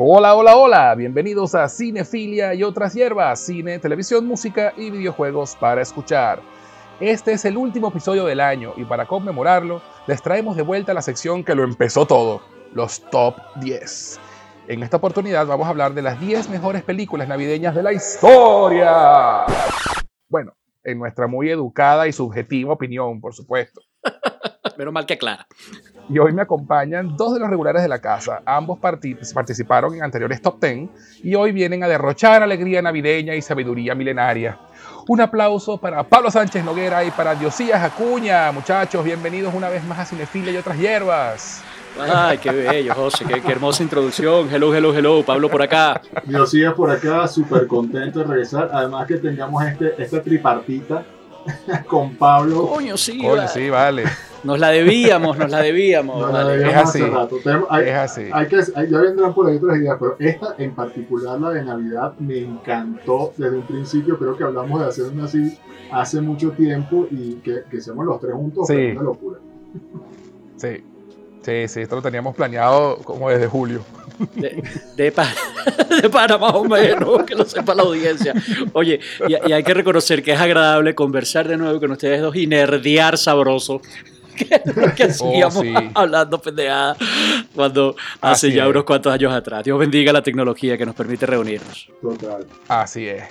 Hola, hola, hola, bienvenidos a Cinefilia y otras hierbas, cine, televisión, música y videojuegos para escuchar. Este es el último episodio del año y para conmemorarlo les traemos de vuelta la sección que lo empezó todo, los top 10. En esta oportunidad vamos a hablar de las 10 mejores películas navideñas de la historia. Bueno, en nuestra muy educada y subjetiva opinión, por supuesto. Menos mal que clara. Y hoy me acompañan dos de los regulares de la casa. Ambos participaron en anteriores top 10 y hoy vienen a derrochar alegría navideña y sabiduría milenaria. Un aplauso para Pablo Sánchez Noguera y para Diosías Acuña. Muchachos, bienvenidos una vez más a Cinefilia y otras hierbas. Ay, qué bello, José, qué, hermosa introducción. Hello, hello, hello. Pablo por acá. Diosías por acá, súper contento de regresar. Además que tengamos este, esta tripartita con Pablo. Coño, sí. Coño, sí, vale. Nos la debíamos, nos la debíamos. es, así, hay, es así. Hay que, ya vendrán por ahí otras ideas, pero esta en particular, la de Navidad, me encantó desde un principio. Creo que hablamos de hacer una así hace mucho tiempo y que, que seamos los tres juntos. Sí. Una locura. Sí. Sí, sí, esto lo teníamos planeado como desde julio. De, de, para, más o menos, que lo sepa la audiencia. Oye, y, hay que reconocer que es agradable conversar de nuevo con ustedes dos y nerdear sabroso. Que, que oh, hablando pendejada cuando hace ya unos cuantos años atrás. Dios bendiga la tecnología que nos permite reunirnos. Total. Así es.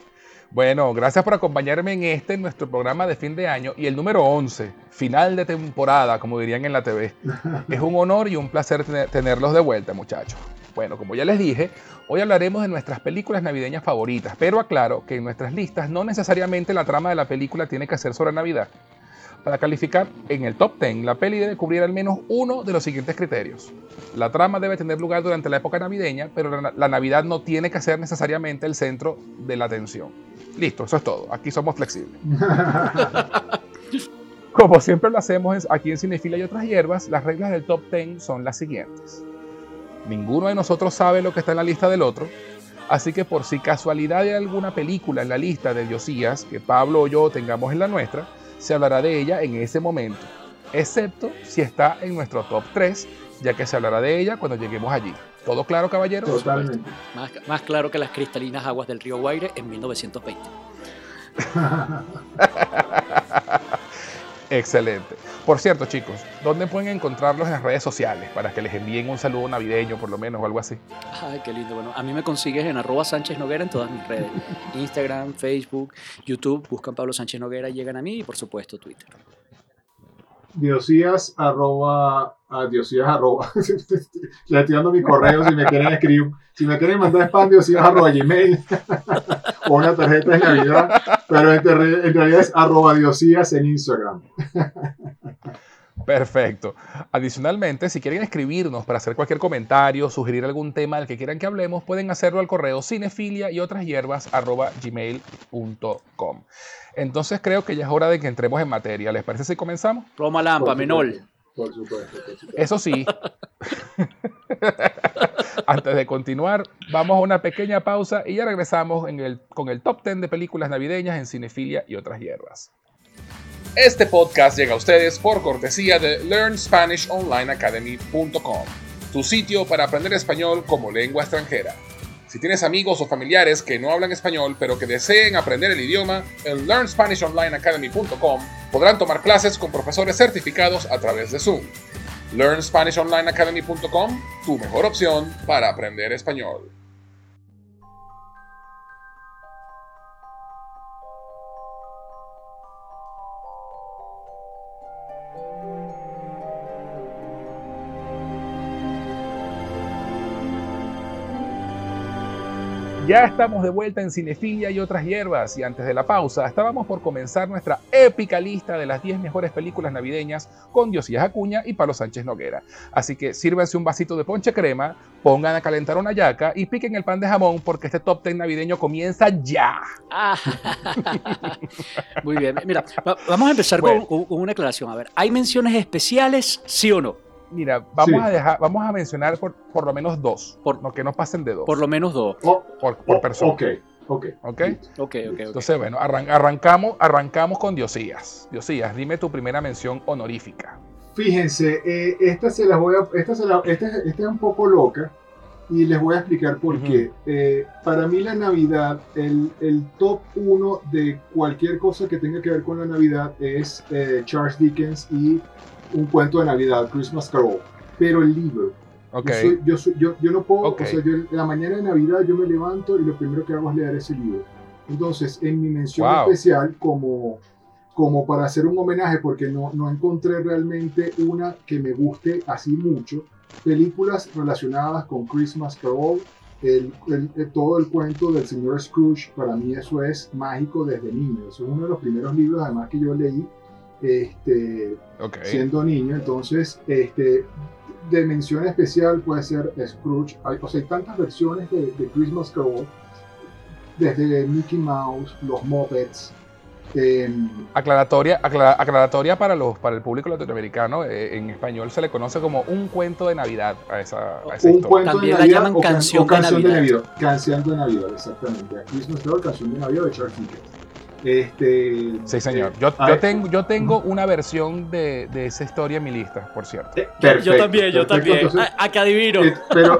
Bueno, gracias por acompañarme en este, nuestro programa de fin de año y el número 11, final de temporada, como dirían en la TV. Es un honor y un placer tenerlos de vuelta, muchachos. Bueno, como ya les dije, hoy hablaremos de nuestras películas navideñas favoritas, pero aclaro que en nuestras listas no necesariamente la trama de la película tiene que ser sobre Navidad. Para calificar en el top 10, la peli debe cubrir al menos uno de los siguientes criterios. La trama debe tener lugar durante la época navideña, pero la Navidad no tiene que ser necesariamente el centro de la atención. Listo, eso es todo. Aquí somos flexibles. Como siempre lo hacemos aquí en Cinefila y otras hierbas, las reglas del top 10 son las siguientes. Ninguno de nosotros sabe lo que está en la lista del otro, así que por si casualidad hay alguna película en la lista de Diosías que Pablo o yo tengamos en la nuestra, se hablará de ella en ese momento, excepto si está en nuestro top 3, ya que se hablará de ella cuando lleguemos allí. ¿Todo claro, caballero? Totalmente. Más, claro que las cristalinas aguas del río Guaire en 1920. Excelente. Por cierto, chicos, ¿dónde pueden encontrarlos en las redes sociales para que les envíen un saludo navideño, por lo menos, o algo así? Ay, qué lindo. Bueno, a mí me consigues en arroba Sánchez Noguera en todas mis redes. Instagram, Facebook, YouTube, buscan Pablo Sánchez Noguera, llegan a mí y, por supuesto, Twitter. Diosías arroba, ah, Diosías arroba, le estoy dando mi correo si me quieren escribir, si me quieren mandar spam, Diosías arroba gmail, o una tarjeta de Navidad, pero en, realidad es arroba Diosías en Instagram. Perfecto. Adicionalmente, si quieren escribirnos para hacer cualquier comentario, sugerir algún tema del que quieran que hablemos, pueden hacerlo al correo cinefilia y otras hierbas arroba gmail.com. Entonces creo que ya es hora de que entremos en materia. ¿Les parece si comenzamos? Roma Lampa, menor. Por supuesto, Eso sí. Antes de continuar, vamos a una pequeña pausa y ya regresamos con el top 10 de películas navideñas en cinefilia y otras hierbas. Este podcast llega a ustedes por cortesía de LearnSpanishOnlineAcademy.com, tu sitio para aprender español como lengua extranjera. Si tienes amigos o familiares que no hablan español pero que deseen aprender el idioma, en LearnSpanishOnlineAcademy.com podrán tomar clases con profesores certificados a través de Zoom. LearnSpanishOnlineAcademy.com, tu mejor opción para aprender español. Ya estamos de vuelta en Cinefilia y otras hierbas y antes de la pausa estábamos por comenzar nuestra épica lista de las 10 mejores películas navideñas con Diosías Acuña y Pablo Sánchez Noguera. Así que sírvanse un vasito de ponche crema, pongan a calentar una yaca y piquen el pan de jamón porque este top 10 navideño comienza ya. Ah. Muy bien, mira, vamos a empezar con, con una aclaración. A ver, ¿hay menciones especiales, sí o no? Mira, vamos a dejar, vamos a mencionar por, por lo menos dos, por, no, que no pasen de dos. Por lo menos dos. por, por persona. Ok, ok. Ok, ok, Entonces, bueno, arrancamos, arrancamos con Diosías. Diosías, dime tu primera mención honorífica. Fíjense, eh, esta se las voy a, esta, se la, esta, esta es un poco loca, Y les voy a explicar por qué. Eh, para mí la Navidad, el, el top uno de cualquier cosa que tenga que ver con la Navidad es eh, Charles Dickens y un cuento de Navidad, Christmas Carol. Pero el libro, Ok. yo, soy- yo, soy- yo, yo no puedo, Ok. o sea, yo en la mañana de Navidad yo me levanto y lo primero que hago es leer ese libro. Entonces, en mi mención Wow. especial, como, como para hacer un homenaje, porque no, no encontré realmente una que me guste así mucho, películas relacionadas con Christmas Carol, el, el- el- todo el cuento del señor Scrooge, para mí eso es mágico desde niño. Eso es uno de los primeros libros, además, que yo leí. Este, ok. siendo niño, entonces, este, de mención especial puede ser Scrooge. Hay, o sea, hay tantas versiones de, de Christmas Carol, desde Mickey Mouse, los Muppets. em, Aclaratoria, aclara- aclaratoria para, los, para el público latinoamericano. eh, en español se le conoce como un cuento de Navidad a esa, a esa un historia. cuento También de la Navidad llaman o can- canción o de canción de Navidad. Navidad. Canción de Navidad, exactamente. A Christmas Carol, canción de Navidad de Charles Dickens. Este, Sí, señor. Yo, yo, tengo, yo tengo una versión de, de esa historia en mi lista, por cierto. eh, yo perfecto, también, yo perfecto. también. Entonces, A, a que adivino. Eh, pero,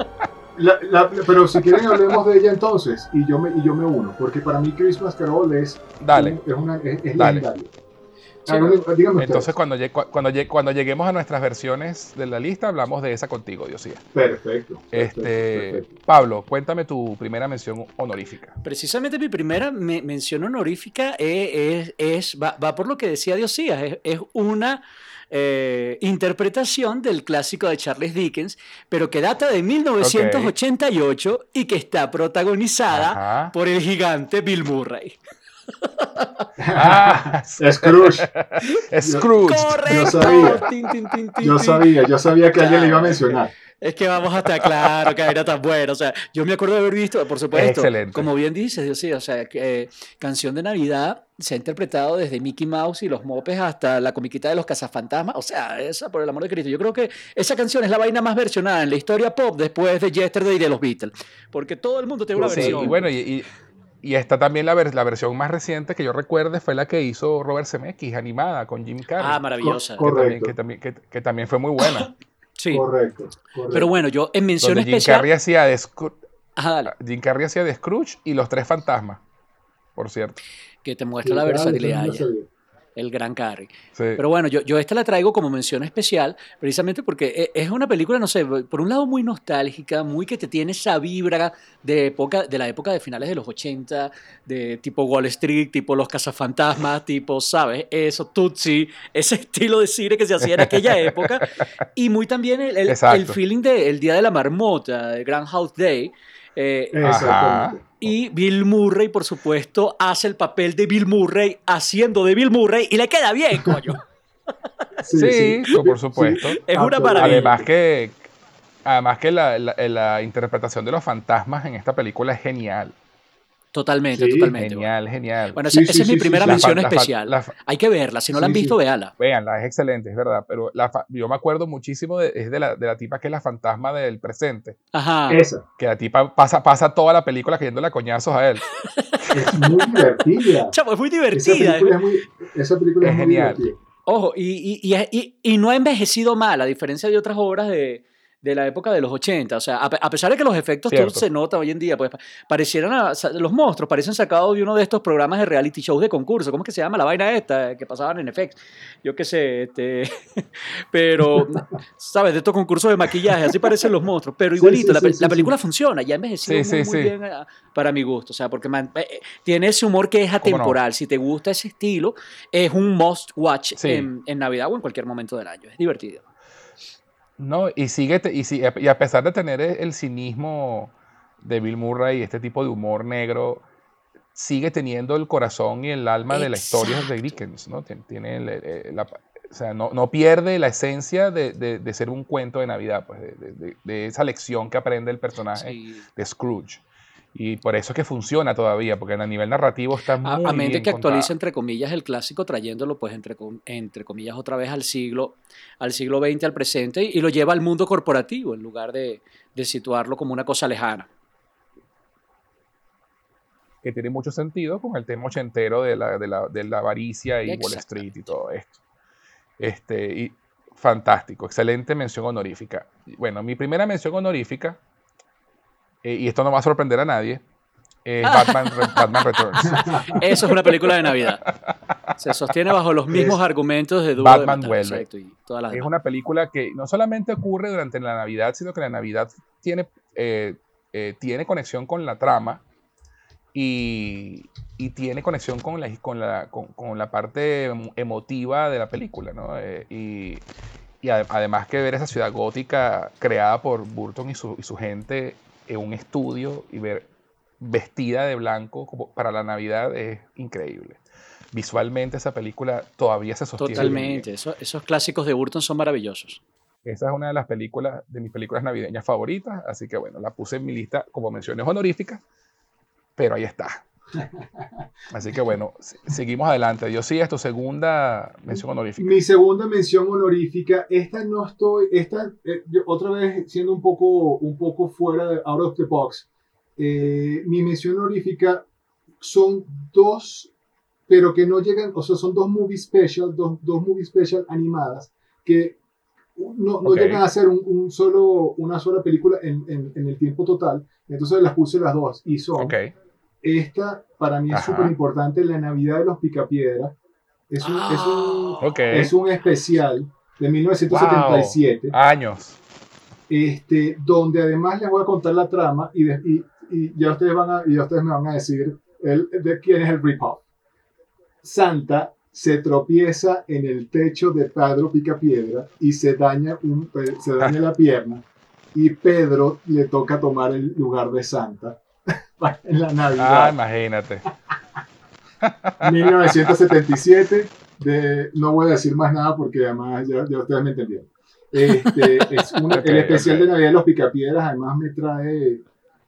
la- la- pero si quieren hablemos de ella entonces y yo me, y yo me uno, porque para mí Christmas Carol es, Dale. es, una, es, es Dale. legendario. Dígame Entonces, cuando, cuando, cuando lleguemos a nuestras versiones de la lista, hablamos de esa contigo, Diosía. Perfecto. perfecto, Este, perfecto. Pablo, cuéntame tu primera mención honorífica. Precisamente mi primera me- mención honorífica es, es- es- va, va por lo que decía Diosías, es, es una eh, interpretación del clásico de Charles Dickens, pero que data de 1988 y que está protagonizada Ajá. por el gigante Bill Murray. Ah, Scrooge. Scrooge. ¡Correcto! sabía. Tin, tin, tin, tin, Yo sabía, yo sabía que alguien le iba a mencionar. Es que vamos hasta claro que era tan bueno. O sea, yo me acuerdo de haber visto, por supuesto, excelente. como bien dices, Dios sí, o sea, que, eh, canción de Navidad se ha interpretado desde Mickey Mouse y los mopes hasta la comiquita de los cazafantasmas. O sea, esa por el amor de Cristo. Yo creo que esa canción es la vaina más versionada en la historia pop después de Yesterday y de los Beatles. Porque todo el mundo tiene una Sí, versión. y bueno, y, y- y está también la, ver- la versión más reciente que yo recuerde fue la que hizo Robert Zemeckis, animada con Jim Carrey. ah, maravillosa. Que, también, que, también, que, que también fue muy buena. Sí. Correcto, correcto. Pero bueno, yo en mención donde Jim especial. Carrey, hacía de Scroo- Ajá, dale, Jim Carrey hacía de Scrooge y los tres fantasmas, por cierto. que te muestra la Sí, claro, versatilidad. eso El gran Carrey. Sí. Pero bueno, yo, yo esta la traigo como mención especial, precisamente porque e- es una película, no sé, por un lado muy nostálgica, muy que te tiene esa vibra de, época, de la época de finales de los 80, de tipo Wall Street, tipo Los Cazafantasmas, tipo, ¿sabes? Eso, Tutsi, ese estilo de cine que se hacía en aquella época. Y muy también el, el, el feeling del Día de la Marmota, de Grand House Day. eh, Exactamente. Y Bill Murray, por supuesto, hace el papel de Bill Murray haciendo de Bill Murray y le queda bien, coño. Sí, por supuesto. Es una Absolutamente. maravilla. Además que, además que la, la- la interpretación de los fantasmas en esta película es genial. Totalmente, Sí, totalmente. Genial, genial. Bueno, Sí, esa, sí, esa es mi primera mención especial. la Hay que verla, si no la han visto, sí. véala. Véanla, es excelente, es verdad. Pero la yo me acuerdo muchísimo de, es de, la, de la tipa que es la fantasma del presente. Ajá. Esa. Que la tipa pasa, pasa toda la película cayéndole a coñazos a él. Es muy divertida. Chavo, es muy Esa divertida. película es muy, esa película Es es muy genial. divertida. Ojo, y, y, y, y- y no ha envejecido mal, a diferencia de otras obras de, de la época de los 80. O sea, a, pe- a pesar de que los efectos todo Cierto. se nota hoy en día, pues pa- parecieran, a- los monstruos parecen sacados de uno de estos programas de reality shows de concurso. ¿Cómo es que se llama la vaina esta que pasaban en FX? Yo qué sé, este, pero, ¿sabes? De estos concursos de maquillaje, así parecen los monstruos. Pero igualito, sí, la, sí, pe- sí, la sí. película funciona, ya envejecido muy, muy bien ah, para mi gusto. O sea, porque man- eh, eh, tiene ese humor que es atemporal. Si te gusta ese estilo, es un must watch en, en Navidad o en cualquier momento del año. Es divertido. No, y sigue, y, y a pesar de tener el, el cinismo de Bill Murray y este tipo de humor negro, sigue teniendo el corazón y el alma de la historia de. Dickens, ¿no? Tien- Tiene el- la- o sea, no, no pierde la esencia de, de- de ser un cuento de Navidad, pues, de, de- de- de esa lección que aprende el personaje Sí. de Scrooge. Y por eso es que funciona todavía, porque a nivel narrativo está muy A, a mente bien que actualiza contada. entre comillas el clásico trayéndolo pues entre, entre comillas otra vez al siglo al siglo XX al presente y, y lo lleva al mundo corporativo en lugar de, de situarlo como una cosa lejana. que tiene mucho sentido con el tema ochentero de la, de la, de la avaricia y Wall Street y todo esto. Este, y fantástico, excelente mención honorífica. Bueno, mi primera mención honorífica eh, y esto no va a sorprender a nadie, es Batman, Batman Returns. Eso es una película de Navidad. Se sostiene bajo los mismos Es- argumentos de Duro de Batman Matar, vuelve. exacto, y todas las Es demás. una película que no solamente ocurre durante la Navidad, sino que la Navidad tiene, eh, eh, tiene conexión con la trama y, y tiene conexión con la, con, la, con, con la parte emo- emotiva de la película. ¿no? Eh, y y ade- además que ver esa ciudad gótica creada por Burton y su, y su gente en un estudio y ver vestida de blanco como para la Navidad es increíble. Visualmente esa película todavía se sostiene. Totalmente. Eso- esos clásicos de Burton son maravillosos. Esa es una de las películas, de mis películas navideñas favoritas, así que bueno, la puse en mi lista como menciones honoríficas, pero ahí está. Así que bueno, seguimos adelante. Yo sí, es tu segunda mención honorífica. Mi segunda mención honorífica, esta no estoy, esta, eh, otra vez siendo un poco, un poco fuera de out of the box, eh, mi mención honorífica son dos, pero que no llegan, o sea, son dos movie special, dos, dos movie special animadas, que no, no Ok. llegan a ser un, un solo, una sola película en, en- en el tiempo total, entonces las puse las dos, y son Ok. Esta para mí es súper importante, la Navidad de los Picapiedras. Es un, es un, Ok. es un especial de 1977, Años. este, donde además les voy a contar la trama y, de- y, y ya, ustedes van a, y ya ustedes me van a decir el, de quién es el rip-off. Santa se tropieza en el techo de Pedro Picapiedra y se daña, un, se daña la pierna y Pedro le toca tomar el lugar de Santa en la Navidad. Ah, imagínate. 1977. De, no voy a decir más nada porque además ya, ya ustedes me entendieron. Este, es un- Ok, el especial ok. de Navidad de los Picapiedras además me trae,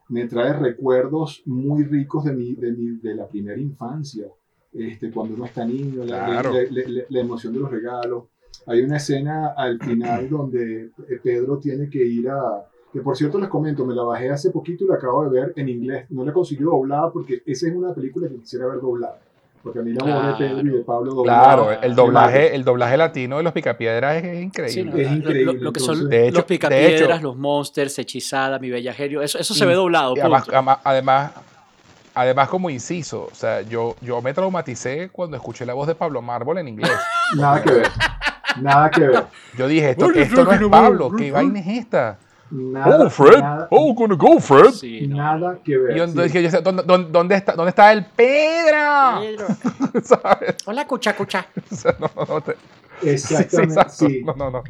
me trae recuerdos muy ricos de, mi, de, mi- de la primera infancia. Este, cuando uno está niño, la, Claro. la- la- la- la emoción de los regalos. Hay una escena al final donde Pedro tiene que ir a... Que por cierto les comento, me la bajé hace poquito y la acabo de ver en inglés. No la conseguí doblada porque esa es una película que quisiera ver doblada. Porque a mí la voz de Pedro y de Pablo doblada. Claro, el doblaje, el doblaje latino de los Picapiedras es, es increíble. Sí, ¿no? Es Lo- increíble, Lo, lo que son entonces- De hecho- los de picapiedras, hecho- los monsters, hechizada, mi bella genio. Eso, eso se Y- ve doblado. Además, además, además, como inciso, o sea, yo, yo me traumaticé cuando escuché la voz de Pablo Mármol en inglés. Nada que ver. Nada que ver. Yo dije, esto, esto no es Pablo, ¿qué vaina es esta? Nada, oh, Fred, nada, oh, gonna go, Fred. Sí, no. nada que ver. Y yo, sí. dije, yo, ¿dónde, dónde, dónde está, ¿dónde está el Pedro? Pedro. ¿Sabes? Hola, cucha, cucha. No, no, no, te- sí, sí, Exactamente, exacto. sí. No, no, no.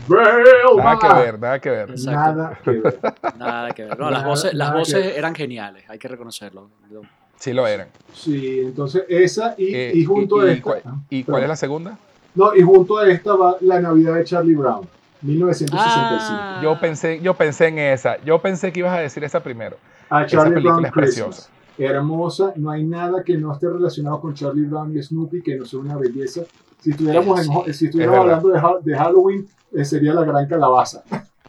Nada que ver, nada que ver. Exacto. Nada que ver. Nada que ver. No, las Nada- voces, las nada que voces ver. eran geniales, hay que reconocerlo. Sí lo eran. Sí, entonces esa y, Eh, y junto y- a y esta. cuál- ¿Y perdón. cuál es la segunda? No, y junto a esta va la Navidad de Charlie Brown, 1965. Ah. Yo pensé, yo pensé en esa. Yo pensé que ibas a decir esa primero. a Esa Charlie película Brown es Christmas. preciosa. Hermosa, no hay nada que no esté relacionado con Charlie Brown y Snoopy que no sea una belleza. Si estuviéramos, en- Sí, si estuviéramos hablando de, de Halloween, eh, sería la gran calabaza.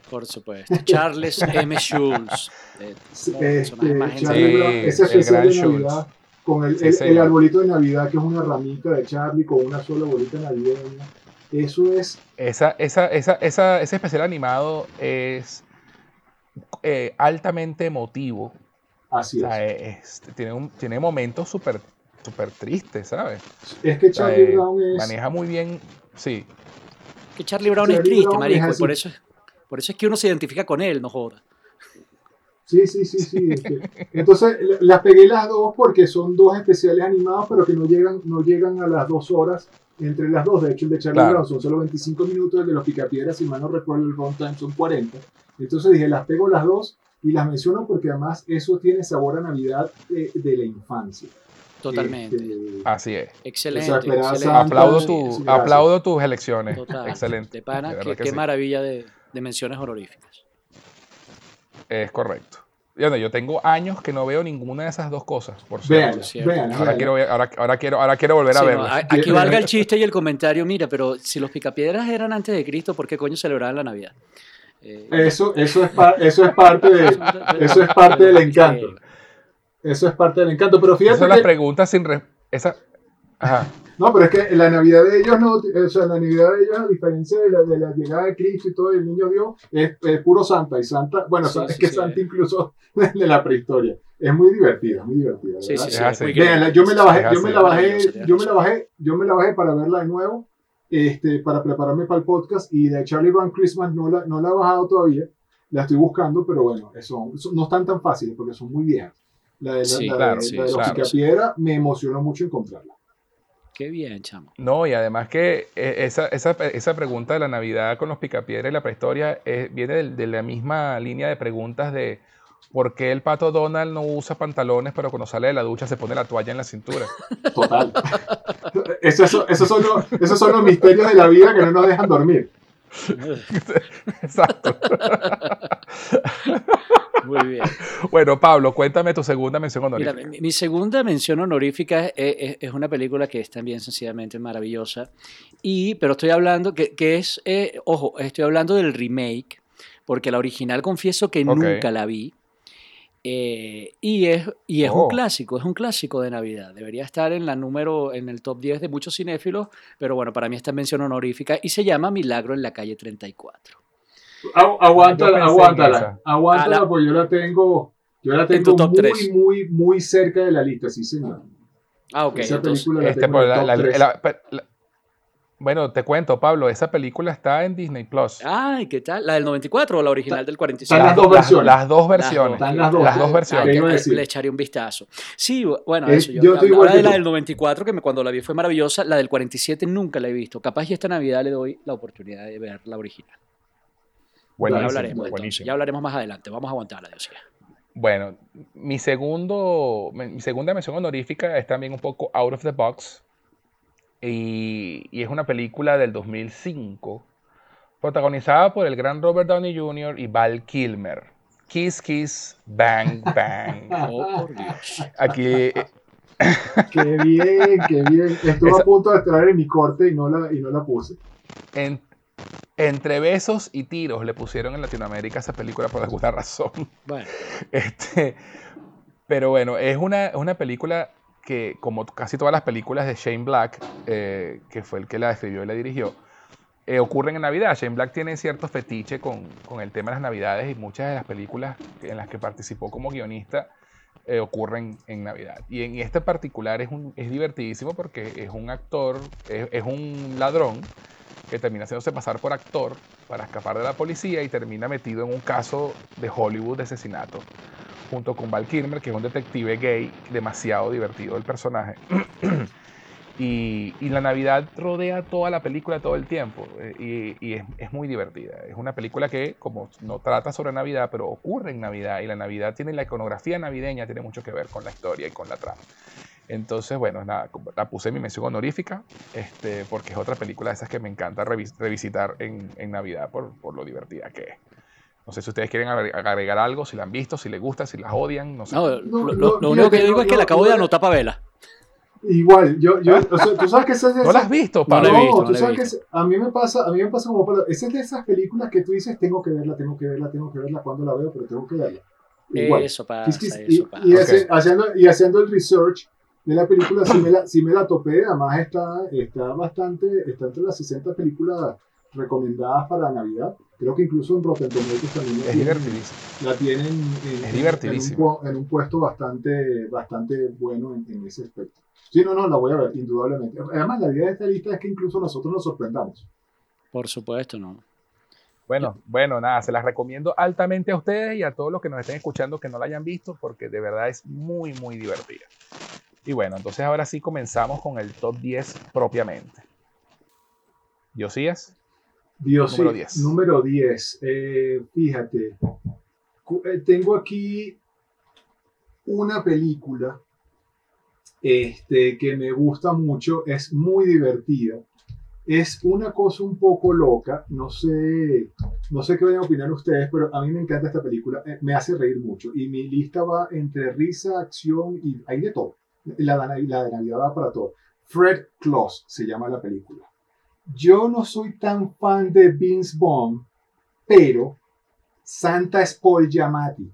Por supuesto. Charles M. Schulz. Eh, Este, Charlie Sí, Brown, ese el especial gran de. Navidad con el, Sí, el- el arbolito de Navidad, que es una ramita de Charlie con una sola bolita navideña. Eso es Esa, esa, esa, esa, ese especial animado es eh, altamente emotivo. así O sea, es. es- tiene, un- tiene momentos súper súper tristes, ¿sabes? Es que O sea, Charlie eh, Brown es. maneja muy bien, sí. que Charlie Brown Charlie es triste, Brown marico, por eso, es- por eso es que uno se identifica con él, no joda. Sí, sí, sí, sí. Entonces, la- las pegué las dos porque son dos especiales animados, pero que no llegan, no llegan a las dos horas entre las dos. De hecho, el de Charlie Claro. Brown son solo 25 minutos, el de los Picapiedras, si mal no recuerdo, el runtime son 40. Entonces dije, las pego las dos y las menciono porque además eso tiene sabor a Navidad de, de la infancia. Totalmente. Este, Así es. excelente. esa esperanza excelente. Santa, Aplaudo, tu, sí, aplaudo tus elecciones. Total. Excelente. De pana, De que qué sí. maravilla de, de menciones honoríficas. Es correcto. Yo tengo años que no veo ninguna de esas dos cosas, por Vean, cierto. cierto. vean. Ahora vean. quiero, ahora, ahora quiero, ahora quiero volver a no, a- aquí valga el chiste y el comentario, mira, pero si los picapiedras eran antes de Cristo, ¿por qué coño celebraban la Navidad? Eh, Eso, eso, es eso es parte de, eso es parte del encanto. Eso es parte del encanto. Pero Esas fíjate son las que preguntas sin esa, ajá. No, pero es que la Navidad de ellos no, o sea, la Navidad de ellos, a diferencia de la, de la llegada de Cristo y todo el niño Dios, es, es puro Santa. Y Santa, bueno, Sí, es sí, que sí. Santa incluso de la prehistoria. Es muy divertida, muy divertida. Sí, sí, sí. Yo me la bajé, yo me la bajé, yo me la bajé, yo me la bajé para verla de nuevo, este, para prepararme para el podcast y de Charlie Brown Christmas no la, no la he bajado todavía, la estoy buscando, pero bueno, eso, eso no están tan fáciles porque son muy viejas. La de, la- Sí, la de- claro, la sí, de los claro. Picapiedra me emocionó mucho encontrarla. Qué bien, chamo. No, y además que eh, esa, esa, esa pregunta de la Navidad con los picapiedra y la prehistoria eh, viene del- de, la misma línea de preguntas de por qué el pato Donald no usa pantalones, pero cuando sale de la ducha se pone la toalla en la cintura. Total. esos, son, esos, son los, esos son los misterios de la vida que no nos dejan dormir. Exacto. Muy bien. Bueno, Pablo, cuéntame tu segunda mención Mira, honorífica. mi, mi segunda mención honorífica es, es- es una película que es también sencillamente maravillosa. Y, pero estoy hablando, que, que es, eh, ojo, estoy hablando del remake, porque la original confieso que Ok. nunca la vi. Eh, y es, y es Oh. un clásico, es un clásico de Navidad. Debería estar en la número, en el top 10 de muchos cinéfilos, pero bueno, para mí esta mención honorífica y se llama Milagro en la calle 34. Agu- Aguántala, aguántala, aguántala, Ah, la- porque yo la tengo, yo la tengo top muy, tres. muy, muy cerca de la lista, sí señor. Ah, ok. Esa entonces- película la Este, tengo por en el la- bueno, te cuento, Pablo, esa película está en Disney Plus. Ay, ¿qué tal? ¿La del 94 o la original del 45? Están las dos do- versiones. Las, dos versiones. Están las dos. Las dos versiones. ¿qué iba a le- decir? Le echaré un vistazo. Sí, bueno, Eh, eso. Yo, yo estoy igual que de la del 94, que me- cuando la vi fue maravillosa. La del 47 nunca la he visto. Capaz y esta Navidad le doy la oportunidad de ver la original. Ya Buenísimo, hablaremos, entonces, buenísimo. ya hablaremos más adelante. Vamos a aguantarla, Dios mío. Bueno, mi segundo, mi segunda mención honorífica es también un poco out of the box y, y es una película del 2005 protagonizada por el gran Robert Downey Jr. y Val Kilmer. Kiss Kiss Bang Bang. Oh, por Dios. Aquí eh, Qué bien, qué bien. Estuve Esa- a punto de traer en mi corte y no la, y no la puse. en- entre besos y tiros le pusieron en Latinoamérica esa película por alguna razón. Bueno, Este, pero bueno, es una, es una película que, como casi todas las películas de Shane Black, eh, que fue el que la escribió y la dirigió, eh, ocurren en Navidad. Shane Black tiene cierto fetiche con, con el tema de las Navidades y muchas de las películas en las que participó como guionista eh, ocurren en Navidad. Y en este particular es, un, es divertidísimo porque es un actor, es, es un ladrón que termina haciéndose pasar por actor para escapar de la policía y termina metido en un caso de Hollywood de asesinato, junto con Val Kilmer, que es un detective gay, demasiado divertido el personaje. y, la Navidad rodea toda la película todo el tiempo eh, y, y es, es muy divertida. Es una película que, como no trata sobre Navidad, pero ocurre en Navidad y la Navidad tiene la iconografía navideña, tiene mucho que ver con la historia y con la trama. Entonces, bueno, nada, la puse en mi mención honorífica, este, porque es otra película de esas que me encanta revis- revisitar en, en Navidad por, por lo divertida que es. No sé si ustedes quieren agre- agregar algo, si la han visto, si les gusta, si las odian, no sé. no, No, lo, no, lo- lo único fíjate, que digo yo- es que yo- la acabo de anotar para vela. Igual, yo, yo, o sea, tú sabes que esa es de ¿No la esas- has visto, No Pablo? he No, visto, no tú he sabes que es- a mí me pasa, a mí me pasa como Pablo, esa es de esas películas que tú dices, tengo que verla, tengo que verla, tengo que verla, cuando la veo, pero tengo que verla. Igual. Eso pasa, que- eso y, pasa. y Ok. hace- haciendo, y haciendo el research de la película, sí me la, sí me la topé, además está, está bastante, está entre las 60 películas recomendadas para Navidad. Creo que incluso en Rotten Tomatoes también la Es tienen, divertidísimo. la tienen en, Es en- divertidísimo. En, un, en un puesto bastante, bastante bueno en, en ese aspecto. Sí, no, no, la voy a ver, indudablemente. Además, la idea de esta lista es que incluso nosotros nos sorprendamos. Por supuesto, no. Bueno, bueno, nada, se las recomiendo altamente a ustedes y a todos los que nos estén escuchando que no la hayan visto, porque de verdad es muy, muy divertida. Y bueno, entonces ahora sí comenzamos con el top 10 propiamente. Josías, Dios Número sí, 10. Número 10. Eh, fíjate, eh, tengo aquí una película este, que me gusta mucho, es muy divertida. Es una cosa un poco loca, no sé, no sé qué vayan a opinar ustedes, pero a mí me encanta esta película, eh, me hace reír mucho y mi lista va entre risa, acción y hay de todo. La, de- la de Navidad va para todo. Fred Claus se llama la película. Yo no soy tan fan de Vince Vaughn, pero Santa es Paul Giamatti.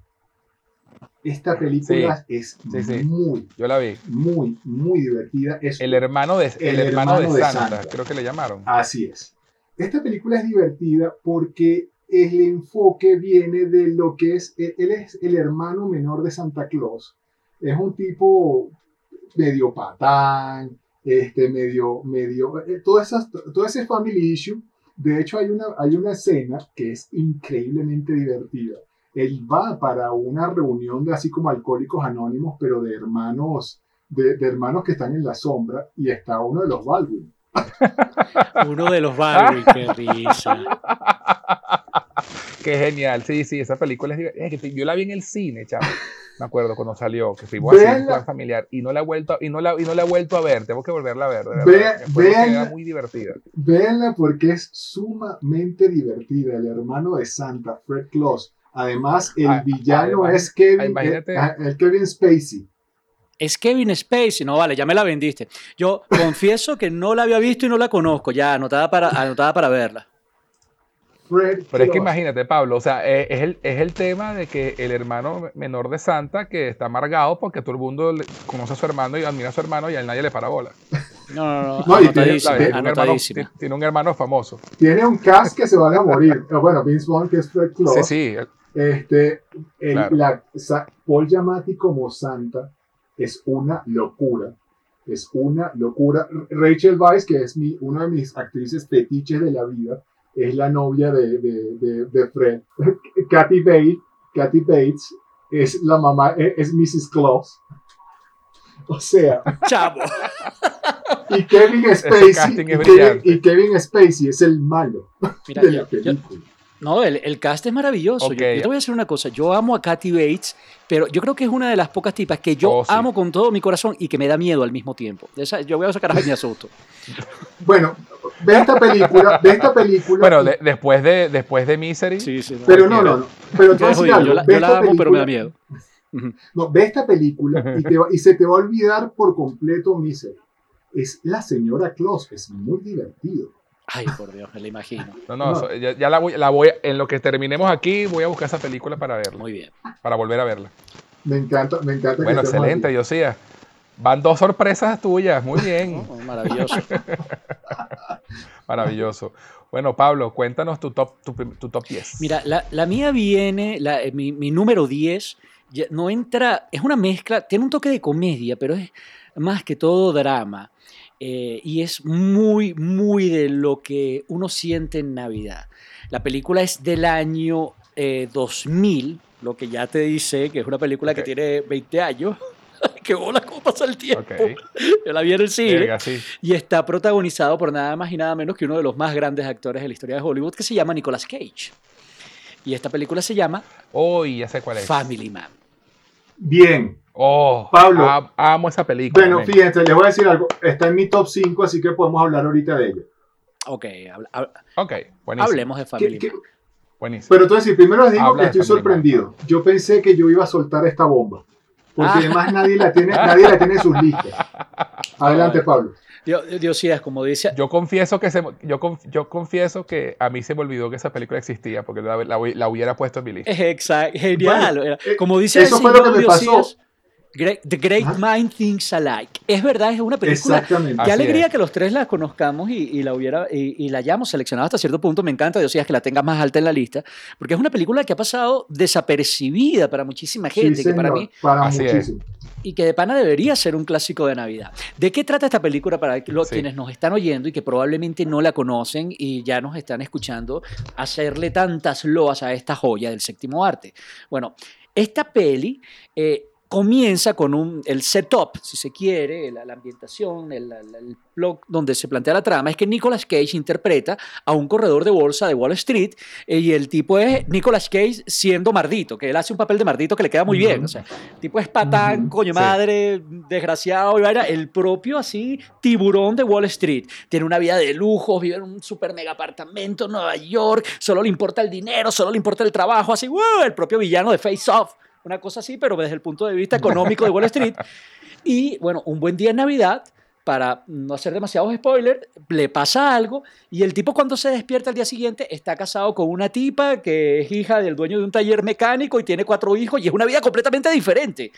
Esta película es Sí, sí. muy, Yo la vi. muy, muy divertida. Es El hermano de, el El hermano de hermano de Santa, Santa. creo que le llamaron. Así es. Esta película es divertida porque el enfoque viene de lo que es, él es el hermano menor de Santa Claus. Es un tipo medio patán, este, medio, medio, eh, todas esas, todo ese family issue. De hecho, hay una, hay una escena que es increíblemente divertida. Él va para una reunión de así como alcohólicos anónimos, pero de hermanos, de, hermanos que están en la sombra, y está uno de los Baldwin. Uno de los Barbie, qué risa. Qué genial. Sí, sí, esa película es divertida. Es que yo la vi en el cine, chavo. Me acuerdo cuando salió, que fuimos así Véanla. un plan familiar y no la he vuelto, y no la, y no la he vuelto a ver. Tengo que volverla a ver, de verdad. Ve- véanla. era muy divertida. Véanla porque es sumamente divertida. El hermano de Santa, Fred Claus. Además, el Ah, villano además- es Kevin, ah, imagínate. ah, el Kevin Spacey. Es Kevin Spacey. No, vale, ya me la vendiste. Yo confieso que no la había visto y no la conozco. Ya, anotada para, anotada para verla. Fred Pero es que imagínate, Pablo, o sea, eh, es el, es el tema de que el hermano menor de Santa que está amargado porque todo el mundo conoce a su hermano y admira a su hermano y a él nadie le para bola. No, no, no. Tiene- un hermano- anotadísima. ti- tiene un hermano famoso. Tiene un cast que se van a morir. Eh, Bueno, Vince Vaughn, que es Fred Claus. Sí, sí. Este, el- Claro. la- Paul Giamatti como Santa es una locura. Es una locura. Rachel Weisz, que es mi, una de mis actrices fetiches de la vida, es la novia de, de, de, de Fred. Kathy Bates, Kathy Bates es la mamá, es, es Mrs. Claus. O sea, Chavo. y Kevin Spacey, es y Kevin, y Kevin Spacey es el malo Mira, de yo- la yo- película. No, el, el cast es maravilloso. Yo- Ok. Yo, te voy a decir una cosa. Yo amo a Kathy Bates, pero yo creo que es una de las pocas tipas que yo Oh, sí. amo con todo mi corazón y que me da miedo al mismo tiempo. Esa- yo voy a sacar a mi asusto. Bueno, ve esta película, ve esta película. Bueno, y- de- después, de, después de Misery, Sí, sí. no. pero no, no, no. Pero te voy a Yo, decir algo. yo la, ve yo la esta amo, pero me da película- miedo. No, ve esta película y, te va- y se te va a olvidar por completo Misery. Es la señora Claus, es muy divertido. Ay, por Dios, me la imagino. no, no, No. so- ya, ya la, voy, la voy, en lo que terminemos aquí, voy a buscar esa película para verla, Muy bien. para volver a verla. Me encanta, me encanta. que Bueno, estemos excelente. Josías. Van dos sorpresas tuyas, muy bien, Oh, maravilloso. maravilloso. Bueno, Pablo, cuéntanos tu top, tu, top 10. Mira, la, la mía viene, la- eh, mi, mi número 10, ya no entra, es una mezcla, tiene un toque de comedia, pero es más que todo drama. Eh, y es muy, muy de lo que uno siente en Navidad. La película es del año eh, 2000, lo que ya te dice que es una película que tiene 20 años. ¡Qué bola cómo pasa el tiempo! Yo la vi en el cine. Sí. Y está protagonizado por nada más y nada menos que uno de los más grandes actores de la historia de Hollywood, que se llama Nicolas Cage. Y esta película se llama Uy, ya sé cuál es. Family Man. Bien. Oh, Pablo. am- amo esa película. Bueno, fíjense, les voy a decir algo. Está en mi top 5, así que podemos hablar ahorita de ella. Ok, habla- hab- Ok, buenísimo. hablemos de ¿Qué- Family qué- Man. Buenísimo. Pero entonces, primero les digo Habla que estoy sorprendido. Yo pensé que yo iba a soltar esta bomba. Porque Ah. además nadie la tiene, nadie la tiene en sus listas. Adelante, Pablo. Dios, Diosías, como dice, Yo confieso que se, yo, conf- yo confieso que a mí se me olvidó que esa película existía porque la, la- la hubiera puesto en mi lista. es exa- genial. Bueno, eh, como dice eso el fue lo que me pasó. Great- The Great. Mind Thinks Alike. Es verdad, es una película Exactamente. Qué Así alegría es. que los tres la conozcamos y, y la hubiera y, y la hayamos seleccionado hasta cierto punto. Me encanta, Dios que la tengas más alta en la lista, porque es una película que ha pasado desapercibida para muchísima Sí, gente, que para mí para Así es. muchísimo. y que de pana debería ser un clásico de Navidad. ¿De qué trata esta película para los Sí. quienes nos están oyendo y que probablemente no la conocen y ya nos están escuchando hacerle tantas loas a esta joya del séptimo arte? Bueno, esta peli eh, comienza con un, el setup, si se quiere, la, la ambientación, el, plot donde se plantea la trama, es que Nicolas Cage interpreta a un corredor de bolsa de Wall Street eh, y el tipo es Nicolas Cage siendo mardito, que él hace un papel de mardito que le queda muy bien, o sea, el tipo es patán, coño Sí. madre, desgraciado, y vaina, el propio así tiburón de Wall Street. Tiene una vida de lujos, vive en un super mega apartamento en Nueva York, solo le importa el dinero, solo le importa el trabajo, así, ¡wow! el propio villano de Face Off, una cosa así, pero desde el punto de vista económico de Wall Street. Y bueno, un buen día en Navidad, para no hacer demasiados spoilers, le pasa algo y el tipo cuando se despierta al día siguiente está casado con una tipa que es hija del dueño de un taller mecánico y tiene cuatro hijos y es una vida completamente diferente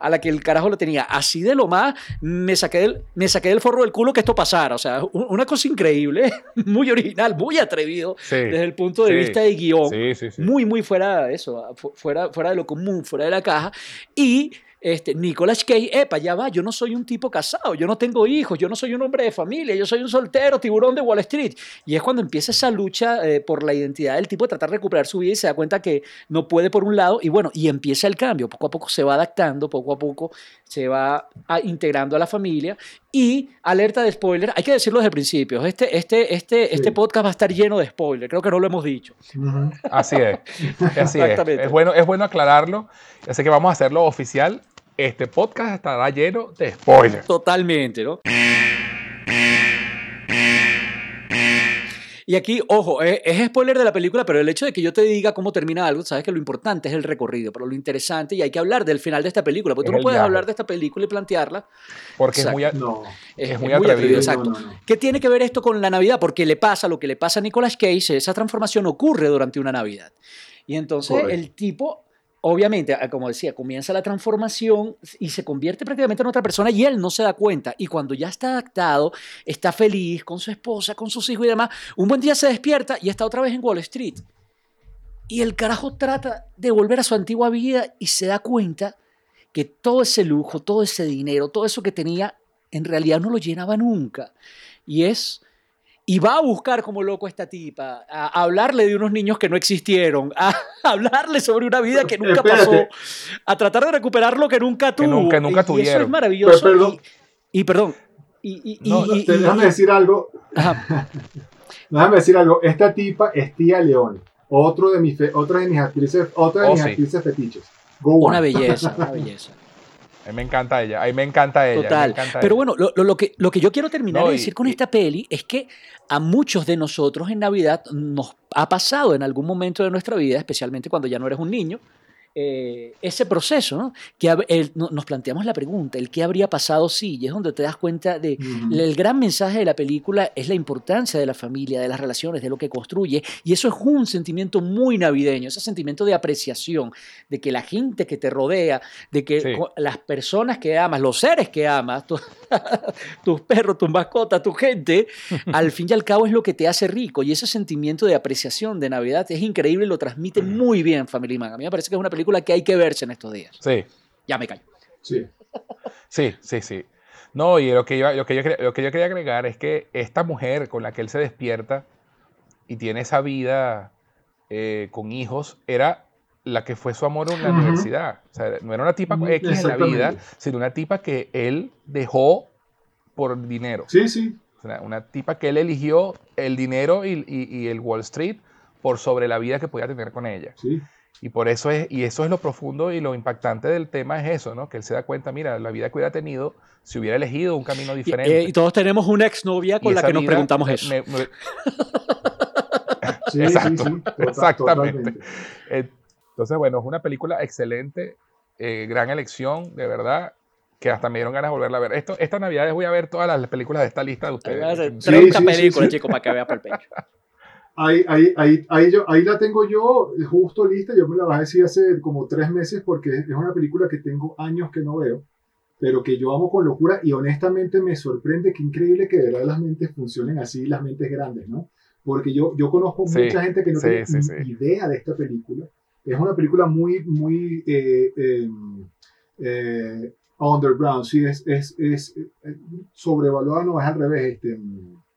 a la que el carajo lo tenía. Así de lo más, me saqué del, me saqué del forro del culo que esto pasara. O sea, una cosa increíble, muy original, muy atrevido desde el punto de vista de guion. muy, muy fuera de eso, fuera, fuera de lo común, fuera de la caja. Y este, Nicolas Cage, epa, ya va, yo no soy un tipo casado, yo no tengo hijos, yo no soy un hombre de familia, yo soy un soltero, tiburón de Wall Street. Y es cuando empieza esa lucha eh, por la identidad del tipo de tratar de recuperar su vida y se da cuenta que no puede por un lado, y bueno, y empieza el cambio, poco a poco se va adaptando, poco a poco se va integrando a la familia. Y alerta de spoiler, hay que decirlo desde el principio, este, este, este, este podcast va a estar lleno de spoiler, creo que no lo hemos dicho. Así es, así es. Es bueno, es bueno aclararlo, así que vamos a hacerlo oficial este podcast estará lleno de spoilers. Totalmente, ¿no? Y aquí, ojo, es, spoiler de la película, pero el hecho de que yo te diga cómo termina algo, sabes que lo importante es el recorrido, pero lo interesante, y hay que hablar del final de esta película, porque tú no puedes hablar de esta película y plantearla. Porque es muy, es, muy, atrevido. exacto. ¿Qué tiene que ver esto con la Navidad? Porque le pasa lo que le pasa a Nicolas Cage, esa transformación ocurre durante una Navidad. Y entonces el tipo obviamente, ah, como decía, comienza la transformación y se convierte prácticamente en otra persona y él no se da cuenta. Y cuando ya está adaptado, está feliz con su esposa, con sus hijos y demás, un buen día se despierta y está otra vez en Wall Street. Y el carajo trata de volver a su antigua vida y se da cuenta que todo ese lujo, todo ese dinero, todo eso que tenía, en realidad no lo llenaba nunca. Y es y va a buscar como loco a esta tipa, a hablarle de unos niños que no existieron, a hablarle sobre una vida que nunca pasó, a tratar de recuperar lo que nunca tuvo. Que nunca, tuvieron. eso es maravilloso. Y, perdón. Y, déjame decir algo. déjame decir algo. Esta tipa es tía León, otro de mis, otra de mis actrices, otra de oh, mis actrices fetiches. una belleza, una belleza. A mí me encanta ella, a mí me encanta ella. Total. Pero bueno, lo, lo, que, lo que yo quiero terminar de decir con esta peli es que a muchos de nosotros en Navidad nos ha pasado en algún momento de nuestra vida, especialmente cuando ya no eres un niño, eh, ese proceso, ¿no? Que nos planteamos la pregunta, el qué habría pasado si, y es donde te das cuenta de el gran mensaje de la película es la importancia de la familia, de las relaciones, de lo que construye, y eso es un sentimiento muy navideño, ese sentimiento de apreciación, de que la gente que te rodea, de que las personas que amas, los seres que amas, tus perros, tus mascotas, tu gente, al fin y al cabo es lo que te hace rico, y ese sentimiento de apreciación de Navidad es increíble y lo transmite muy bien Family Man. A mí me parece que es una película película que hay que verse en estos días. Sí. Ya me callo. Sí. Sí, sí, sí. No, y lo que, yo, lo, que yo, lo que yo quería agregar es que esta mujer con la que él se despierta y tiene esa vida eh, con hijos, era la que fue su amor en la universidad. O sea, no era una tipa X en la vida, sino una tipa que él dejó por dinero. Sí, sí. O sea, una tipa que él eligió el dinero y, y, y, el Wall Street por sobre la vida que podía tener con ella. Sí. Y por eso es, y eso es lo profundo y lo impactante del tema es eso, ¿no? Que él se da cuenta, mira, la vida que hubiera tenido si hubiera elegido un camino diferente. Y, eh, todos tenemos una exnovia con la que nos preguntamos eso. sí, Exacto, sí, exactamente. Entonces, bueno, es una película excelente, eh, gran elección, de verdad, que hasta me dieron ganas de volverla a ver. Esto, esta Navidad voy a ver todas las películas de esta lista de ustedes. 30 películas, chicos, para que vea por el pecho. Ahí, ahí, ahí, ahí, yo, ahí la tengo yo justo lista, yo me la bajé decir hace como tres meses porque es una película que tengo años que no veo, pero que yo amo con locura y honestamente me sorprende que increíble que de verdad las mentes funcionen así, las mentes grandes, ¿no? Porque yo, yo conozco mucha gente que no tiene idea de esta película. Es una película muy, muy eh, em, eh, underground, sí, es, es, es, eh, sobrevaluada, no es al revés. Este,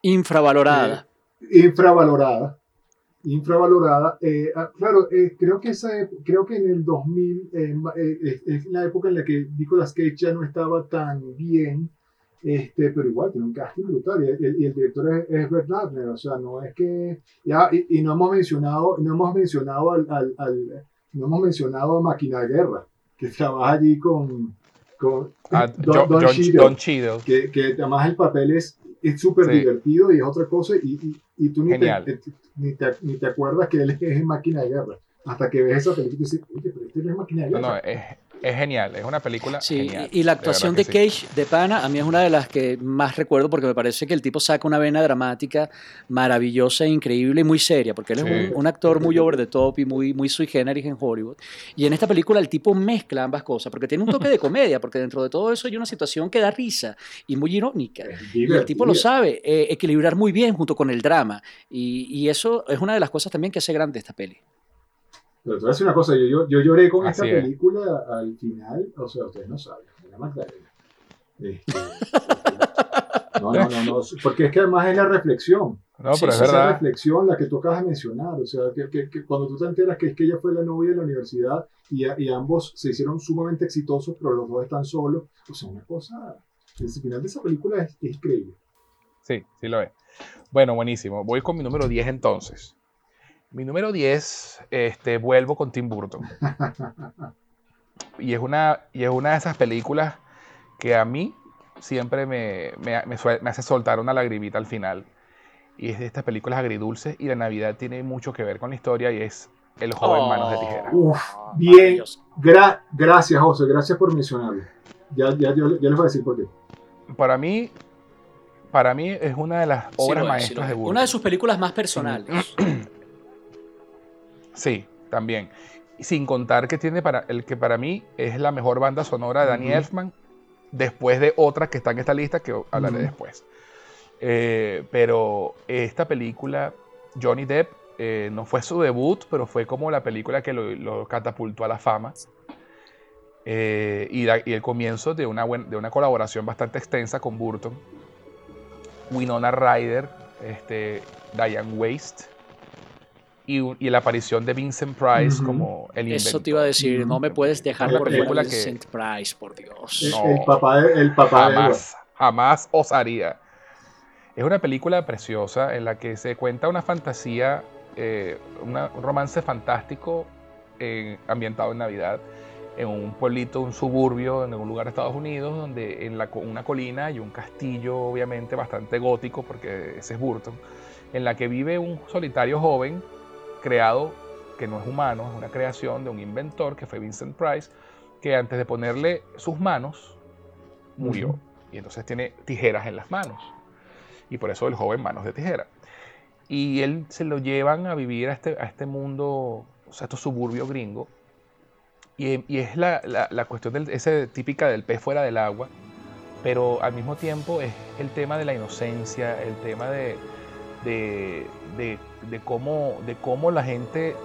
Infravalorada infravalorada. Infravalorada. Eh, ah, claro, eh, creo, que esa, creo que en el 2000 eh, es la época en la que Nicolas Cage ya no estaba tan bien, este, pero igual tiene un casting brutal. Y el, director es, es, o sea, no es que. Ya, y, no hemos mencionado, no hemos mencionado al, al, no hemos mencionado a Máquina de Guerra, que trabaja allí con. con ah, Don, Cheadle, que, que además el papel es es súper divertido y es otra cosa y, y, y tú ni te, ni te, ni, te, acuerdas que él es en máquina de guerra. Hasta que ves esa película y dices, oye, pero este no es máquina de guerra. No, no, es, Es genial, es una película Sí, genial. y la actuación de, verdad que sí. Cage de Pana a mí es una de las que más recuerdo porque me parece que el tipo saca una vena dramática maravillosa, increíble y muy seria, porque él es Sí. un, un actor muy over the top y muy, muy sui generis en Hollywood. Y en esta película el tipo mezcla ambas cosas, porque tiene un toque de comedia, porque dentro de todo eso hay una situación que da risa y muy irónica. Es Y el tipo lo sabe eh, equilibrar muy bien junto con el drama. Y, y eso es una de las cosas también que hace grande esta peli. Pero te voy a decir una cosa, yo, yo, yo lloré con Así esta es. película al final, o sea, ustedes no saben, la Magdalena. Este, no, no, no, no, porque es que además es la reflexión. No, pero sí, es esa verdad. reflexión la que tú acabas de mencionar, o sea, que, que- que cuando tú te enteras que es que ella fue la novia de la universidad y, a- y ambos se hicieron sumamente exitosos, pero los dos están solos, o sea, una cosa, el final de esa película es, es increíble. Sí, sí lo es. Bueno, buenísimo. Voy con mi número 10 entonces. Mi número 10, este, vuelvo con Tim Burton. Y es una, y es una de esas películas que a mí siempre me, me- me me hace soltar una lagrimita al final. Y es de estas películas agridulces y la Navidad tiene mucho que ver con la historia y es El joven manos de tijera. Uf, bien, gra- gracias José, gracias por mencionarlo. Ya, ya, yo- ya les voy a decir por qué. Para mí, para mí es una de las Sí obras sí maestras es. de Burton. Una de sus películas más personales. Sí, también. Sin contar que tiene para el que para mí es la mejor banda sonora de Danny. Elfman, después de otra que está en esta lista que hablaré después. Eh, pero esta película, Johnny Depp, eh, no fue su debut, pero fue como la película que lo, lo catapultó a la fama. Eh, y, da- y el comienzo de una, buen- de una colaboración bastante extensa con Burton. Winona Ryder, este, Diane Waste y, y la aparición de Vincent Price Ujú. como el inventor. Eso te iba a decir, no me puedes dejar Una por película que- Vincent Price, por Dios. El, No. el papá de, el papá de Edward. Jamás, jamás osaría. Es una película preciosa en la que se cuenta una fantasía, eh, una- un romance fantástico eh, ambientado en Navidad, en un pueblito, un suburbio, en un lugar de Estados Unidos, donde en la, una colina hay un castillo, obviamente bastante gótico, porque ese es Burton, en la que vive un solitario joven creado, que no es humano, es una creación de un inventor que fue Vincent Price, que antes de ponerle sus manos, murió. Y entonces tiene tijeras en las manos. Y por eso el joven manos de tijera. Y él se lo llevan a vivir a este, a este mundo, o sea, a estos suburbios gringos. Y, y es la, la- la cuestión del, ese típica del pez fuera del agua, pero al mismo tiempo es el tema de la inocencia, el tema de, de, de- de cómo, de cómo la gente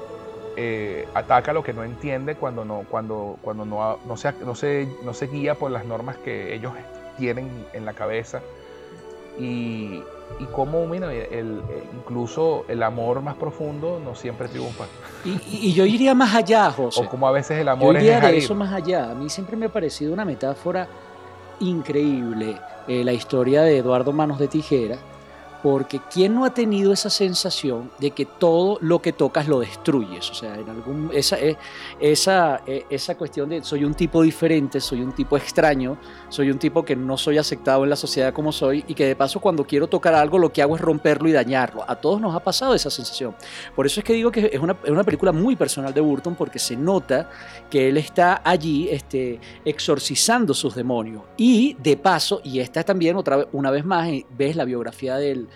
eh, ataca lo que no entiende cuando no, cuando, cuando no, no, se, no, se, no se guía por las normas que ellos tienen en la cabeza. Y, y cómo, mira, el, incluso el amor más profundo no siempre triunfa. Y, y- yo iría más allá, José. O como a veces el Yo amor es iría de dejar ir. eso más allá. A mí siempre me ha parecido una metáfora increíble eh, la historia de Eduardo Manos de Tijera, porque ¿quién no ha tenido esa sensación de que todo lo que tocas lo destruyes? O sea, en algún, esa, eh, esa, eh, esa cuestión de soy un tipo diferente, soy un tipo extraño, soy un tipo que no soy aceptado en la sociedad como soy y que de paso cuando quiero tocar algo lo que hago es romperlo y dañarlo. A todos nos ha pasado esa sensación. Por eso es que digo que es una, es una película muy personal de Burton porque se nota que él está allí este, exorcizando sus demonios. Y de paso, y esta también otra una vez más, eh, ves la biografía del,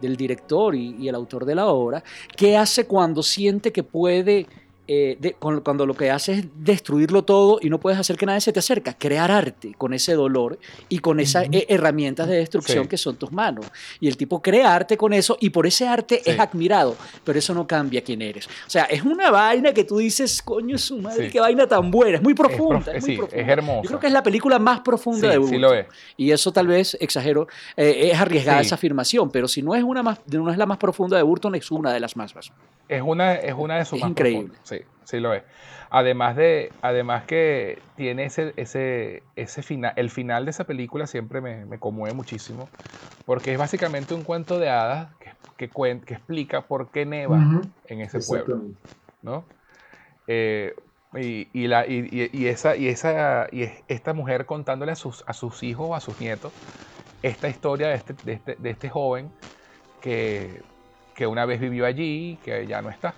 del director y, el autor de la obra, qué hace cuando siente que puede, eh, de- con- cuando lo que hace es destruirlo todo y no puedes hacer que nadie se te acerca, crear arte con ese dolor y con esas eh, herramientas de destrucción Sí. que son tus manos. Y el tipo crea arte con eso y por ese arte Sí. es admirado, pero eso no cambia quién eres. O sea, es una vaina que tú dices, coño, su madre, Sí. qué vaina tan buena, es muy Es prof- profunda. Es, muy sí, profunda. es hermosa. Yo creo que es la película más profunda de Burton. sí lo es. Y eso tal vez, exagero, eh, es arriesgada esa afirmación, pero si no es, una más, no es la más profunda de Burton, es una de las más. más. Es una, es una de sus Es más increíble. profundas. Sí, sí lo es. Además de, además que tiene ese, ese, ese final, el final de esa película siempre me, me conmueve muchísimo, porque es básicamente un cuento de hadas que, que, cuen- que explica por qué neva en ese pueblo. ¿no? Eh, y, y la, y, y- esa, y esa, y es- esta mujer contándole a sus, a sus hijos o a sus nietos esta historia de este, de este, de este joven que, que una vez vivió allí que ya no está.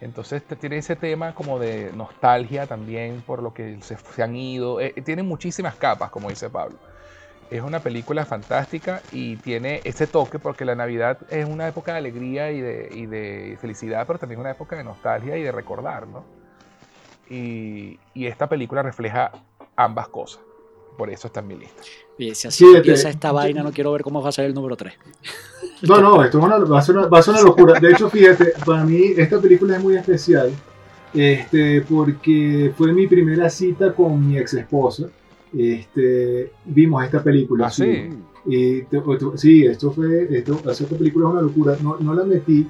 Entonces tiene ese tema como de nostalgia también por lo que se, han ido. Eh, tiene muchísimas capas, como dice Pablo. Es una película fantástica y tiene ese toque porque la Navidad es una época de alegría y de, felicidad, pero también una época de nostalgia y de recordar, ¿no? Y esta película refleja ambas cosas. Por eso está en mi lista. Oye, si así empieza esta vaina, no quiero ver cómo va a ser el número 3. No, no, esto es una- va, a ser una, va a ser una locura. De hecho, fíjate, para mí esta película es muy especial este, porque fue mi primera cita con mi ex esposa. Este, vimos esta película. Ah, sí. Y te- te- sí, esto fue, esto, hacer esta película es una locura. No, no la metí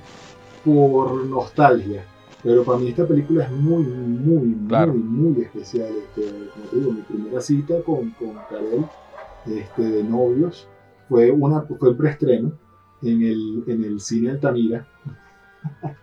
por nostalgia, pero para mí esta película es muy, muy, Claro. muy, muy especial. Este, como te digo, mi primera cita con, con Karel este, de novios fue, una, fue el preestreno en el, en el cine Altamira.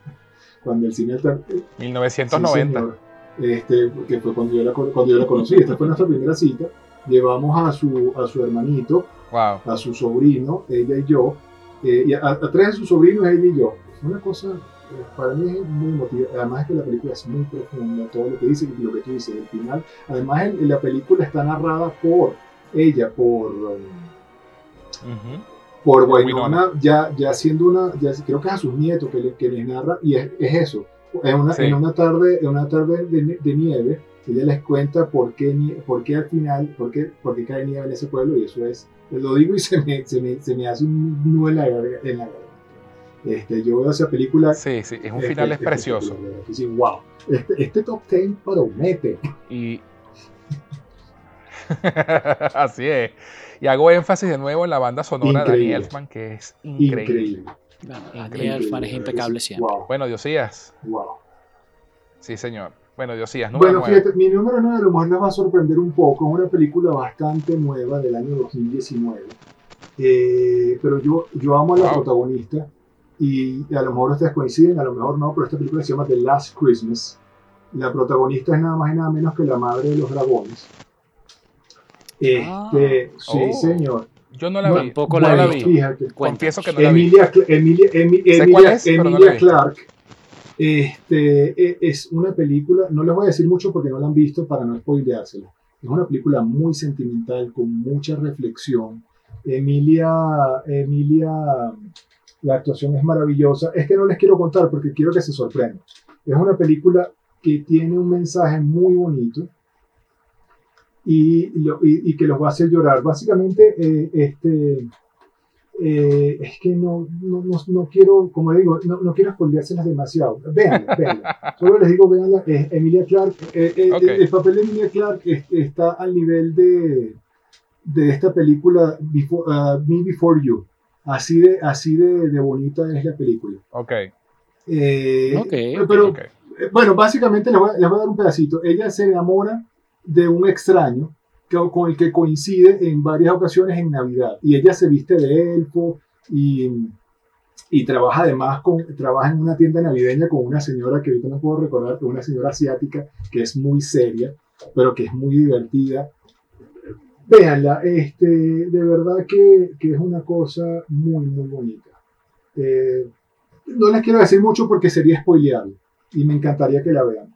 cuando el cine Altamira, 1990. este, que fue cuando yo, la, cuando yo la conocí. Esta fue nuestra primera cita. Llevamos a su, a su hermanito, wow. a su sobrino, ella y yo, eh, y a, a tres de sus sobrinos, ella y yo. Es una cosa, eh, para mí es muy emotiva. Además es que la película es muy profunda, todo lo que dice y lo que tú dices, el final. Además, el- la película está narrada por ella, por... um, por Por Winona, ya, ya siendo una, ya, creo que es a sus nietos que, le- que les narra, y es, es eso. En una, Sí. en una tarde, en una tarde de, nieve, ella les cuenta por qué, por qué al final, por qué, por qué cae nieve en ese pueblo, y eso es, lo digo y se me, se me, se me hace un nudo en la garganta. Este, yo veo esa película. Sí, sí, es un este, final es precioso. que sí, wow. Este, este top 10 promete. Y. Así es. Y hago énfasis de nuevo en la banda sonora de Danny Increíble. Elfman, que es increíble. Increíble. Bueno, Daniel Elfman es impecable siempre. Wow, Bueno, Diosías. wow. Sí, señor. Bueno, Diosías, número Bueno, 9. fíjate, mi número 9 a lo mejor les va a sorprender un poco. Es una película bastante nueva del año 2019. Eh, pero yo, yo amo a la Wow. protagonista y a lo mejor ustedes coinciden, a lo mejor no, pero esta película se llama The Last Christmas. La protagonista es nada más y nada menos que la madre de los dragones. Este, Ah. sí, Oh. señor. Yo no la No, vi. tampoco no la vi. Fíjate. Confieso que no la vi. Emilia, Emilia, Emi- Emilia- es, no Emilia visto. Clark este, e- es una película, no les voy a decir mucho porque no la han visto para no spoileársela. Es una película muy sentimental, con mucha reflexión. Emilia, Emilia, la actuación es maravillosa. Es que no les quiero contar porque quiero que se sorprendan. Es una película que tiene un mensaje muy bonito y, y- y que los va a hacer llorar. Básicamente, eh, este, eh, es que no, no, no, no quiero, como digo, no, no quiero spoileárselas demasiado. Veanla, veanla. Solo les digo, veanla. Eh, Emilia Clark, eh, eh, Ok. el, el papel de Emilia Clark es- está al nivel de, de esta película Before, uh, Me Before You. Así de, así de, de bonita es la película. Ok. Eh, Ok, pero ok. eh, Bueno, básicamente les voy, a- les voy a dar un pedacito. Ella se enamora de un extraño que- con el que coincide en varias ocasiones en Navidad. Y ella se viste de elfo y, y trabaja además con, trabaja en una tienda navideña con una señora que ahorita no puedo recordar, pero una señora asiática que es muy seria, pero que es muy divertida. Véanla, este, de verdad que, que es una cosa muy, muy bonita. Eh, no les quiero decir mucho porque sería spoilearlo y me encantaría que la vean.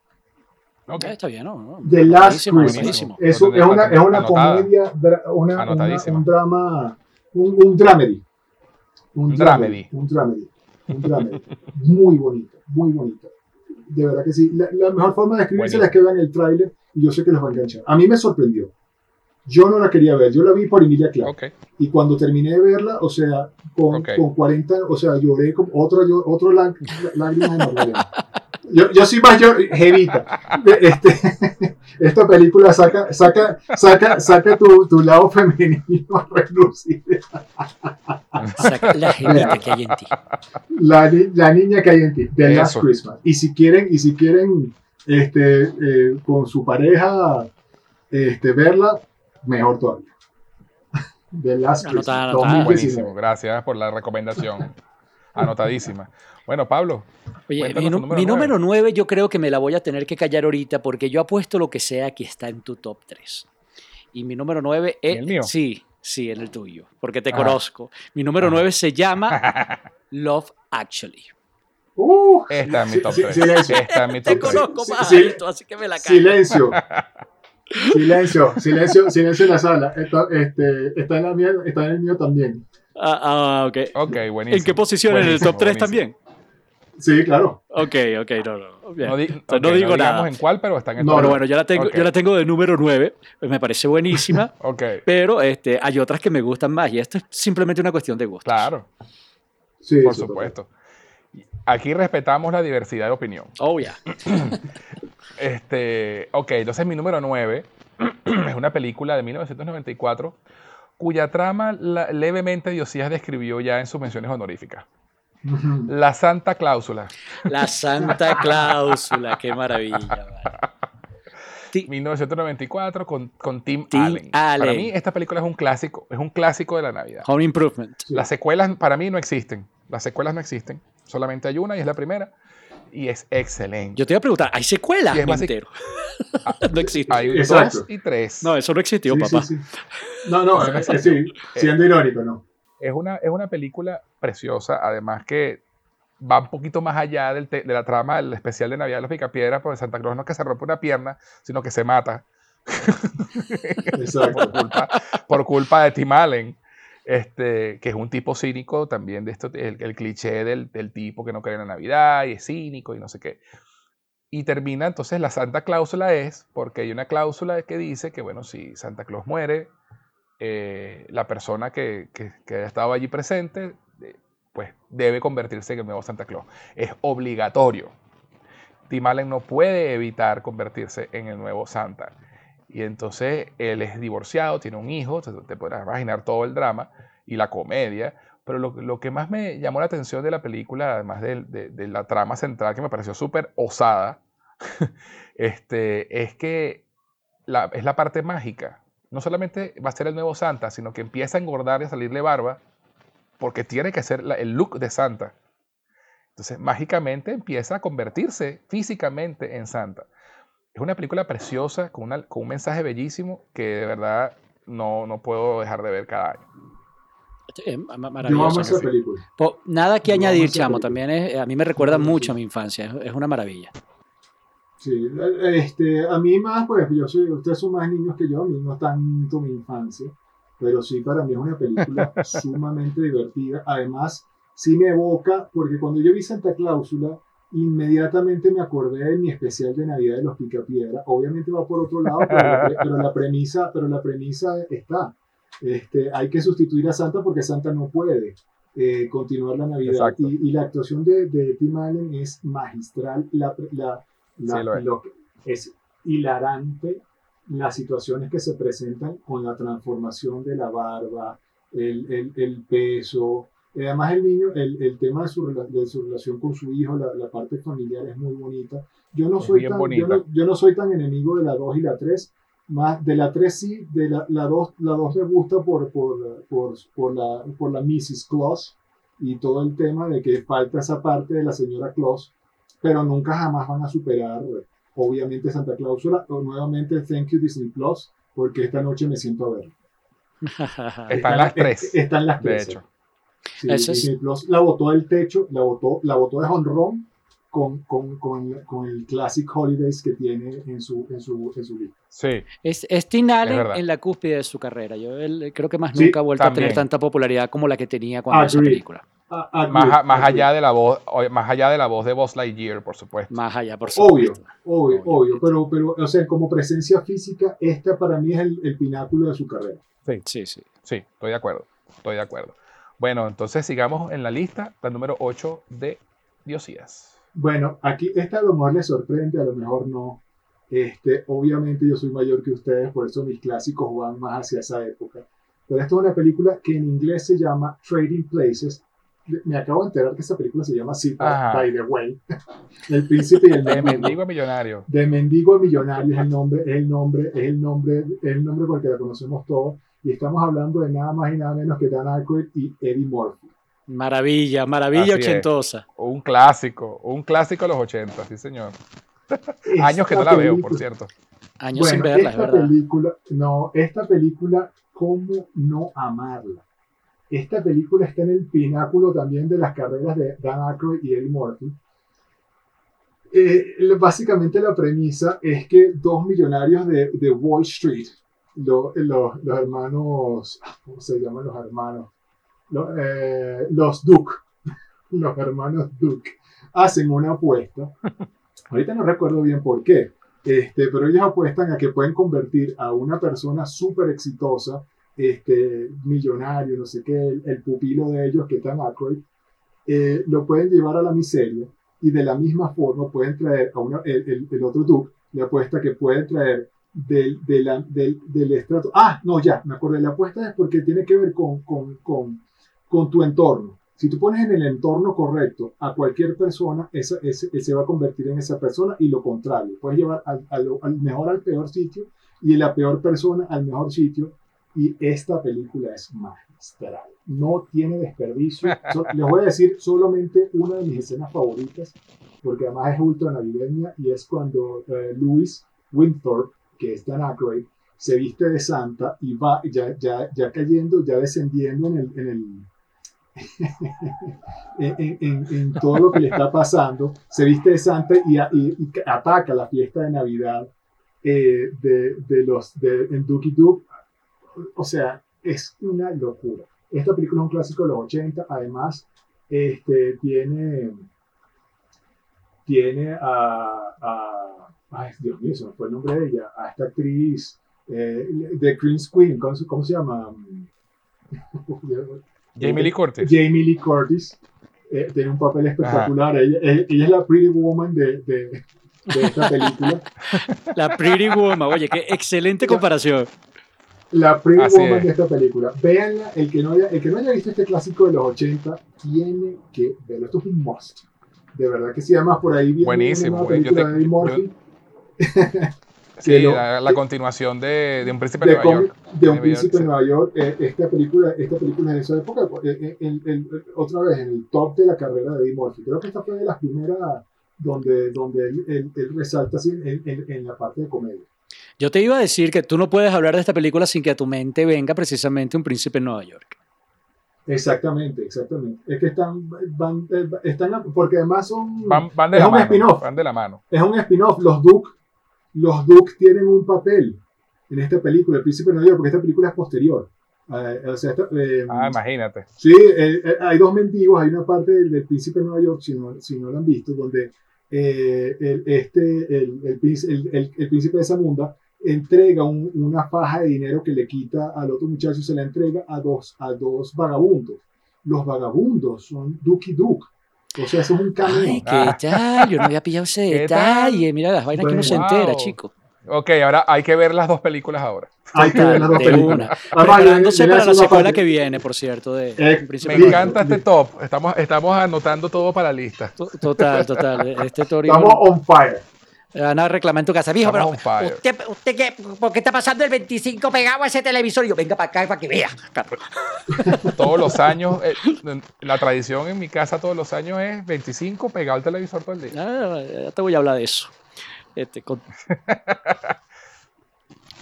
Ok. Ah, está bien, ¿no? no, The Last buenísimo, Christmas. Lo es una, es una comedia, una, una- un drama, un, un dramedy. Un dramedy. Un dramedy. Un dramedy. muy bonito, muy bonito. De verdad que sí. La, la mejor forma de escribirse es que vean el tráiler y yo sé que los va a enganchar. A mí me sorprendió. Yo no la quería ver, yo la vi por Emilia Clarke. Ok. Y cuando terminé de verla, o sea, con, Ok. con 40, o sea, lloré como otro, yo- otro lá- lágrima enorme. Yo, yo soy mayor, jevita. Este, esta película saca, saca, saca, saca tu, tu lado femenino a relucir. Saca la gemita que hay en ti. La, la niña que hay en ti, The Last Eso. Christmas. Y si quieren, y si quieren este, eh, con su pareja este, verla, mejor todavía. The Last Anotada, Christmas. anotada. 2019. Buenísimo. Gracias por la recomendación. Anotadísima. Bueno, Pablo. Oye, mi, número mi nueve. número 9 yo creo que me la voy a tener que callar ahorita porque yo apuesto lo que sea que está en tu top 3. Y mi número 9 es... el mío? Sí, sí, en el tuyo, porque te Ah. conozco. Mi número Ah. 9 se llama Love Actually. Uh, Esta es mi top Sí, 3. silencio. Esta es mi Te top 3. conozco Sí, más sí. alto, así que me la callo. silencio. Silencio, silencio, silencio en la sala. Esto, este, está en la mía, está en el mío también. Ah, ah, ok. Ok, buenísimo. ¿En qué posición? ¿En el top 3 buenísimo. también? Sí, claro. Ok, ok, no, no. bien. No, di- Entonces, ok, no digo digamos nada. en cuál, pero está en el No, top Pero no. bueno, yo la tengo, Ok. yo la tengo de número 9. Me parece buenísima. Ok, pero este, hay otras que me gustan más. Y esto es simplemente una cuestión de gusto. claro, Sí, por supuesto. Aquí respetamos la diversidad de opinión. Oh, ya. Este, ok, entonces mi número 9 es una película de 1994 cuya trama la- levemente Diosías describió ya en sus menciones honoríficas. La Santa Cláusula, La Santa Cláusula. Qué maravilla. vale. Ti- 1994 con, con Tim, Tim Allen. Para Allen. mí esta película es un clásico, es un clásico de la Navidad. Home Improvement. Las secuelas para mí no existen, las secuelas no existen, solamente hay una y es la primera y es excelente. Yo te iba a preguntar, ¿hay secuelas? Y es entero. no existe. Hay Exacto. dos y tres. No, eso no existió, Sí, papá. sí, sí. No, no, eh, eh, sí, siendo irónico, ¿no? Es una, es una película preciosa, además que va un poquito más allá del te- de la trama del especial de Navidad de los Picapiedras, porque Santa Claus no es que se rompe una pierna, sino que se mata Exacto. por culpa, por culpa de Tim Allen, este, que es un tipo cínico también, de esto, el, cliché del, tipo que no cree en la Navidad y es cínico y no sé qué. Y termina entonces la Santa Cláusula es, porque hay una cláusula que dice que, bueno, si Santa Claus muere, eh, la persona que, que, que estaba allí presente, eh, pues debe convertirse en el nuevo Santa Claus. Es obligatorio. Tim Allen no puede evitar convertirse en el nuevo Santa. Y entonces él es divorciado, tiene un hijo, te, te podrás imaginar todo el drama y la comedia. Pero lo, que más me llamó la atención de la película, además de, la trama central, que me pareció súper osada, este, es que es la parte mágica. No solamente va a ser el nuevo Santa, sino que empieza a engordar y a salirle barba, porque tiene que ser la- el look de Santa. Entonces, mágicamente empieza a convertirse físicamente en Santa. Es una película preciosa, con, una- con un mensaje bellísimo que de verdad no, no puedo dejar de ver cada año. Amo Maravilloso. esa sí. película. Po- Nada que Yo añadir, chamo. película. También es, a mí me recuerda Sí, sí. mucho a mi infancia. Es, es una maravilla. Sí, este, a mí más, pues yo soy, ustedes son más niños que yo, a mí no tanto mi infancia, pero sí para mí es una película sumamente divertida. Además, sí me evoca, porque cuando yo vi Santa Cláusula, inmediatamente me acordé de mi especial de Navidad de los Picapiedra. Obviamente va por otro lado, pero la, pre- pero la premisa, pero la premisa está. Este, hay que sustituir a Santa porque Santa no puede eh, continuar la Navidad. Y, y la actuación de, de Tim Allen es magistral. La, la, la- Sí, lo es. lo que- es hilarante las situaciones que se presentan con la transformación de la barba, el, el- el peso. Eh, Además, el niño, el, el tema de su, de su relación con su hijo, la, la parte familiar es muy bonita. Yo no, Es soy tan, bonita. yo, no, yo no soy tan enemigo de la 2 y la 3. Más de la 3 sí, de la, la 2 la 2 me gusta por, por, por, por, la, por la Mrs. Claus y todo el tema de que falta esa parte de la señora Claus, pero nunca jamás van a superar, obviamente, Santa Cláusula o nuevamente Thank You Disney Plus, porque esta noche me siento a ver. Están las tres, Están las de tres. hecho. Sí, Eso es- la botó del techo, la botó, la botó de honrón con, con, con, con el Classic Holidays que tiene en su, en su, en su lista. Sí, Es, es Tim Allen verdad. en la cúspide de su carrera. Yo él, creo que más Sí, nunca ha vuelto a tener también. tanta popularidad como la que tenía cuando hizo esa Agreed. película. Más, a- más allá de la voz, más allá de la voz de Buzz Lightyear, por supuesto. Más allá, por Obvio, supuesto. obvio, Obvio. obvio, pero, pero, o sea, como presencia física, esta para mí es el, el pináculo de su carrera. Sí, sí. Sí, estoy de acuerdo, estoy de acuerdo. Bueno, entonces sigamos en la lista, la número 8 de Diosías. Bueno, aquí esta a lo mejor les sorprende, a lo mejor no. Este, obviamente yo soy mayor que ustedes, por eso mis clásicos van más hacia esa época. Pero esta es una película que en inglés se llama Trading Places. Me acabo de enterar que esta película se llama así, by the way. El príncipe y el De mendigo. a millonario. De mendigo a millonario es el nombre, es el nombre, es el nombre, es el nombre con el que la conocemos todos. Y estamos hablando de nada más y nada menos que Dan Aykroyd y Eddie Murphy. Maravilla, maravilla Así es. ochentosa. Un clásico, un clásico de los 80, sí señor. Años que no la veo, por cierto. Años sin verla, es esta verdad. película, no, esta película, ¿cómo no amarla? Esta película está en el pináculo también de las carreras de Dan Aykroyd y Eddie Murphy. Eh, básicamente la premisa es que dos millonarios de, de Wall Street, lo- lo- los hermanos, ¿cómo se llaman los hermanos? Lo- eh, los Duke, los hermanos Duke, hacen una apuesta. Ahorita no recuerdo bien por qué, este, pero ellos apuestan a que pueden convertir a una persona súper exitosa, este, millonario, no sé qué, el, el pupilo de ellos que está en Aykroyd, eh, lo pueden llevar a la miseria y de la misma forma pueden traer a una, el, el- el otro Duke, le apuesta que pueden traer del, de la- del, del estrato. Ah, no, ya, me acordé, la apuesta es porque tiene que ver con, con, con, con tu entorno. Si tú pones en el entorno correcto a cualquier persona, esa, ese, se va a convertir en esa persona y lo contrario. Puedes llevar al, al- al mejor al peor sitio y la peor persona al mejor sitio. Y esta película es magistral. No tiene desperdicio. So- les voy a decir solamente una de mis escenas favoritas, porque además es ultra navideña y es cuando eh, Louis Winthorpe, que está en Aykroyd, se viste de Santa y va ya, ya, ya cayendo, ya descendiendo en el, en el, en, en- en- todo lo que le está pasando, se viste de Santa y, y- y ataca la fiesta de Navidad eh, de, de los de en Dookie Duke. O sea, es una locura. Esta película es un clásico de los 80, además este, tiene, tiene a, a- ay, Dios mío, se me fue el nombre de ella, a esta actriz eh, de Queen's Queen, ¿cómo, se- cómo se llama? Jamie Lee Curtis. Jamie Lee Curtis eh, tiene un papel espectacular. Ella, ella- ella es la Pretty Woman de, de, de esta película. La Pretty Woman, oye, qué excelente comparación. La Pretty Así Woman es. de esta película. Véanla, el que, no haya, el que no haya visto este clásico de los 80 tiene que verlo. Esto es un must. De verdad que sí, además por ahí viene Buenísimo, una eh, yo película te- de Eddie yo- Murphy. Sí, lo- la, continuación de, de Un Príncipe de de, Nueva York. de un príncipe en Nueva York. Eh, esta, película, esta película de esa época, eh, eh, otra vez en el top de la carrera de Eddie Murphy. Creo que esta fue de las primeras donde, donde él, él- él resalta así en, en- en la parte de comedia. Yo te iba a decir que tú no puedes hablar de esta película sin que a tu mente venga precisamente un príncipe en Nueva York. Exactamente, exactamente. Es que están, van, están porque además son, Van, van de Es la un mano. spin-off. Van de la mano. es un spin-off. Los Duke, los Duke tienen un papel en esta película, El Príncipe de Nueva York, porque esta película es posterior. Eh, o sea, esta- eh, Ah, imagínate. Sí, eh, eh, hay dos mendigos, hay una parte del, del Príncipe de Nueva York, si no, si no lo han visto, donde eh, el, este, el, el, príncipe- el- de Zamunda entrega un- una faja de dinero que le quita al otro muchacho, se la entrega a dos, a dos vagabundos. Los vagabundos son Duki Duke. O sea, eso es un cameo. Ay, qué tal, yo no había pillado ese detalle. Mira las vainas que uno se entera, chico. Ok, ahora hay que ver las dos películas ahora. Hay que ver las dos películas. Preparándose para la secuela que viene, por cierto, de Eh, Me encanta este top. Estamos, estamos anotando todo para la lista. Total, total. Este Estamos on fire. Van a reclamar en tu casa. Viejo, pero usted, usted qué, ¿por qué está pasando el 25 pegado a ese televisor? Y yo, venga para acá para que vea. Claro. Todos los años, eh, la tradición en mi casa todos los años es 25 pegado al televisor todo el día. Ah, ya te voy a hablar de eso. Este, con-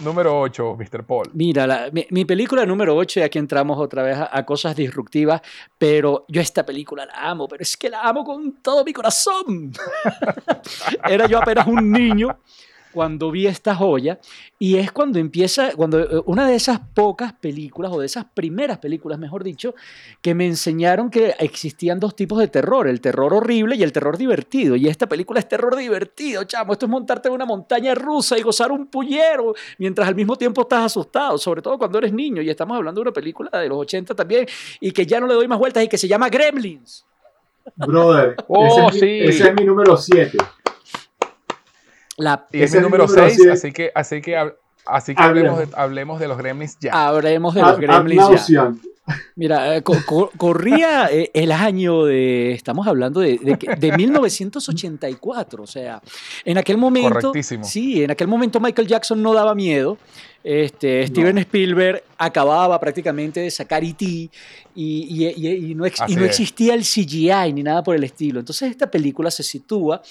Número 8, Mr. Paul. Mira, la- mi, película número 8, y aquí entramos otra vez a, a cosas disruptivas, pero yo esta película la amo, pero es que la amo con todo mi corazón. Era yo apenas un niño cuando vi esta joya y es cuando empieza, cuando eh, una de esas pocas películas o de esas primeras películas, mejor dicho, que me enseñaron que existían dos tipos de terror, el terror horrible y el terror divertido. Y esta película es terror divertido, chamo. Esto es montarte en una montaña rusa y gozar un pullero mientras al mismo tiempo estás asustado, sobre todo cuando eres niño. Y estamos hablando de una película de los 80 también y que ya no le doy más vueltas y que se llama Gremlins. Brother, Oh, ese, es mi, sí. ese es mi número 7. La Y es Ese mi es mi número número 6, siete. así que, así que, así que Hablemos. hablemos, de, hablemos de los gremlins ya. Hablemos de los Gremlins ya. Mira, eh, co- co- corría eh, el año de, estamos hablando de, de, que- de 1984, o sea, en aquel momento, Correctísimo. sí, en aquel momento Michael Jackson no daba miedo, este, Steven Spielberg acababa prácticamente de sacar E.T. y, y, y- y no, ex- y no existía el CGI ni nada por el estilo. Entonces esta película se sitúa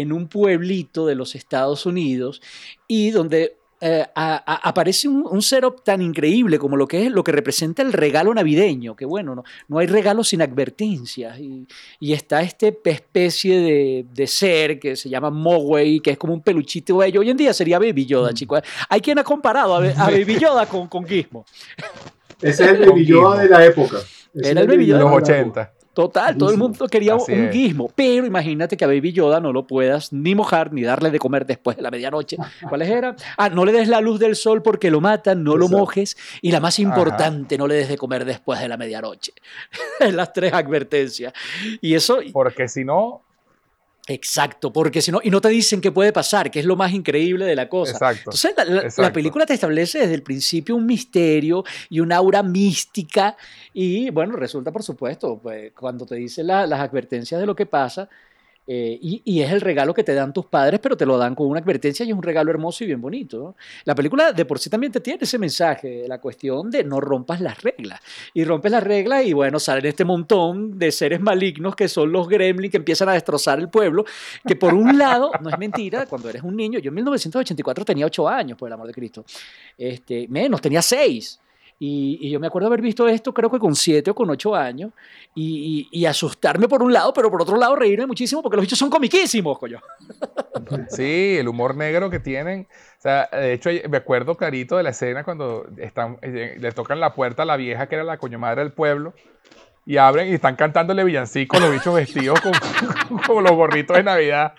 en un pueblito de los Estados Unidos y donde eh, aparece un, un, setup tan increíble como lo que es lo que representa el regalo navideño, que bueno, no, no hay regalo sin advertencias. Y, y está este especie de, de, ser que se llama Moway, que es como un peluchito bello. Hoy en día sería Baby Yoda, mm. chicos. Hay quien ha comparado a, Baby Yoda con, con Gizmo. Ese es el Baby Yoda de la época. Era el Baby Yoda de los 80. Total, todo el mundo quería un guismo, pero imagínate que a Baby Yoda no lo puedas ni mojar ni darle de comer después de la medianoche. ¿Cuáles eran? Ah, no le des la luz del sol porque lo matan, no lo mojes y la más importante, no le des de comer después de la medianoche. Las tres advertencias. Y eso... Porque si no, Exacto, porque si no, y no te dicen qué puede pasar, que es lo más increíble de la cosa. Exacto, Entonces, la, película te establece desde el principio un misterio y una aura mística, y bueno, resulta, por supuesto, pues, cuando te dicen las advertencias de lo que pasa, eh, y, es el regalo que te dan tus padres, pero te lo dan con una advertencia y es un regalo hermoso y bien bonito. La película de por sí también te tiene ese mensaje, la cuestión de no rompas las reglas. Y rompes las reglas y bueno, salen este montón de seres malignos que son los gremlins que empiezan a destrozar el pueblo, que por un lado, no es mentira, cuando eres un niño, yo en 1984 tenía 8 años, por el amor de Cristo, este, menos, tenía 6. Y, yo me acuerdo haber visto esto, creo que con siete o con ocho años, y, asustarme por un lado, pero por otro lado reírme muchísimo porque los bichos son comiquísimos, coño. Sí, el humor negro que tienen. O sea, de hecho, me acuerdo clarito de la escena cuando están, eh, le tocan la puerta a la vieja que era la coño madre del pueblo y abren y están cantándole villancicos los bichos vestidos con, como los gorritos de Navidad.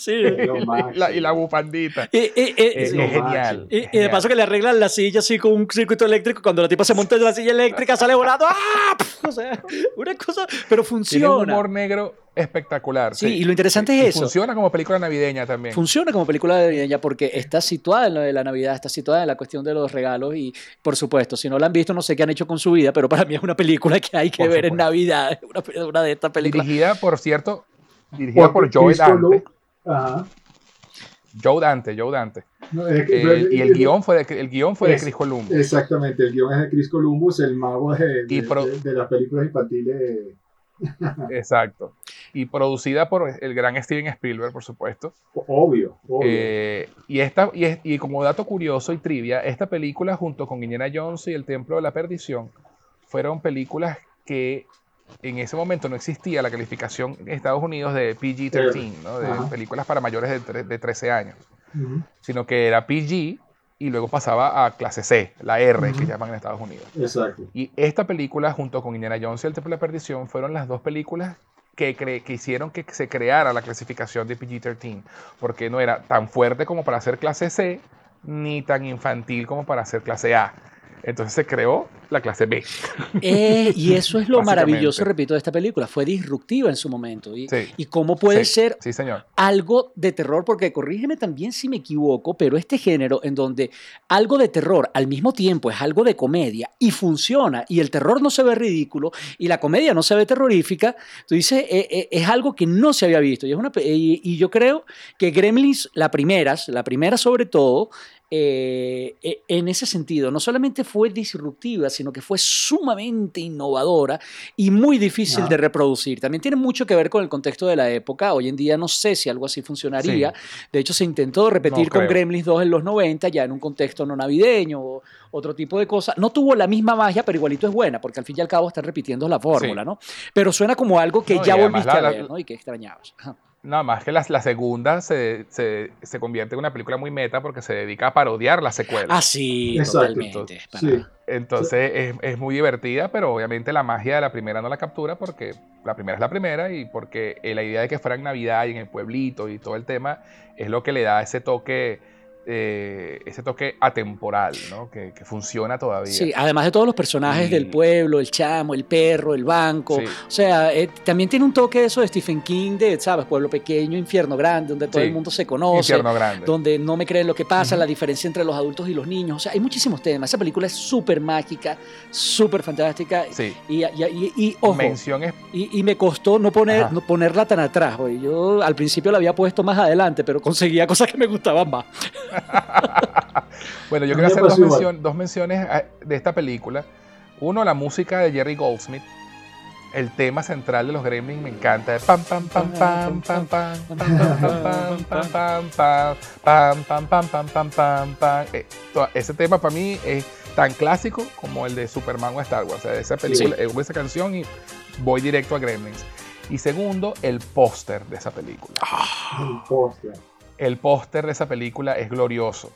Sí. y, la, y la bufandita. es, genial. Y, de paso que le arreglan la silla así con un circuito eléctrico. Cuando la tipa se monta en la silla eléctrica sale volando. ¡Ah! O sea, una cosa, pero funciona. Tiene un humor negro espectacular. Sí, y lo interesante es eso. Funciona como película navideña también. Funciona como película navideña porque está situada en lo de la Navidad, está situada en la cuestión de los regalos y, por supuesto, si no la han visto, no sé qué han hecho con su vida, pero para mí es una película que hay que ver en Navidad, una, una, de estas películas. Dirigida, por cierto, dirigida por, Joe Dante. Joe Dante, Joe Dante. Eh, y el guion fue de, el guion fue de Chris Columbus. Exactamente, el guion es de Chris Columbus, el mago de, de las películas infantiles Exacto. Y producida por el gran Steven Spielberg, por supuesto. Obvio. Eh, y, esta, y, como dato curioso y trivia, esta película junto con Indiana Jones y El Templo de la Perdición fueron películas que en ese momento no existía la calificación en Estados Unidos de PG-13, ¿no? de películas para mayores de, de 13 años, sino que era PG y luego pasaba a clase C, la R, que llaman en Estados Unidos. Exacto. Y esta película, junto con Indiana Jones y el Templo de la Perdición, fueron las dos películas que, que hicieron que se creara la clasificación de PG-13, porque no era tan fuerte como para hacer clase C, ni tan infantil como para hacer clase A. Entonces se creó la clase B. Eh, y eso es lo maravilloso, repito, de esta película. Fue disruptiva en su momento. Y, y cómo puede ser algo de terror, porque corrígeme también si me equivoco, pero este género en donde algo de terror al mismo tiempo es algo de comedia y funciona, y el terror no se ve ridículo y la comedia no se ve terrorífica, tú dices, eh, eh, es algo que no se había visto. Y, es una, y, yo creo que Gremlins, la primeras, la primera sobre todo, eh, e, en ese sentido, no solamente fue disruptiva, sino que fue sumamente innovadora y muy difícil de reproducir. También tiene mucho que ver con el contexto de la época. Hoy en día no sé si algo así funcionaría. De hecho, se intentó repetir con Gremlins 2 en los 90, ya en un contexto no navideño o otro tipo de cosas. No tuvo la misma magia, pero igualito es buena, porque al fin y al cabo están repitiendo la fórmula, ¿no? Pero suena como algo que ya volviste a ver, ¿no? Y que extrañabas. Nada más que la, la segunda se, se, se, convierte en una película muy meta porque se dedica a parodiar la secuela. Ah, sí, totalmente. Entonces, es, es, muy divertida, pero obviamente la magia de la primera no la captura porque la primera es la primera y porque la idea de que fuera en Navidad y en el pueblito y todo el tema es lo que le da ese toque eh, ese toque atemporal, ¿no? Que, funciona todavía. Sí, además de todos los personajes del pueblo, el chamo, el perro, el banco. O sea, eh, también tiene un toque de eso de Stephen King, de, ¿sabes? Pueblo pequeño, infierno grande, donde todo el mundo se conoce. grande. Donde no me creen lo que pasa, la diferencia entre los adultos y los niños. O sea, hay muchísimos temas. Esa película es súper mágica, súper fantástica. Sí. Y, y, y, ojo, y, me costó no, poner, no ponerla tan atrás. Yo al principio la había puesto más adelante, pero conseguía cosas que me gustaban más. Bueno, yo quiero hacer dos, menciones ah, de esta película. Uno, la música de Jerry Goldsmith. el tema central de los Gremlins me encanta. Pam pam pam pam pam pam pam pam pam pam pam pam pam pam pam pam pam Ese tema para mí es tan clásico como el de Superman o Star Wars. esa película, esa canción y voy directo a Gremlins. Y segundo, el póster de esa película. El póster. El póster de esa película es glorioso.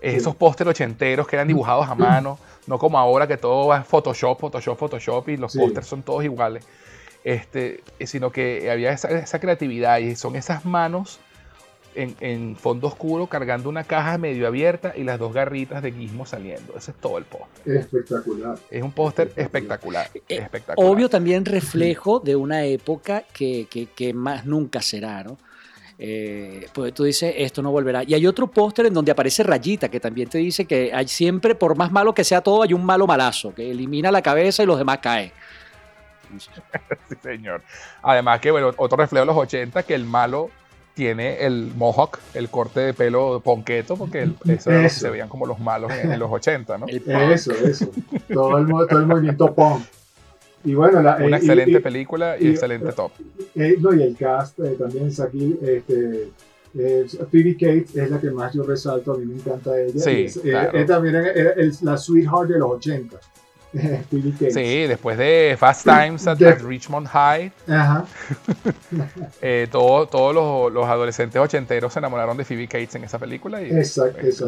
Esos pósteres ochenteros que eran dibujados a mano, no como ahora que todo va Photoshop, Photoshop, Photoshop y los pósters son todos iguales. Este, sino que había esa, creatividad y son esas manos en, fondo oscuro cargando una caja medio abierta y las dos garritas de Gizmo saliendo. Ese es todo el póster. Espectacular. Es un póster espectacular, eh, espectacular. Obvio también reflejo de una época que, que más nunca será, ¿no? Eh, pues tú dices, esto no volverá. Y hay otro póster en donde aparece Rayita, que también te dice que hay siempre, por más malo que sea todo, hay un malo malazo, que elimina la cabeza y los demás caen. sí, señor. Además que, bueno, otro reflejo de los 80, que el malo tiene el mohawk, el corte de pelo ponqueto, porque eso, se veían como los malos en, los 80, ¿no? Eso, eso. Todo el, todo el movimiento punk. Y bueno, una eh, excelente película y, excelente top. Eh, no, y el cast eh, también es aquí. Este, Phoebe Cates es la que más yo resalto, a mí me encanta ella. Sí, es, también era, la sweetheart de los 80. Phoebe Cates. Sí, después de Fast Times at, Richmond High, Ajá. todos los, los, adolescentes ochenteros se enamoraron de Phoebe Cates en esa película y pues,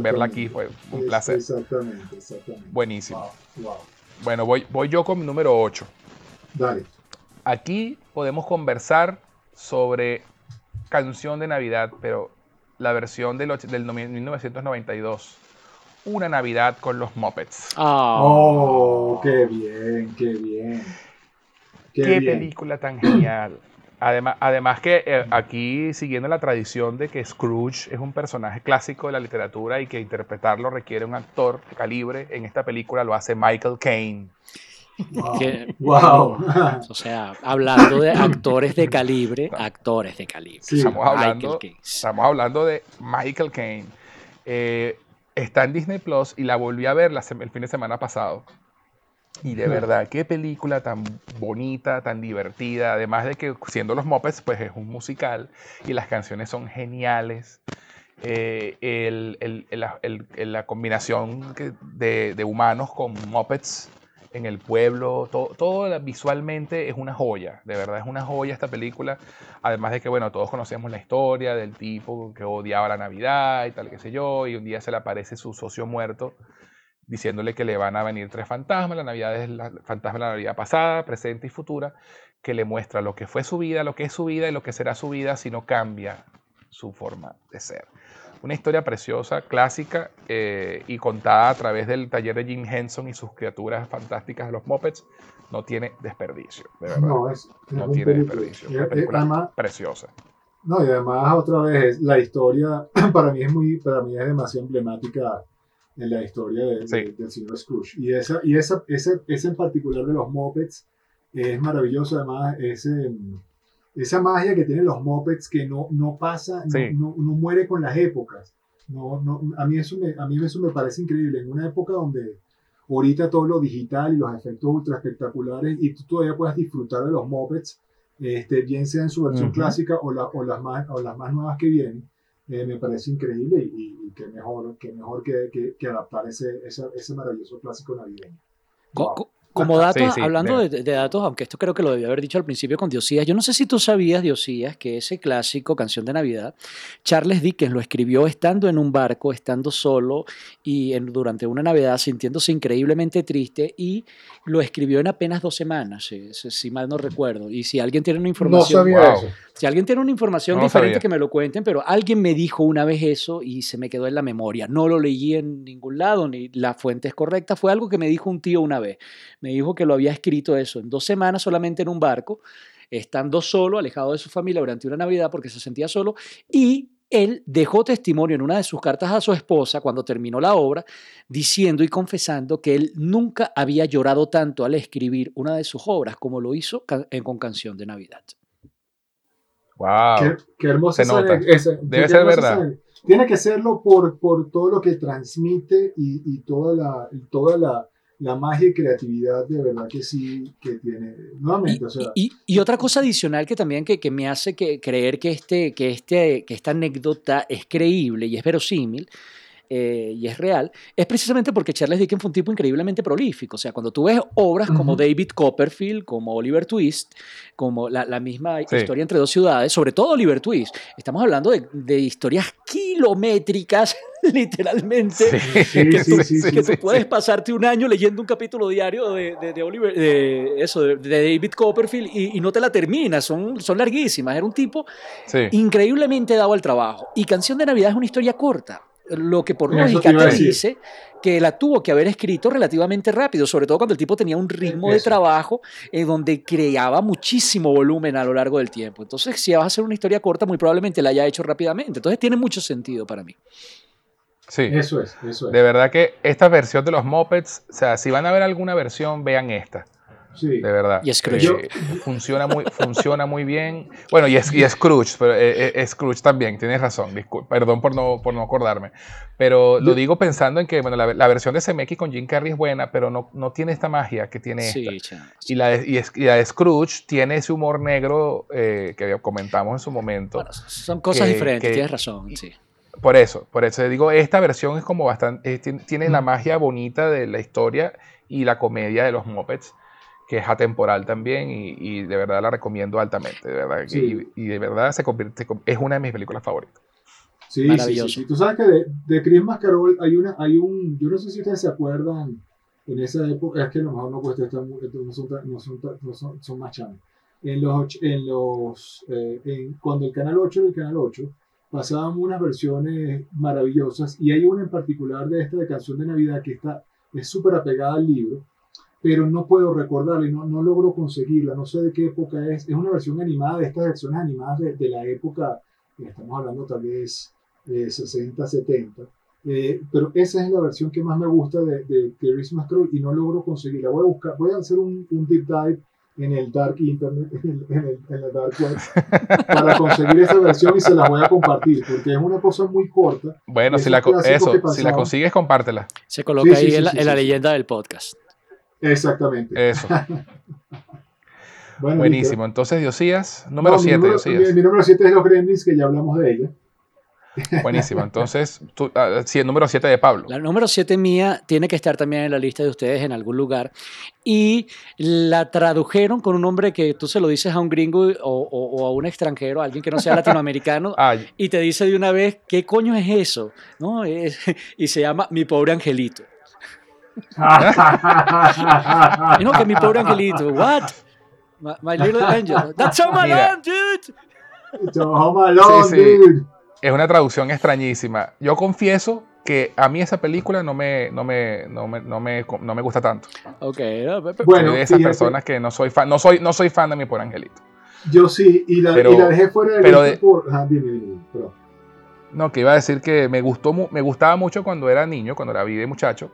verla aquí fue un placer. Exactamente, exactamente. Buenísimo. Bueno, voy, voy yo con mi número 8. Dale. Aquí podemos conversar sobre canción de Navidad, pero la versión del, del 1992. Una Navidad con los Muppets. Ah. Oh, qué bien, qué bien. Qué, película tan genial. Además, además que eh, aquí, siguiendo la tradición de que Scrooge es un personaje clásico de la literatura y que interpretarlo requiere un actor de calibre, en esta película lo hace Michael Caine. Wow. O sea, hablando de actores de calibre, actores de calibre. estamos, hablando, estamos hablando de Michael Caine. Eh, está en Disney Plus y la volví a ver el fin de semana pasado. Y de verdad, qué película tan bonita, tan divertida. Además de que siendo los Muppets, pues es un musical y las canciones son geniales. Eh, la combinación de, de, humanos con Muppets en el pueblo, todo, visualmente es una joya, de verdad es una joya esta película, además de que, bueno, todos conocemos la historia del tipo que odiaba la Navidad y tal, qué sé yo, y un día se le aparece su socio muerto diciéndole que le van a venir tres fantasmas, la Navidad es la fantasma de la Navidad pasada, presente y futura, que le muestra lo que fue su vida, lo que es su vida y lo que será su vida si no cambia su forma de ser. Una historia preciosa, clásica eh, y contada a través del taller de Jim Henson y sus criaturas fantásticas de los Muppets. No tiene desperdicio, de verdad. No, es, no tiene desperdicio. Una película preciosa. No, y además otra vez la historia para mí es muy, para mí es demasiado emblemática en la historia del señor Scrooge. Y esa, y esa, ese, ese en particular de los Muppets es maravilloso. Además, ese, esa magia que tienen los mopeds que no, no pasa, no, no, muere con las épocas. No, no, a, mí eso me, a mí eso me parece increíble. En una época donde ahorita todo lo digital y los efectos ultra espectaculares y tú todavía puedas disfrutar de los mopeds, este, bien sea en su versión clásica o, la, o, las más, o las más nuevas que vienen, eh, me parece increíble y, y, que mejor, que, mejor que, que, adaptar ese, ese, ese, maravilloso clásico navideño. Como datos, hablando de, datos, aunque esto creo que lo debía haber dicho al principio con Diosías, yo no sé si tú sabías, Diosías, que ese clásico, Canción de Navidad, Charles Dickens lo escribió estando en un barco, estando solo y en, durante una Navidad sintiéndose increíblemente triste y lo escribió en apenas dos semanas, si, mal no recuerdo. Y si alguien tiene una información... No sabía eso. Si alguien tiene una información diferente que me lo cuenten, pero alguien me dijo una vez eso y se me quedó en la memoria. No lo leí en ningún lado, ni la fuente es correcta. Fue algo que me dijo un tío una vez. Me dijo que lo había escrito eso en dos semanas solamente en un barco, estando solo, alejado de su familia durante una Navidad porque se sentía solo y él dejó testimonio en una de sus cartas a su esposa cuando terminó la obra, diciendo y confesando que él nunca había llorado tanto al escribir una de sus obras como lo hizo con Canción de Navidad. Wow. Qué, qué hermoso Debe ser verdad. Tiene que serlo por, por todo lo que transmite y, y toda, la, toda la, la magia y creatividad de verdad que sí que tiene. Nuevamente, o sea. Y, y, otra cosa adicional que también que, que me hace que creer que, este, que, este, que esta anécdota es creíble y es verosímil eh, y es real, es precisamente porque Charles Dickens fue un tipo increíblemente prolífico. O sea, cuando tú ves obras como David Copperfield, como Oliver Twist, como la, la misma historia entre dos ciudades, sobre todo Oliver Twist, estamos hablando de, de historias kilométricas, literalmente, que, tú, que tú puedes pasarte un año leyendo un capítulo diario de, de, de Oliver, de eso, de, David Copperfield y, y, no te la terminas, son, son larguísimas. Era un tipo increíblemente dado al trabajo. Y Canción de Navidad es una historia corta lo que por lógica te dice que la tuvo que haber escrito relativamente rápido, sobre todo cuando el tipo tenía un ritmo de trabajo en donde creaba muchísimo volumen a lo largo del tiempo. Entonces, si vas a hacer una historia corta, muy probablemente la haya hecho rápidamente. Entonces, tiene mucho sentido para mí. Sí. Eso es, eso es. De verdad que esta versión de los Mopeds, o sea, si van a ver alguna versión, vean esta. Sí. De verdad. Y Scrooge. Eh, funciona, muy, funciona muy bien. Bueno, y, es, y Scrooge, pero eh, eh, Scrooge también, tienes razón. perdón por no, por no acordarme. Pero lo digo pensando en que bueno, la, la, versión de Zemeckis con Jim Carrey es buena, pero no, no tiene esta magia que tiene sí, esta. Y la, de, y, y la de Scrooge tiene ese humor negro eh, que comentamos en su momento. Bueno, son cosas que, diferentes, que, tienes razón, sí. Por eso, por eso digo, esta versión es como bastante, tiene, tiene la magia bonita de la historia y la comedia de los Muppets que es atemporal también y, y, de verdad la recomiendo altamente. De verdad, sí. y, y, de verdad se convierte, es una de mis películas favoritas. Sí, Maravilloso. sí, sí. Tú sabes que de, de Christmas Carol hay, una, hay un, yo no sé si ustedes se acuerdan, en esa época, es que a lo mejor no, pues, están, no, son, no, son, no son, son más chanos. En los, en los eh, en, cuando el Canal 8 era el Canal 8, pasaban unas versiones maravillosas y hay una en particular de esta de Canción de Navidad que está, es súper apegada al libro pero no puedo recordarla y no, no logro conseguirla, no sé de qué época es. Es una versión animada de estas versiones animadas de, de la época, estamos hablando tal vez eh, 60, 70. Eh, pero esa es la versión que más me gusta de, de, de Christmas Carol y no logro conseguirla. Voy a buscar, voy a hacer un, un deep dive en el dark internet, en el, en el, en el dark web, para conseguir esa versión y se la voy a compartir, porque es una cosa muy corta. Bueno, si la, eso, si la consigues, compártela. Se coloca sí, ahí sí, en, la, sí, en la leyenda del podcast. Exactamente. Eso. bueno, Buenísimo. Entonces, Diosías, número 7. No, mi, mi, mi, número 7 es los Gremlins, que ya hablamos de ella. Buenísimo. Entonces, tú, uh, sí, el número 7 de Pablo. La número 7 mía tiene que estar también en la lista de ustedes en algún lugar. Y la tradujeron con un nombre que tú se lo dices a un gringo o, o, o a un extranjero, a alguien que no sea latinoamericano, Ay. y te dice de una vez, ¿qué coño es eso? ¿No? Es, y se llama Mi Pobre Angelito. y no, que mi pobre angelito. What? My, my little angel. That's Home Alone, dude. It's Home Alone, sí, sí. dude. Es una traducción extrañísima. Yo confieso que a mí esa película no me, no me, no me, no me, no me gusta tanto. Ok. Bueno, de esas fíjate. personas que no soy fan, no soy, no soy fan de mi pobre angelito. Yo sí, y la, pero, y la dejé fuera de pero de, por... Ah, dime, dime, pero. No, que iba a decir que me gustó, me gustaba mucho cuando era niño, cuando era vida de muchacho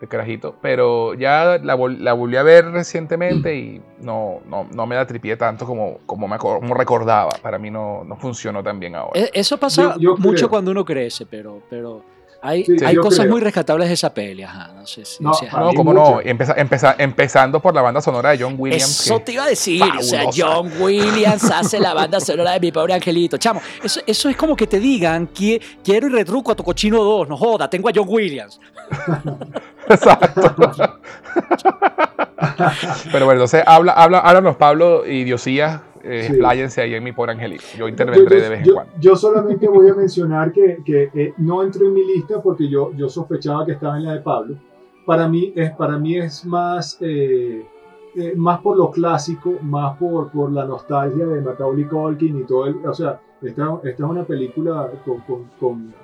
de carajito, pero ya la, la, volví a ver recientemente y no, no, no me da tripié tanto como, como, me, como recordaba. Para mí no, no funcionó tan bien ahora. E, eso pasa yo, yo mucho creo. cuando uno crece, pero, pero hay, sí, hay cosas creo. muy rescatables de esa peli, ajá, no sé si... No, o sea, no como no, empeza, empeza, empezando por la banda sonora de John Williams. Eso te iba a decir, fabulosa. o sea, John Williams hace la banda sonora de Mi Pobre Angelito. Chamo, eso, eso es como que te digan, que quiero y retruco a tu cochino 2, no joda, tengo a John Williams. Exacto. Pero bueno, entonces habla, habla, háblanos Pablo y Diosías eh, sí. expláyense ahí en mi pobre angelito. Yo intervendré yo, yo, de vez en cuando. Yo solamente voy a mencionar que, que eh, no entró en mi lista porque yo, yo sospechaba que estaba en la de Pablo. Para mí es, para mí es más, eh, eh más por lo clásico, más por, por la nostalgia de Macaulay Culkin y todo el... O sea, esta, esta es una película con, con, con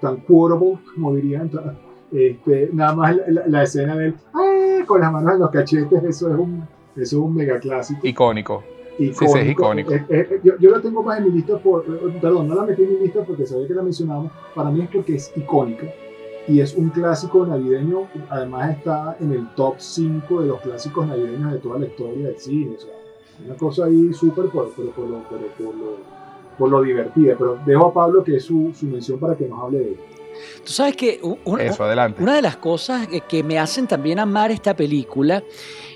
tan quotable, como dirían, este, nada más la, la, la escena del ¡ay! con las manos en los cachetes, eso es un, eso es un mega clásico. Icónico. Icónico. Sí, sí, es icónico. Eh, eh, yo, yo, la tengo más en mi lista, por, perdón, no la metí en mi lista porque sabía que la mencionamos. Para mí es porque es icónica y es un clásico navideño. Además, está en el top 5 de los clásicos navideños de toda la historia del cine. O sea, una cosa ahí súper por, por, por, lo, por, lo, por lo divertida. Pero dejo a Pablo que es su, su mención para que nos hable de ella. Tú sabes que u- un- Eso, adelante. una de las cosas que me hacen también amar esta película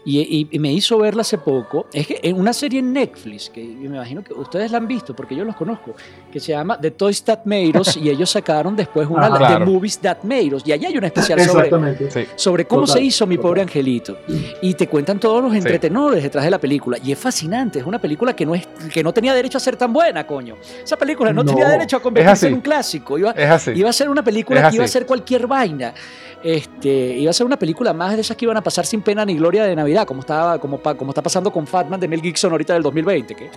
y, y- y me hizo verla hace poco es que en una serie en Netflix, que me imagino que ustedes la han visto porque yo los conozco, que se llama The Toys That Made Us y ellos sacaron después una Ajá. de Claro. Movies That Made Us y allá hay un especial sobre. Sí. sobre cómo Total, se hizo mi total. pobre angelito y te cuentan todos los Sí. entretenores detrás de la película y es fascinante, es una película que no es que no tenía derecho a ser tan buena, coño. Esa película no, No. tenía derecho a convertirse en un clásico, iba, Es así. Iba a ser una película que iba a ser cualquier vaina. Este, iba a ser una película más de esas que iban a pasar sin pena ni gloria de Navidad, como estaba, como, como está pasando con Fatman de Mel Gibson ahorita del 2020. Que,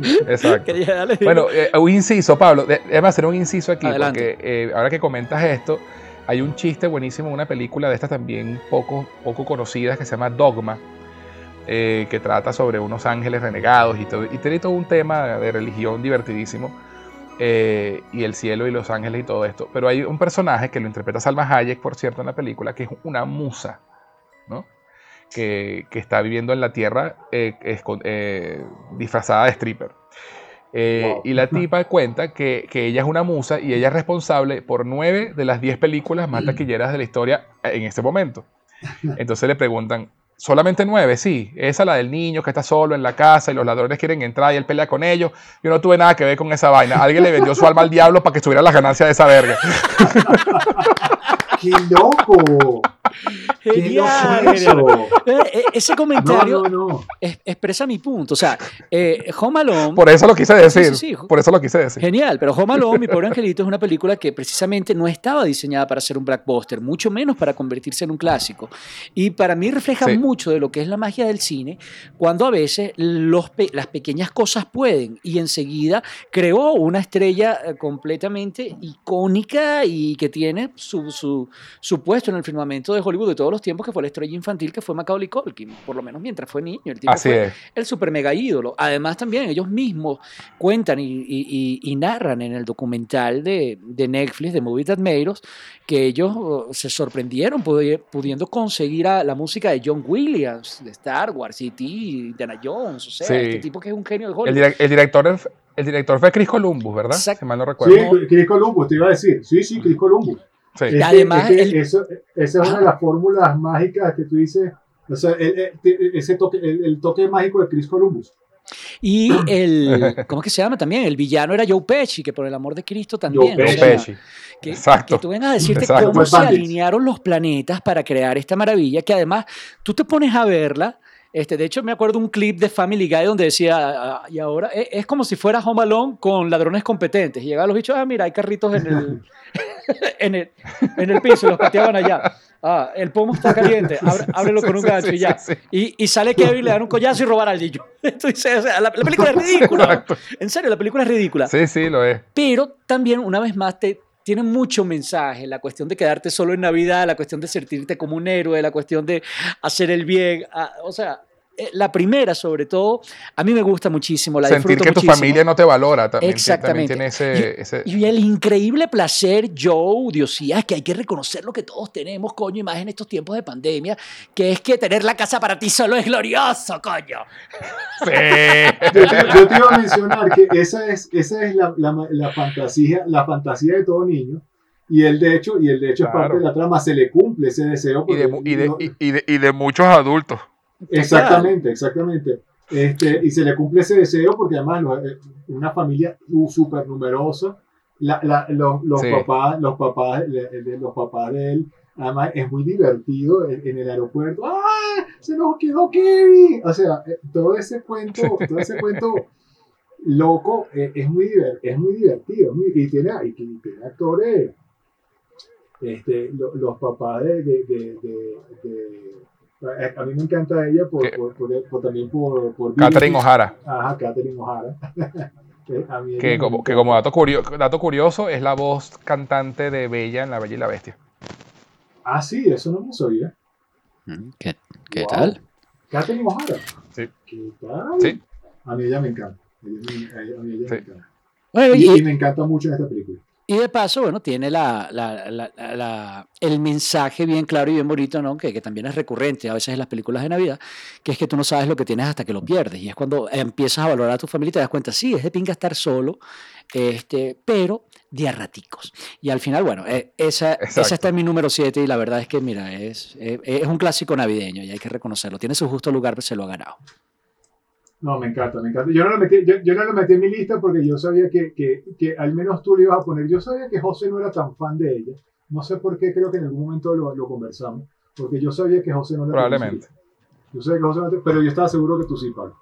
Exacto. Bueno, eh, un inciso, Pablo. Déjame hacer un inciso aquí, Adelante. porque eh, ahora que comentas esto, hay un chiste buenísimo, una película de estas también poco, poco conocidas que se llama Dogma, eh, que trata sobre unos ángeles renegados y, todo, y tiene todo un tema de religión divertidísimo, eh, y el cielo y los ángeles y todo esto. Pero hay un personaje que lo interpreta Salma Hayek, por cierto, en la película, que es una musa, ¿no? Que, que está viviendo en la tierra eh, eh, disfrazada de stripper. Eh, Wow. Y la tipa cuenta que, que ella es una musa y ella es responsable por nueve de las diez películas más taquilleras de la historia en este momento. Entonces le preguntan, ¿solamente nueve? Sí, esa la del niño que está solo en la casa y los ladrones quieren entrar y él pelea con ellos. Yo no tuve nada que ver con esa vaina. Alguien le vendió su alma al diablo para que estuviera las ganancias de esa verga. ¡Qué loco! ¡Qué Genial, loco genial. eso! Eh, eh, Ese comentario no, no. es- expresa mi punto. O sea, eh, Home Alone. Por eso lo quise decir. Sí, sí, sí. Por eso lo quise decir. Genial, pero Home Alone, mi pobre angelito, es una película que precisamente no estaba diseñada para ser un blockbuster, mucho menos para convertirse en un clásico. Y para mí refleja Sí. mucho de lo que es la magia del cine, cuando a veces los pe- las pequeñas cosas pueden y enseguida creó una estrella eh, completamente icónica y que tiene su, su, su puesto en el firmamento de Hollywood de todos los tiempos, que fue la estrella infantil que fue Macaulay Culkin, por lo menos mientras fue niño. El tipo Así fue es. el super mega ídolo. Además, también ellos mismos cuentan y, y- y- y narran en el documental de, de Netflix, de Movie That Made Us, que ellos oh, se sorprendieron pudi- pudiendo conseguir a la música de John Williams, de Star Wars, E.T., Indiana Jones, o sea, Sí. este tipo que es un genio de El, Hollywood. direc- el director, el director fue Chris Columbus, ¿verdad? Exacto. Si mal no recuerdo. Sí, Chris Columbus, te iba a decir. Sí, sí, Chris Columbus. Sí. Es que- además, es que el- eso- esa es una de las fórmulas mágicas que tú dices. O sea, el, ese toque, el, el toque mágico de Chris Columbus. Y el, ¿cómo es que se llama también? El villano era Joe Pesci, que por el amor de Cristo también. Joe o sea, Pesci. Que, Exacto. que tú vengas a decirte Exacto. cómo se Bandits. alinearon los planetas para crear esta maravilla, que además tú te pones a verla. Este, de hecho, me acuerdo un clip de Family Guy donde decía, ah, y ahora es, es como si fuera Home Alone con ladrones competentes. Y llegaban los bichos, ah, mira, hay carritos en el, en el, en el piso, los pateaban allá. Ah, el pomo está caliente, ábrelo con un gancho y ya. Y, y sale Kevin, le dan un collazo y robar al niño. Entonces, o sea, la, la película es ridícula. En serio, la película es ridícula Sí, sí, lo es. pero también una vez más te tiene mucho mensaje, la cuestión de quedarte solo en Navidad, la cuestión de sentirte como un héroe, la cuestión de hacer el bien, o sea, la primera sobre todo, a mí me gusta muchísimo, la Sentir que tu muchísimo. familia no te valora también. Exactamente. También tiene ese, ese- Y el increíble placer, Joe, Diosías, que hay que reconocer lo que todos tenemos, coño, y más en estos tiempos de pandemia, que es que tener la casa para ti solo es glorioso, coño. Sí. Yo te, yo te iba a mencionar que esa es, esa es la, la, la fantasía, la fantasía de todo niño. Y él, de hecho, y él, de hecho, es Claro. parte de la trama, se le cumple ese deseo. Y de, y, de, y, y de, y de muchos adultos. Exactamente, exactamente. Este, y se le cumple ese deseo porque además eh, una familia súper numerosa, la- la- los, los Sí. papás, los papás, los papás de él, además es muy divertido en, en el aeropuerto. ¡Ah! Se nos quedó Kevin. O sea, eh, todo ese cuento, todo ese cuento loco eh, es muy es muy divertido muy- y tiene y tiene actores este, lo- los papás de, de, de- de- de- a a mí me encanta ella por, ¿Qué? por, por- por- también por, por Catherine O'Hara, Ajá, Catherine O'Hara. Que a mí ella que como, que encanta. como dato, curio- dato curioso es la voz cantante de Bella en La Bella y la Bestia. Ah, sí, eso no me sabía. ¿Qué, qué Wow. tal? Catherine O'Hara. Sí. ¿Qué tal? Sí. A mí ella me encanta. A ella- a mí ella me encanta. Bueno, Y, y- y me encanta mucho en esta película. Y de paso, bueno, tiene la, el mensaje bien claro y bien bonito, ¿no? Que, que también es recurrente a veces en las películas de Navidad, que es que tú no sabes lo que tienes hasta que lo pierdes. Y es cuando empiezas a valorar a tu familia y te das cuenta, sí, es de pinga estar solo, este, pero de raticos. Y al final, bueno, eh, esa, Exacto. esa está en mi número 7 y la verdad es que, mira, es, eh, es un clásico navideño y hay que reconocerlo. Tiene su justo lugar, pero se lo ha ganado. No, me encanta, me encanta. Yo no lo metí, yo, yo no lo metí en mi lista porque yo sabía que, que, que al menos tú le ibas a poner. Yo sabía que José no era tan fan de ella. No sé por qué, creo que en algún momento lo, lo conversamos. Porque yo sabía que José no la Probablemente. conocía. Yo sabía que José no te- pero yo estaba seguro que tú sí, Pablo.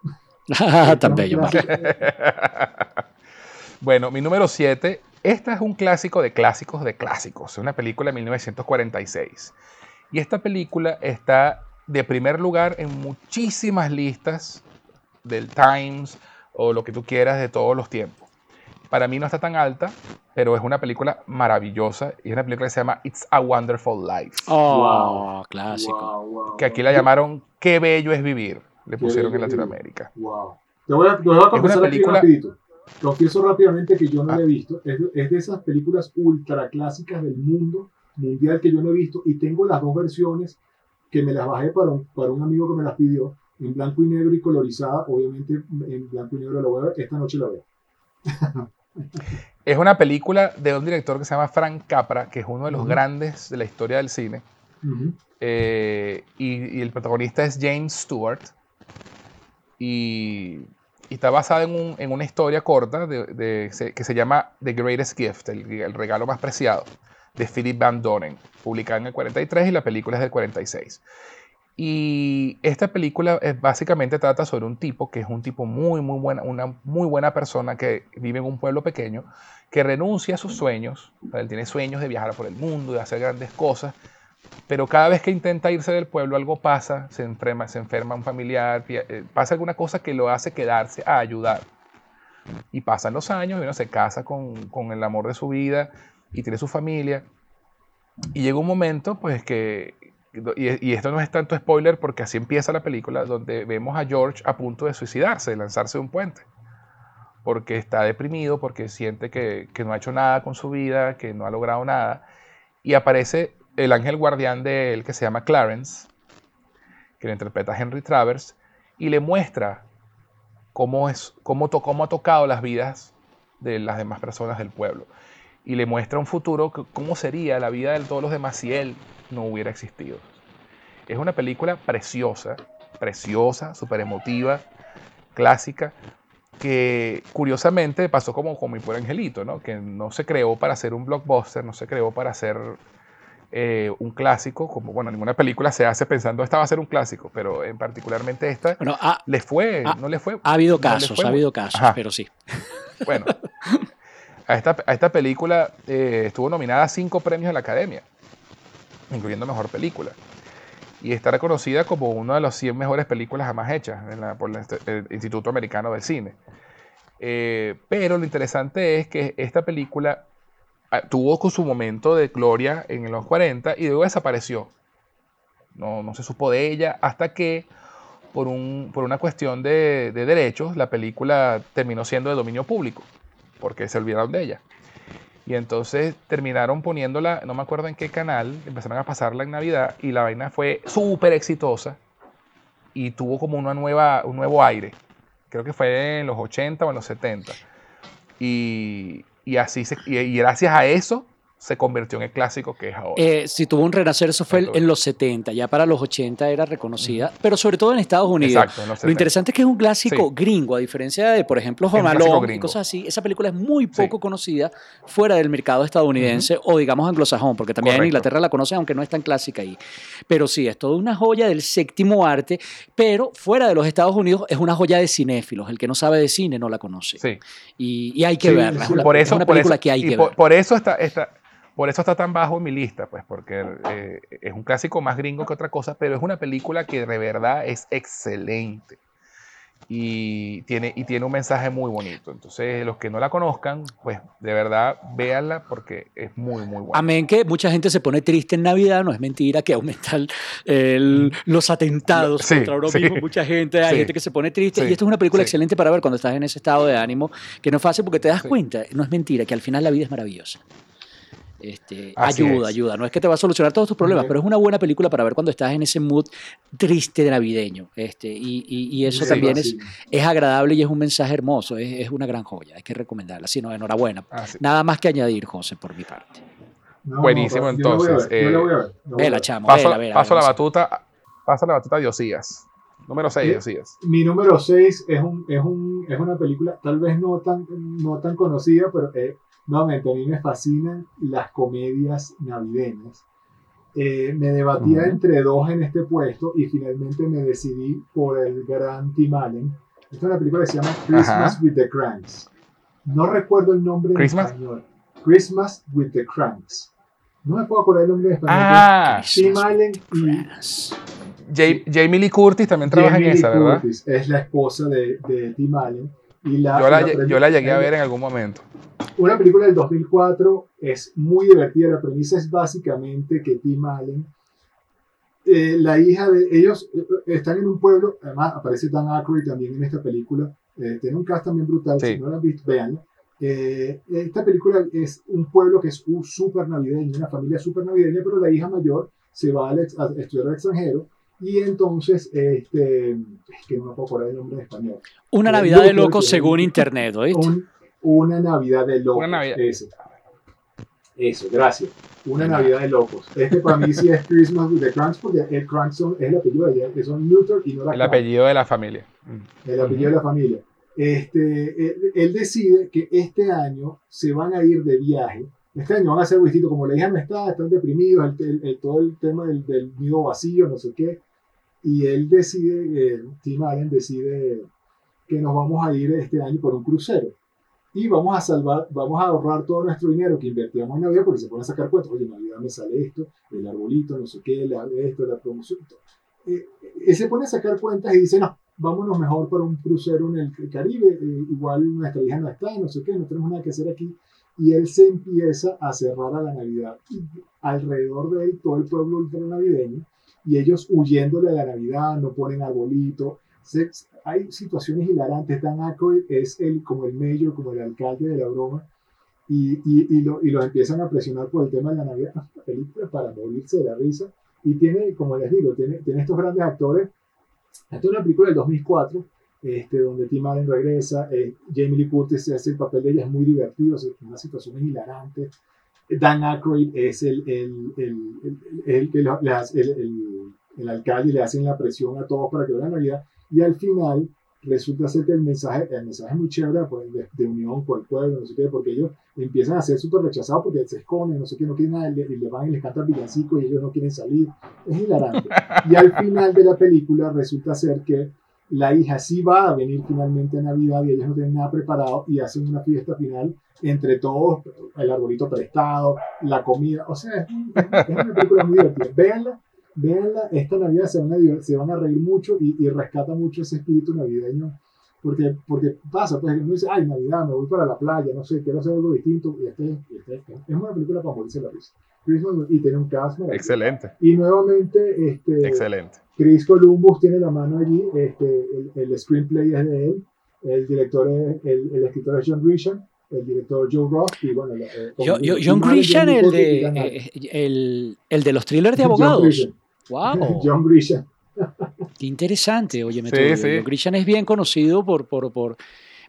Tan bello. Bueno, mi número 7. Esta es un clásico de clásicos de clásicos. Es una película de 1946. Y esta película está de primer lugar en muchísimas listas del Times o lo que tú quieras de todos los tiempos. Para mí no está tan alta, pero es una película maravillosa y es una película que se llama It's a Wonderful Life. Oh, clásico. Wow, wow, Que aquí la llamaron Qué bello es vivir. Le pusieron en es. Latinoamérica. Wow. Te voy a, te voy a confesar aquí película- rapidito. Confieso rápidamente que yo no Ah. la he visto. Es, de- es de esas películas ultra clásicas del mundo mundial que yo no he visto y tengo las dos versiones que me las bajé para un, para un amigo que me las pidió en blanco y negro y colorizada. Obviamente en blanco y negro la voy a ver. Esta noche la veo. Es una película de un director que se llama Frank Capra, que es uno de los Ujú. grandes de la historia del cine. Ujú. Eh, y, y el protagonista es James Stewart. Y, y está basada en, un- en una historia corta de- de- que se llama The Greatest Gift, el, el regalo más preciado, de Philip Van Donen, publicada en el 43 y la película es del 46. Y esta película es, básicamente trata sobre un tipo que es un tipo muy, muy buena, una muy buena persona que vive en un pueblo pequeño, que renuncia a sus sueños. Él tiene sueños de viajar por el mundo, de hacer grandes cosas, pero cada vez que intenta irse del pueblo algo pasa, se enferma, se enferma un familiar, eh, pasa alguna cosa que lo hace quedarse a ayudar. Y pasan los años y uno se casa con, con el amor de su vida y tiene su familia. Y llega un momento, pues que, y, esto no es tanto spoiler porque así empieza la película, donde vemos a George a punto de suicidarse, de lanzarse de un puente. Porque está deprimido, porque siente que, que no ha hecho nada con su vida, que no ha logrado nada. Y aparece el ángel guardián de él, que se llama Clarence, que lo interpreta Henry Travers, y le muestra cómo, es, cómo, to- cómo ha tocado las vidas de las demás personas del pueblo. Y le muestra un futuro, cómo sería la vida de todos los demás si él no hubiera existido. Es una película preciosa, preciosa, súper emotiva, clásica, que curiosamente pasó como con mi pobre angelito, ¿no? que no se creó para ser un blockbuster, no se creó para ser eh, un clásico, como bueno, ninguna película se hace pensando esta va a ser un clásico, pero en particularmente esta Bueno, ha, fue, no le fue. ha habido no casos, fue ha habido casos, Ajá. pero sí. Bueno, a esta, a esta película eh, estuvo nominada a cinco premios de la Academia, incluyendo Mejor Película. Y está reconocida como una de las 100 mejores películas jamás hechas por el Instituto Americano del Cine. Eh, pero lo interesante es que esta película ah, tuvo su momento de gloria en los 40 y luego desapareció. No, se supo de ella hasta que por una cuestión de, de derechos la película terminó siendo de dominio público porque se olvidaron de ella. Y entonces terminaron poniéndola, no me acuerdo en qué canal, empezaron a pasarla en Navidad y la vaina fue súper exitosa y tuvo como una nueva, un nuevo aire. Creo que fue en los 80 o en los 70. Y, y así se, y, y gracias a eso se convirtió en el clásico que es ahora. Eh, si tuvo un renacer, eso fue en los 70, ya para los 80 era reconocida, pero sobre todo en Estados Unidos. Exacto, en los Lo 70. interesante es que es un clásico Sí. gringo, a diferencia de, por ejemplo, un Home clásico Alone y cosas así. Esa película es muy Sí. poco conocida fuera del mercado estadounidense o, digamos, anglosajón, porque también en. Inglaterra la conocen, aunque no es tan clásica ahí. Pero sí, es toda una joya del séptimo arte, pero fuera de los Estados Unidos es una joya de cinéfilos. El que no sabe de cine no la conoce. Sí. Y, y hay que verla. Es una, por es eso, una por película eso- que hay que por, ver. por eso está, está- por eso está tan bajo en mi lista, pues, porque eh, es un clásico más gringo que otra cosa, pero es una película que de verdad es excelente. Y tiene, y tiene un mensaje muy bonito. Entonces, los que no la conozcan, pues de verdad véanla porque es muy, muy buena. Amén que mucha gente se pone triste en Navidad, no es mentira que aumenta el- los atentados Sí, contra uno sí. mucha gente, hay Sí. gente que se pone triste y esto es una película excelente para ver cuando estás en ese estado de ánimo, que no es fácil porque te das cuenta, no es mentira, que al final la vida es maravillosa. Este, ayuda, es. ayuda. No es que te va a solucionar todos tus problemas, Ujú. pero es una buena película para ver cuando estás en ese mood triste de navideño. Este, y, y- y eso Sí, también es, es agradable y es un mensaje hermoso. Es, es una gran joya. Hay que recomendarla. Sí, no, enhorabuena. Así. Nada más que añadir, José, por mi parte. No, Buenísimo, la a entonces, la eh, a la a Vela, chamo. Paso, vela, vela, paso la vela. batuta, pasa la batuta de Osías. Número 6 de Sí. Osías. Mi número 6 es, un, es, un, es una película tal vez no tan, no tan conocida, pero eh, nuevamente a mí me fascinan las comedias navideñas. Eh, me debatía Ujú. entre dos en este puesto y finalmente me decidí por el gran Tim Allen. Esta es una película que se llama Christmas Ajá. with the Cranks. No recuerdo el nombre en Christmas. español. Christmas with the Cranks. No me puedo acordar el nombre en español. Ah, Tim Allen y Jamie Lee Curtis también trabaja Jamie en Lee esa, ¿verdad? Curtis es la esposa de, de Tim Allen. Y la, Yo la, la yo la llegué a ver en algún momento. Una película del 2004 es muy divertida. La premisa es básicamente que Tim Allen, eh, la hija de ellos, eh, están en un pueblo. Además, aparece Dan Aykroyd también en esta película. eh, tiene un cast también brutal. Sí. Si no la han visto, véanla. Eh, esta película es un pueblo que es un súper navideño, una familia súper navideña, pero la hija mayor se va ex- a estudiar al extranjero. Y entonces, este, es que no me puedo acordar el nombre en español. Una Pero Navidad de locos que- según internet, ¿oíste? Un- una Navidad de locos. Una Navidad. Eso. Eso, gracias. Una. Navidad de locos. Este para mí sí es Christmas with the Cranks porque el Cranks son- es el apellido de ella, que son Luther y no la El Crank, apellido de la familia. Mm. el apellido de la familia. Este, él, él decide que este año se van a ir de viaje. Este año van a hacer algo distinto. Como la hija no está, están deprimidos, el, el- el- todo el tema del, del nido vacío, no sé qué. Y él decide, eh, Tim Allen decide que nos vamos a ir este año por un crucero. Y vamos a salvar, vamos a ahorrar todo nuestro dinero que invertíamos en Navidad porque se pueden sacar cuentas. Oye, en Navidad me sale esto, el arbolito, no sé qué, la- esto, la promoción. todo. Eh, él se pone a sacar cuentas y dice, no, vámonos mejor para un crucero en el Caribe. eh, igual nuestra hija no está, no sé qué, no tenemos nada que hacer aquí. Y él se empieza a cerrar a la Navidad. Alrededor de él, todo el pueblo ultra navideño. Y ellos huyéndole a la Navidad, no ponen arbolito. Se- hay situaciones hilarantes. Dan Aykroyd es el, como el mayor, como el alcalde de la broma. Y, y, y, lo, y los empiezan a presionar por el tema de la Navidad. Una película para morirse de la risa. Y tiene, como les digo, tiene, tiene estos grandes actores. Esta es una película del 2004, este, donde Tim Allen regresa. eh, Jamie Lee Curtis hace el papel de ella, es muy divertido, o sea, unas situaciones hilarantes. Dan Aykroyd es el, el, el, el, alcalde y le hacen la presión a todos para que vean Navidad. Y al final resulta ser que el mensaje, el mensaje es muy chévere pues, de, de unión con el pueblo, no sé qué, porque ellos empiezan a ser súper rechazados porque se esconden, no sé qué, no quieren nada, y le, y le van y les cantan villancicos y ellos no quieren salir. Es hilarante. Y al final de la película resulta ser que la hija sí va a venir finalmente a Navidad y ellos no tienen nada preparado y hacen una fiesta final entre todos, el arbolito prestado, la comida, o sea, es, es una película muy divertida. Véanla, véanla, esta Navidad se van a, se van a reír mucho y, y rescata mucho ese espíritu navideño. Porque, porque pasa, pues uno dice, ay, Navidad, me voy para la playa, no sé, quiero hacer algo distinto. Y este, y este- es una película para morirse la risa. Y tiene un cast. Excelente, Y nuevamente, este, excelente. Chris Columbus tiene la mano allí, este, el, el screenplay es de él, el director es, el, el escritor es John Grisham, el director Joe Roth, y bueno, eh, Yo- yo- John Grisham, el de, eh, el, el de los thrillers de John abogados. Grisham. Wow, John Grisham. qué interesante. Oye, me Sí, sí. John Grisham es bien conocido por, por, por,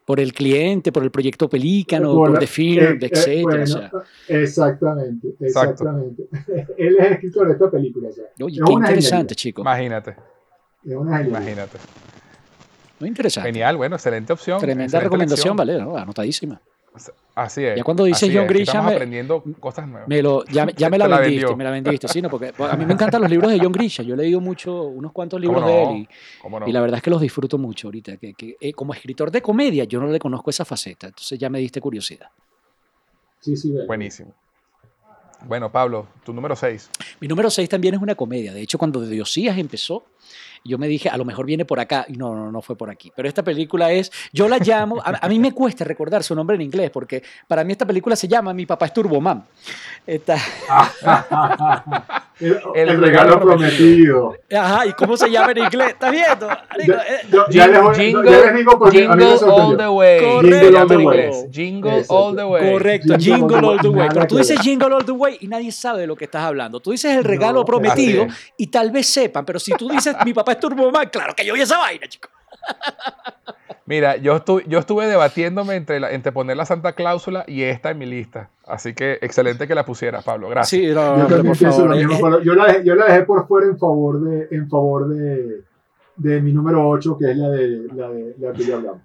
por el cliente, por el proyecto Pelícano, Por The Firm, Eh, eh, etcétera. bueno, o sea, exactamente, Exacto. exactamente. Él es escritor de esta película. o sea, oye, es qué interesante, chico. Imagínate, Es una genialidad. imagínate. Muy interesante. Genial, bueno, excelente opción. Tremenda excelente recomendación, elección. vale, ¿no? anotadísima. Así es. Ya cuando dices John es, Estamos Grisham, me- aprendiendo cosas nuevas. Me lo, ya, ya me la Te la vendiste, vendió. me la vendiste, sí, ¿no? Porque a mí me encantan los libros de John Grisham. Yo he leído mucho, unos cuantos libros ¿Cómo de él y, ¿Cómo no? y la verdad es que los disfruto mucho ahorita. Que, que, eh, como escritor de comedia, yo no le conozco esa faceta, entonces ya me diste curiosidad. Sí, sí, ve. Buenísimo. Bueno, Pablo, tu número 6. Mi número 6 también es una comedia. De hecho, cuando Diosías empezó, yo me dije, a lo mejor viene por acá. Y no, no, no fue por aquí. Pero esta película es, yo la llamo, a, a mí me cuesta recordar su nombre en inglés, porque para mí esta película se llama Mi papá es Turboman. Esta, El, el regalo prometido. Ajá, ¿y cómo se llama en inglés? ¿Estás viendo? Eh, yo- ya les voy- Jingle, ya les digo porque jingle all the way. Correcto. All the inglés. Jingle all the way. Correcto, Jingle Jingle all the way. Way. Pero tú dices. Jingle All the Way y nadie sabe de lo que estás hablando. Tú dices el regalo No, prometido y tal vez sepan, pero si tú dices mi papá es Turboman, claro que yo vi esa vaina, chico. Mira, yo, estu- yo estuve debatiéndome entre, la- entre poner la Santa Cláusula y esta en mi lista. Así que excelente que la pusieras, Pablo. Gracias. Sí, no, Yo por favor. mismo, yo la, dejé, yo la dejé por fuera en favor de, en favor de, de mi número 8, que es la de la de la que ya hablamos.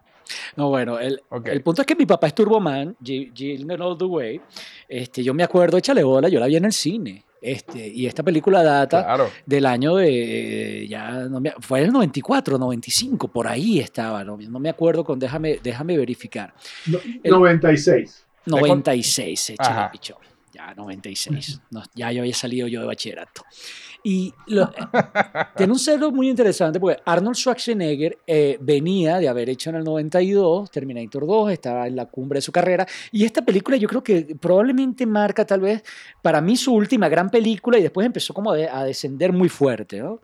No, bueno, el, punto es que mi papá es Turboman, Jingle All the Way. Este, yo me acuerdo, échale bola, yo la vi en el cine. Este, y esta película data Claro. del año de, ya no me- fue en el 94, 95, por ahí estaba, no, no me acuerdo con, déjame, déjame verificar. No- El- 96. 96, échale Ajá. pichón. Ya, 96. No, ya yo había salido yo de bachillerato. Y lo- tiene un cerdo muy interesante porque Arnold Schwarzenegger eh, venía de haber hecho en el 92 Terminator 2, estaba en la cumbre de su carrera. Y esta película yo creo que probablemente marca tal vez para mí su última gran película y después empezó como a, de- a descender muy fuerte, ¿no?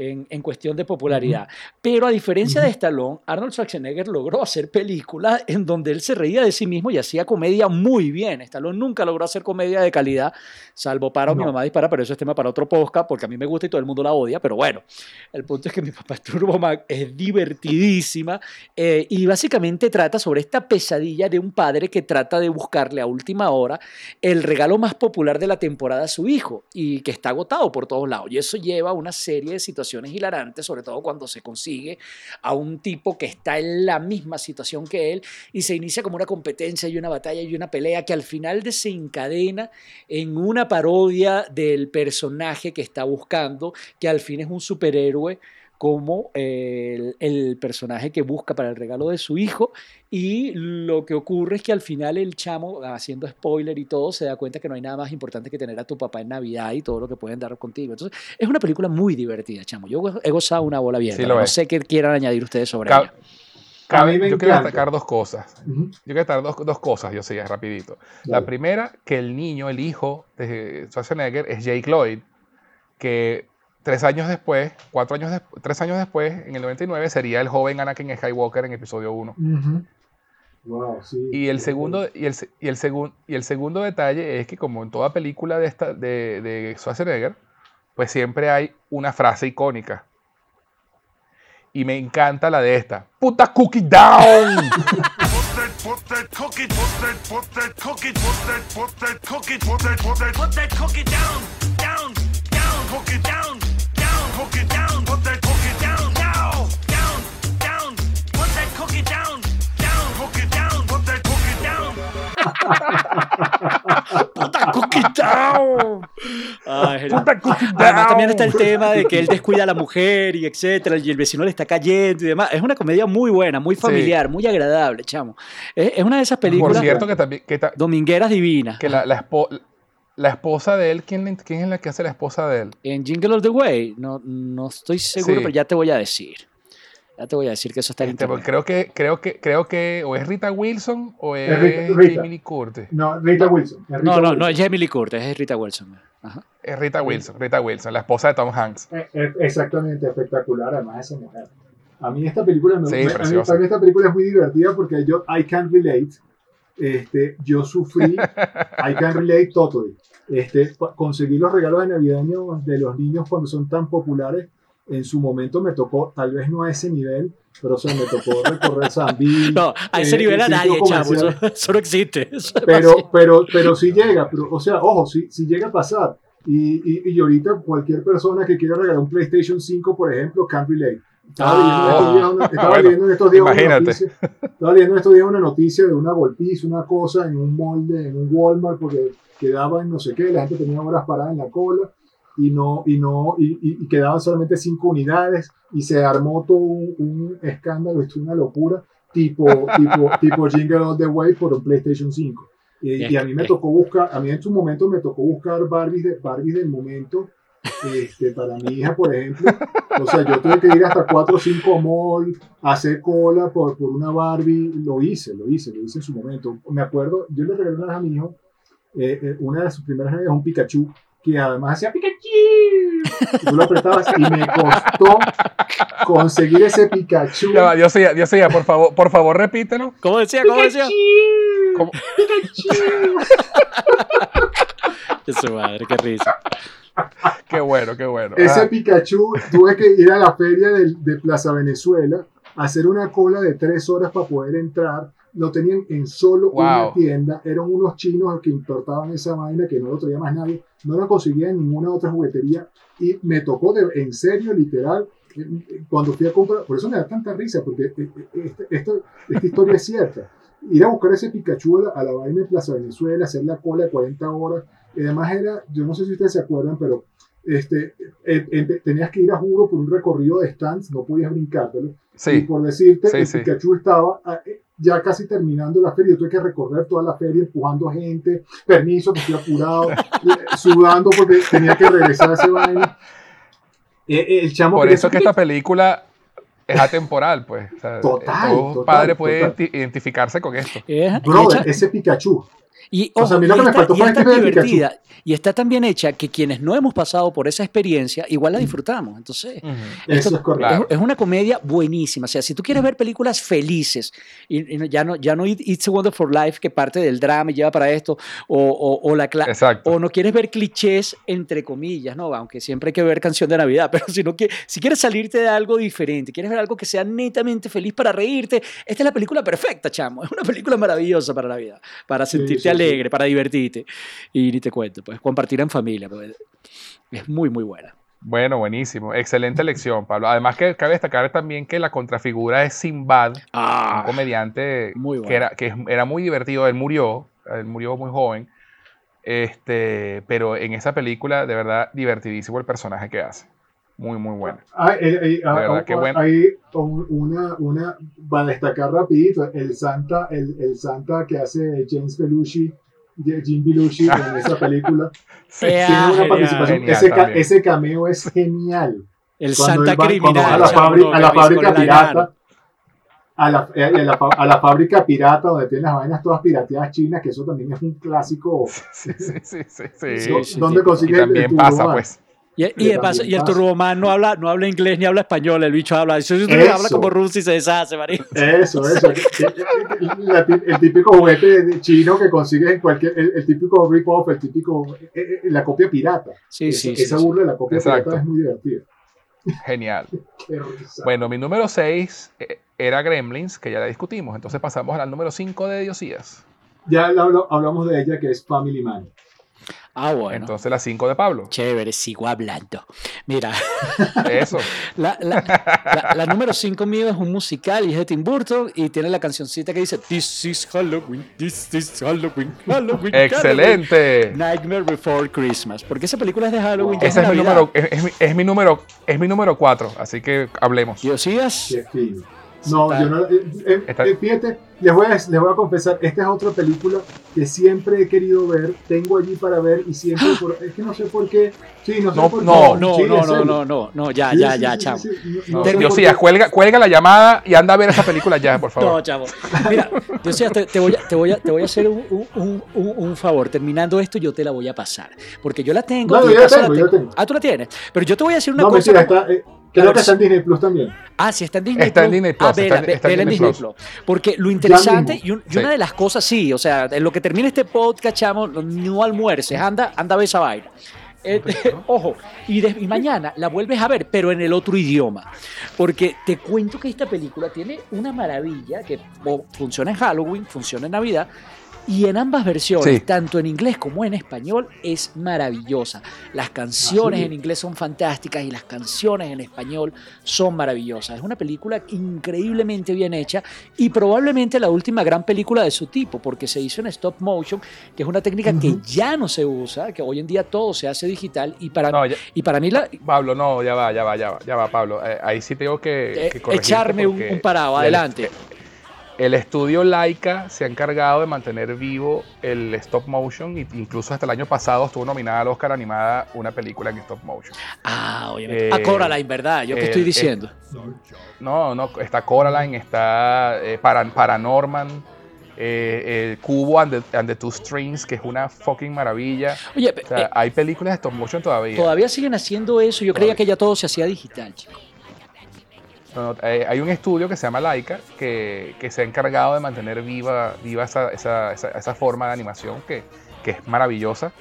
En, en cuestión de popularidad. Pero a diferencia de Stallone, Arnold Schwarzenegger logró hacer películas en donde él se reía de sí mismo y hacía comedia muy bien. Stallone nunca logró hacer comedia de calidad, salvo para mi No. mamá dispara, pero eso es tema para otro podcast, porque a mí me gusta y todo el mundo la odia, pero bueno, el punto es que mi papá Turboman, es divertidísima eh, y básicamente trata sobre esta pesadilla de un padre que trata de buscarle a última hora el regalo más popular de la temporada a su hijo y que está agotado por todos lados. Y eso lleva a una serie de situaciones hilarantes, sobre todo cuando se consigue a un tipo que está en la misma situación que él y se inicia como una competencia y una batalla y una pelea que al final desencadena en una parodia del personaje que está buscando, que al fin es un superhéroe como el, el personaje que busca para el regalo de su hijo y lo que ocurre es que al final el chamo, haciendo spoiler y todo, se da cuenta que no hay nada más importante que tener a tu papá en Navidad y todo lo que pueden dar contigo. Entonces, es una película muy divertida, chamo. Yo he gozado una bola bien. Sí no es. sé qué quieran añadir ustedes sobre Ca- ella. Yo quiero destacar dos cosas. Yo quiero destacar dos, dos cosas, yo sé, rapidito. La primera, que el niño, el hijo de Schwarzenegger es Jake Lloyd, que tres años después, cuatro años después, tres años después, en el 99, sería el joven Anakin Skywalker en episodio 1. Ujú. Wow, sí. Y el segundo, y el, y el segun- y el segundo detalle es que como en toda película de, esta, de, de Schwarzenegger, pues siempre hay una frase icónica. Y me encanta la de esta. ¡Puta cookie down! ¡Puta Cookie Down! Ay, genial. ¡Puta cookie down! Además también está el tema de que él descuida a la mujer y etcétera, y el vecino le está cayendo y demás. Es una comedia muy buena, muy familiar, muy agradable, chamo. Es, es una de esas Por películas cierto, que también que, ta- domingueras divinas. que la, la, espo- la esposa de él, ¿quién, le- quién es la que hace la esposa de él? En Jingle All the Way, no, no estoy seguro, Sí. pero ya te voy a decir. Ya te voy a decir que eso está en Este, internet. creo que, creo que, creo que o es Rita Wilson o es, Es Rita- Rita. Jamie Lee Curtis. No, Rita Wilson. Rita No, no, Wilson. no es Jamie Lee Curtis, es Rita Wilson. Ajá. Es Rita Wilson, Rita Wilson, la esposa de Tom Hanks. Eh, eh, Exactamente, espectacular además esa mujer. A mí esta película me, Sí, me- a mí, para mí esta película es muy divertida porque yo I can relate. Este, yo sufrí I can relate totally. Este, conseguí los regalos de navideño de los niños cuando son tan populares. En su momento me tocó, tal vez no a ese nivel, pero o sea, me tocó recorrer San Bill. No, a ese eh, nivel a nadie, chamo. Eso, eso no existe. Eso es pero, pero, pero sí llega, pero, o sea, ojo, sí, sí llega a pasar. Y, y, y ahorita cualquier persona que quiera regalar un PlayStation 5, por ejemplo, can relate. Estaba Ah. leyendo en estos días una- estaba Bueno, leyendo en estos días una noticia, estaba leyendo en estos días una noticia de una golpiza, una cosa en un molde, en un Walmart, porque quedaba en no sé qué, la gente tenía horas paradas en la cola y no, y no, y, y- quedaban solamente cinco unidades y se armó todo un, un escándalo, esto es una locura, tipo, tipo, tipo Jingle All the Way por un PlayStation 5. Y, y a mí me tocó buscar, a mí en su momento me tocó buscar Barbies, de, Barbies del momento este, para mi hija, por ejemplo. O sea, yo tuve que ir hasta 4 o 5 mall, hacer cola por, por una Barbie. Lo hice, lo hice, lo hice en su momento. Me acuerdo, yo le regalé una vez a mi hijo, eh, eh, una de sus primeras navidades, un Pikachu. que además hacía Pikachu. Y tú lo apretabas y me costó conseguir ese Pikachu. Ya va, Dios sea, Dios sea, por favor, por favor, repítelo. ¿Cómo decía? ¿Cómo decía? ¿Cómo? Su madre, qué risa. Qué bueno, qué bueno. Ese Ah, Pikachu, tuve que ir a la feria de, Plaza Venezuela, hacer una cola de tres horas para poder entrar. Lo tenían en solo una tienda. Eran unos chinos que importaban esa vaina que no lo traía más nadie. No lo conseguía en ninguna otra juguetería. Y me tocó, de, en serio, literal, eh, eh, cuando fui a comprar. Por eso me da tanta risa, porque eh, esta, esta- esta historia es cierta. Ir a buscar ese Pikachu a la, a la vaina de Plaza Venezuela, hacer la cola de 40 horas. Y además era, yo no sé si ustedes se acuerdan, pero este, eh, eh, tenías que ir a juro por un recorrido de stands, no podías brincártelo. Y sí, por decirte, Sí, el sí. Pikachu estaba ah, eh, ya casi terminando la feria. Yo tuve que recorrer toda la feria empujando gente, permiso, que estoy apurado, sudando porque tenía que regresar a ese vaina. Eh, eh, el chamo por eso es que esta película es atemporal, pues. O sea, Total, todo total, padre puede total. identi- identificarse con esto. Y Brother, ese Pikachu. Y, O sea, a mí lo que me está- faltó fue es tan de Pikachu. divertida y está tan bien hecha que quienes no hemos pasado por esa experiencia igual la disfrutamos. Entonces, Eso es correcto. Es, es una comedia buenísima. O sea, si tú quieres ver películas felices y, y ya no ya no It- It's a Wonderful Life que parte del drama y lleva para esto o, o- o la Exacto. o no quieres ver clichés entre comillas, no, aunque siempre hay que ver canción de Navidad, pero si no que si quieres salirte de algo diferente, quieres ver algo que sea netamente feliz para reírte, esta es la película perfecta, chamo. Es una película maravillosa para Navidad, para Sí, sentirte sí, sí. Alegre, para divertirte y ni te cuento, pues compartir en familia, pues, es muy muy buena. Bueno, buenísimo. Excelente elección, Pablo. Además que cabe destacar también que la contrafigura es Sinbad, un Ah, comediante Muy bueno. que, era, que era muy divertido. Él murió, él murió muy joven. Este, pero en esa película, de verdad, divertidísimo el personaje que hace. Muy, muy bueno. Ah, eh, eh, ah, verdad, ah, qué bueno. Hay un- una, una, para destacar rapidito, el Santa, el, el Santa que hace James Belushi, Jim Belushi en esa película, Sí. Tiene una genial. participación, Genial ese, ca- ese cameo es genial. el Cuando Santa va- criminal. cuando va a la, ¿no? a la fábrica pirata, a la, eh, a, la, a fábrica pirata donde tienen las vainas todas pirateadas chinas, que eso también es un clásico. Sí, sí, sí, sí, sí. Sí, Do- sí, ¿Dónde típico. Y consigues el también pasa, pues. Y, y, Que de paso- también y el pasa. turboman no habla, no habla inglés ni habla español, el bicho habla, eso, eso, habla como ruso y se deshace, marico. Eso, eso. ti- el típico juguete chino que consigues en cualquier. El, el típico rip-off, el típico. eh, eh, la copia pirata. Sí, esa sí, sí. esa sí. burla de la copia Exacto. pirata es muy divertida. Genial. Bueno, mi número 6 era Gremlins, que ya la discutimos. Entonces pasamos al número 5 de Diosías. Ya hablamos de ella que es Family Man. Ah, bueno. Entonces la 5 de Pablo. Chévere, sigo hablando. Mira, Eso. la, la- la- la número 5 mío es un musical y es de Tim Burton y tiene la cancioncita que dice This is Halloween, this is Halloween, Halloween. Halloween, Excelente. Nightmare Before Christmas. Porque esa película es de Halloween. Ese es mi número, es, es mi, es mi número, es mi número 4, así que hablemos. Diosías, fino. No, Está- yo no. eh, eh, eh, fíjate, les voy, a, les voy a confesar, esta es otra película que siempre he querido ver, tengo allí para ver y siempre. por- es que no sé por qué. Sí, no sé No, por qué. no, no, sí, no, no, no, no, no, ya, Sí, ya, sí, ya, sí, chamo. sí, sí, no- No, no qué. cuelga, cuelga la llamada y anda a ver esa película ya, por favor. No, chavo. Mira, Diosías, te, te voy a, te, voy a, te voy a hacer un, un- un- un favor. Terminando esto, yo te la voy a pasar. Porque yo la tengo. No, yo la paso tengo, yo la tengo. Ah, tú la tienes. Pero yo te voy a decir una No, cosa. mentira, como- está, eh, creo que está en Disney Plus también. Ah, sí, está en Disney Está en Plus. Disney Ah, Plus, vela, está en- ve- está en vela en Disney Disney Plus. Porque lo interesante y, un- y Sí. una de las cosas, sí, o sea, en lo que termine este podcast, chamo, no almuerces, anda, anda a ver esa vaina. Eh, ojo, y, de- y mañana la vuelves a ver, pero en el otro idioma. Porque te cuento que esta película tiene una maravilla que funciona en Halloween, funciona en Navidad. Y en ambas versiones, Sí. tanto en inglés como en español, es maravillosa. Las canciones Ah, en inglés son fantásticas y las canciones en español son maravillosas. Es una película increíblemente bien hecha y probablemente la última gran película de su tipo, porque se hizo en stop motion, que es una técnica que ya no se usa, que hoy en día todo se hace digital y para, No, ya- y para mí la, Pablo, no, ya va, ya va, ya va, ya va, Pablo. Eh, ahí sí tengo que, eh, que corregirte echarme un, parado, el- adelante. El estudio Laika se ha encargado de mantener vivo el stop motion e incluso hasta el año pasado estuvo nominada al Oscar animada una película en stop motion. Ah, obviamente. eh, a Coraline, ¿verdad? Yo eh, estoy eh, diciendo. No, no, está Coraline, está eh, Paran- Paranorman, eh, el Cubo and the, and the Two Strings, que es una fucking maravilla. Oye, O sea, eh, hay películas de stop motion todavía. todavía siguen haciendo eso. Yo creía que ya todo se hacía digital, chico. No, no, eh, hay un estudio que se llama Laika que, que se ha encargado de mantener viva, viva esa, esa- esa- esa forma de animación que, que es maravillosa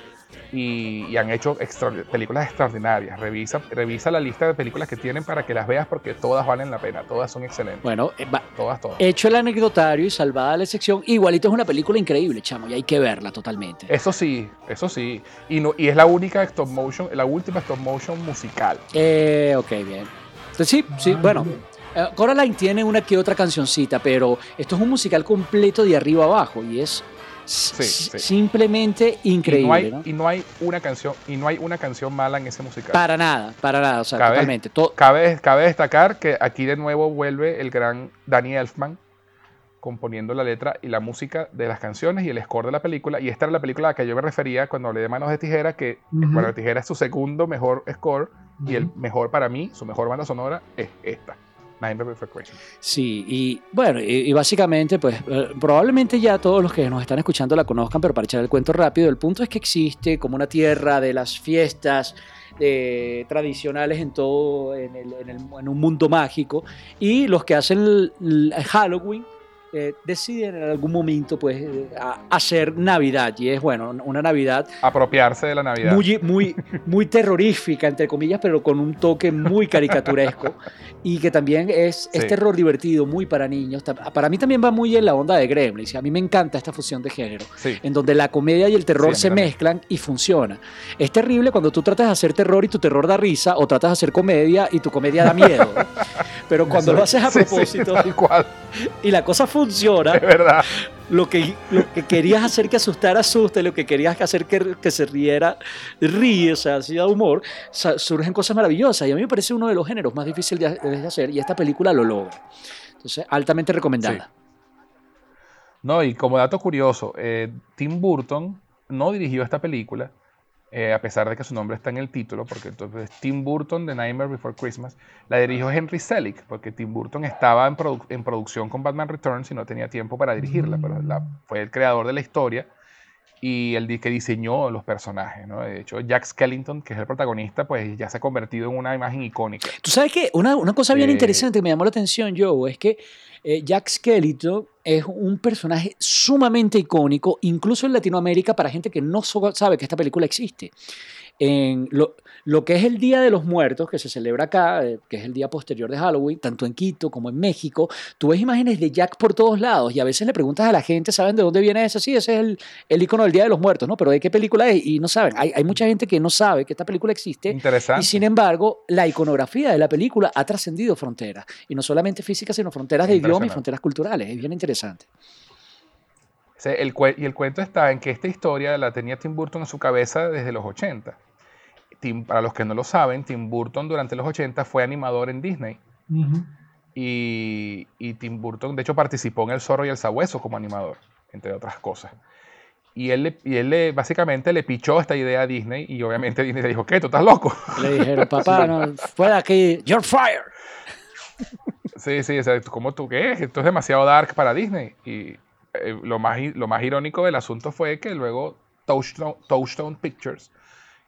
y, y han hecho extra- películas extraordinarias. Revisa, revisa la lista de películas que tienen para que las veas porque todas valen la pena, todas son excelentes. Bueno, eh, va- Todas, todas. hecho el anecdotario y salvada la sección, igualito es una película increíble, chamo, y hay que verla totalmente. Eso sí, eso sí. Y, no, y es la única stop motion, la última stop motion musical. Eh, ok, bien. Entonces, sí, sí, bueno. eh, Coraline tiene una que otra cancioncita, pero esto es un musical completo de arriba abajo y es s- Sí, sí. simplemente Y increíble. no, hay, ¿no? y no hay una canción, y no hay una canción mala en ese musical. Para nada, para nada, o sea, Cabe- totalmente. To- Cabe, cabe destacar que aquí de nuevo vuelve el gran Danny Elfman componiendo la letra y la música de las canciones y el score de la película. Y esta era la película a la que yo me refería cuando hablé de Manos de Tijera, que Ujú. Manos de Tijera es su segundo mejor score y el mejor para mí, su mejor banda sonora es esta. Nightmare Before Christmas. Sí, y bueno, y, y básicamente, pues eh, probablemente ya todos los que nos están escuchando la conozcan, pero para echar el cuento rápido, el punto es que existe como una tierra de las fiestas eh, tradicionales en todo, en, el- en el- en un mundo mágico, y los que hacen el, el Halloween eh, deciden en algún momento, pues, eh, a- hacer Navidad, y es, bueno, una Navidad Apropiarse de la Navidad. muy, muy, muy terrorífica, entre comillas, pero con un toque muy caricaturesco y que también es, es Sí. terror divertido, muy para niños. Para mí también va muy en la onda de Gremlins. y A mí me encanta esta fusión de género, Sí. en donde la comedia y el terror Sí, se mezclan y funciona. Es terrible cuando tú tratas de hacer terror y tu terror da risa, o tratas de hacer comedia y tu comedia da miedo. Pero cuando lo haces a propósito tal cual, y la cosa funciona, es verdad. lo que, lo que querías hacer que asustara, asuste, lo que querías hacer que, que se riera, ríe, o sea, hacía humor, surgen cosas maravillosas. Y a mí me parece uno de los géneros más difíciles de, de hacer y esta película lo logra. Entonces, altamente recomendada. No, y como dato curioso, eh, Tim Burton no dirigió esta película, eh, a pesar de que su nombre está en el título, porque entonces Tim Burton de Nightmare Before Christmas la dirigió Henry Selick, porque Tim Burton estaba en, produ- en producción con Batman Returns y no tenía tiempo para dirigirla, pero la- fue el creador de la historia y el que diseñó los personajes. ¿no? De hecho, Jack Skellington, que es el protagonista, pues ya se ha convertido en una imagen icónica. Tú sabes que una, una cosa bien Eh, interesante que me llamó la atención, Joe, es que eh, Jack Skellington es un personaje sumamente icónico, incluso en Latinoamérica, para gente que no sabe que esta película existe. En lo, lo que es el Día de los Muertos, que se celebra acá, eh, que es el día posterior de Halloween, tanto en Quito como en México, tú ves imágenes de Jack por todos lados y a veces le preguntas a la gente, ¿saben de dónde viene eso? Sí, ese es el, el icono del Día de los Muertos, ¿no? Pero ¿de qué película es? Y no saben. Hay, hay mucha gente que no sabe que esta película existe Interesante. y sin embargo, la iconografía de la película ha trascendido fronteras. Y no solamente físicas, sino fronteras de idioma y fronteras culturales. Es bien interesante. El y el cuento está en que esta historia la tenía Tim Burton en su cabeza desde los 80. Tim- para los que no lo saben, Tim Burton durante los 80 fue animador en Disney. Ujú. Y, y Tim Burton, de hecho, participó en El Zorro y el Sabueso como animador, entre otras cosas. Y él, le- y él le- básicamente le pichó esta idea a Disney y obviamente Disney le dijo, ¿qué? ¿Tú estás loco? Le dijeron, papá, no, fuera aquí, you're fired. Sí, sí, o sea, ¿cómo tú qué? Esto es demasiado dark para Disney. Y eh, lo, más, lo más irónico del asunto fue que luego Touchstone, Touchstone Pictures,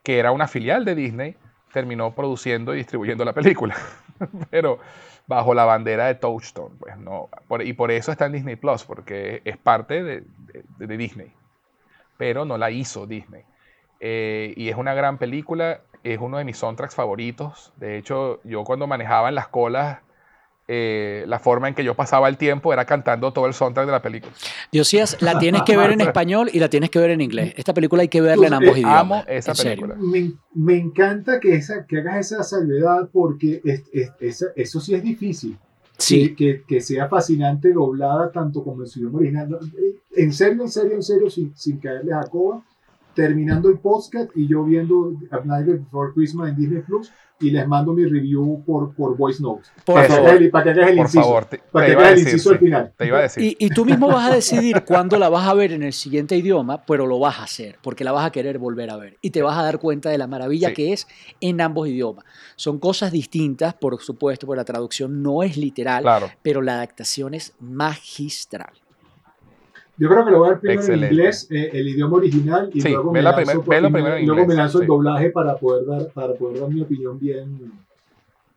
que era una filial de Disney, terminó produciendo y distribuyendo la película. Pero bajo la bandera de Touchstone, pues no. y por eso está en Disney Plus, porque es parte de, de- de Disney. Pero no la hizo Disney. Eh, y es una gran película, es uno de mis soundtracks favoritos. De hecho, yo cuando manejaba en las colas eh, la forma en que yo pasaba el tiempo era cantando todo el soundtrack de la película. Diosías, la tienes que ver en español y la tienes que ver en inglés. Esta película hay que verla en ambos Eh, idiomas. amo esa película. Me, me encanta que, esa, que hagas esa salvedad porque es- es- esa- eso sí es difícil. Sí, Que, que, sea fascinante doblada tanto como en su idioma original. En serio, en serio, en serio, sin, sin caerle a Jacoba, terminando el podcast y yo viendo A Nightmare Before Christmas en Disney Plus y les mando mi review por, por voice notes. por para, favor. hagas el, para que hagas el Por inciso. favor, te, para te que hagas el decir. inciso al final. te iba a decir. Y, y tú mismo vas a decidir cuándo la vas a ver en el siguiente idioma, pero lo vas a hacer, porque la vas a querer volver a ver. Y te vas a dar cuenta de la maravilla Sí. que es en ambos idiomas. Son cosas distintas, por supuesto, porque la traducción no es literal, Claro. pero la adaptación es magistral. Yo creo que lo voy a ver primero Excelente. en inglés, eh, el idioma original, y Sí, luego, me la lanzo, primer- primero en luego me lanzo el sí. doblaje para poder, dar, para poder dar mi opinión bien.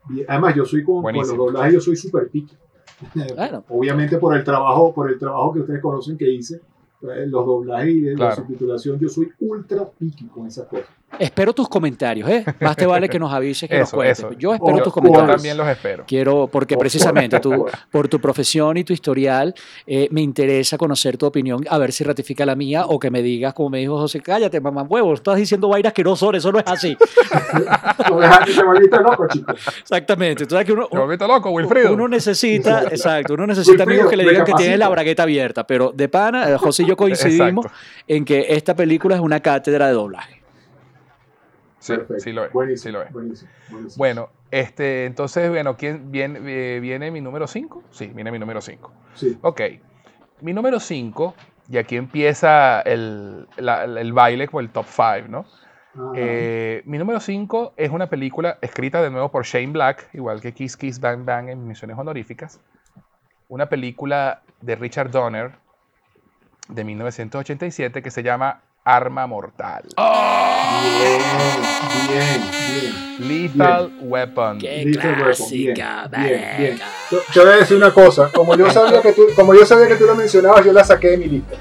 bien. Además, yo soy con, con los doblajes, yo soy súper picky. Bueno. Obviamente por el trabajo, por el trabajo que ustedes conocen que hice, eh, los doblajes y de la Claro. subtitulación, yo soy ultra picky con esas cosas. Espero tus comentarios, ¿eh? Más te vale que nos avises, que nos Eso, cuentes. eso. Yo espero Yo- tus Yo comentarios. también los espero. Quiero, porque precisamente tú, por tu profesión y tu historial, eh, me interesa conocer tu opinión, a ver si ratifica la mía o que me digas, como me dijo José, cállate, mamá huevo, estás diciendo vainas que no son, eso no es así. No volviste loco. Exactamente. Entonces, que uno, ¿Te volviste loco, Wilfrido? uno necesita, exacto, uno necesita amigos que le digan que tienes la bragueta abierta, pero de pana, eh, José y yo coincidimos Exacto. en que esta película es una cátedra de doblaje. Sí, sí lo es. Buenísimo, sí lo es. buenísimo, buenísimo. Bueno, este, entonces, bueno, ¿quién viene, eh, viene mi número 5? Sí, viene mi número 5. Sí. Ok. Mi número 5, y aquí empieza el, la- el baile con el top 5, ¿no? Eh, mi número 5 es una película escrita de nuevo por Shane Black, igual que Kiss Kiss Bang Bang en Misiones Honoríficas. Una película de Richard Donner de 1987 que se llama Arma Mortal. Bien, bien, bien. Lethal Weapon. Qué Lethal Weapon, clásica, bien, bien, bien. venga. Yo, yo voy a decir una cosa, como yo sabía que tú, como yo sabía que tú lo mencionabas, yo la saqué de mi lista.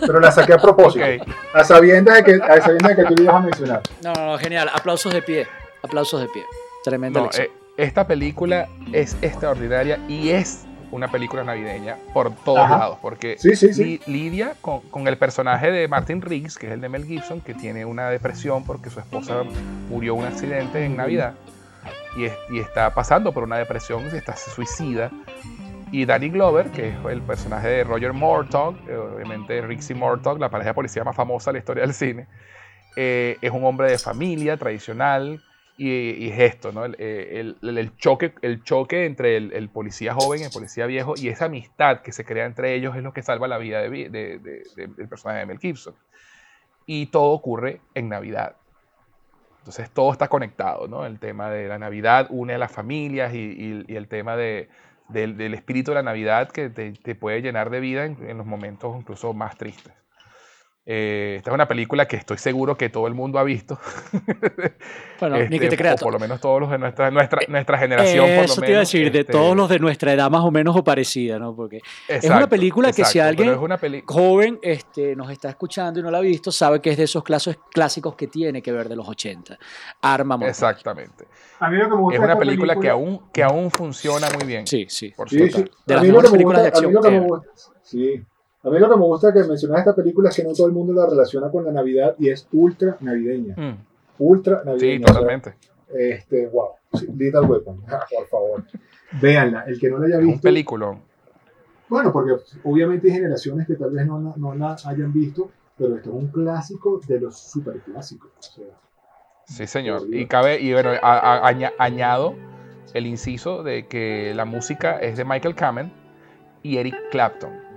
Pero la saqué a propósito. Ok. A sabiendas de que, a sabiendas de que tú lo ibas a mencionar. No, no, no, genial. Aplausos de pie. Aplausos de pie. Tremenda No, lección. eh, esta película es extraordinaria y es una película navideña por todos Ajá. lados, porque Sí, sí, sí. li- lidia con, con el personaje de Martin Riggs, que es el de Mel Gibson, que tiene una depresión porque su esposa murió en un accidente en Navidad y, es- y está pasando por una depresión, está se suicida. Y Danny Glover, que es el personaje de Roger Murtaugh, eh, obviamente Rixie Murtaugh, la pareja de policía más famosa de la historia del cine, eh, es un hombre de familia tradicional y, y es esto, ¿no? El, el- choque, el choque entre el, policía joven y el policía viejo y esa amistad que se crea entre ellos es lo que salva la vida de de- de- de- del personaje de Mel Gibson. Y todo ocurre en Navidad. Entonces todo está conectado, ¿no? El tema de la Navidad une a las familias y, y- el tema de- del, del espíritu de la Navidad que te, te puede llenar de vida en los momentos incluso más tristes. Eh, esta es una película que estoy seguro que todo el mundo ha visto. Bueno, ni Este, que te creas. O por lo menos todos los de nuestra, nuestra, nuestra generación. por lo Eso te iba a menos, decir, de este, todos los de nuestra edad más o menos o parecida, ¿no? Porque es una exacto, película que si exacto, alguien es una joven este, nos está escuchando y no la ha visto, sabe que es de esos clasos- clásicos que tiene que ver de los 80. Arma mortal. Exactamente. A mí lo que me gusta Es de una esta película que aún, que aún funciona muy bien. Sí, sí. Por Sí, sí. De las lo mejores películas de gusta, a mí acción lo que me gusta, sí. A mí lo que me gusta que mencionas esta película es que no todo el mundo la relaciona con la Navidad y es ultra navideña. Mm, Ultra Sí, navideña. o sea, totalmente. este, wow. Sí, Lethal Weapon. Por favor. Véanla. El que no la haya Es un visto. peliculón. Bueno, porque obviamente hay generaciones que tal vez no, la- no la hayan visto, pero esto es un clásico de los super clásicos. O sea, Sí, señor. Y cabe, y bueno, a- a- aña- añado el inciso de que la música es de Michael Kamen y Eric Clapton.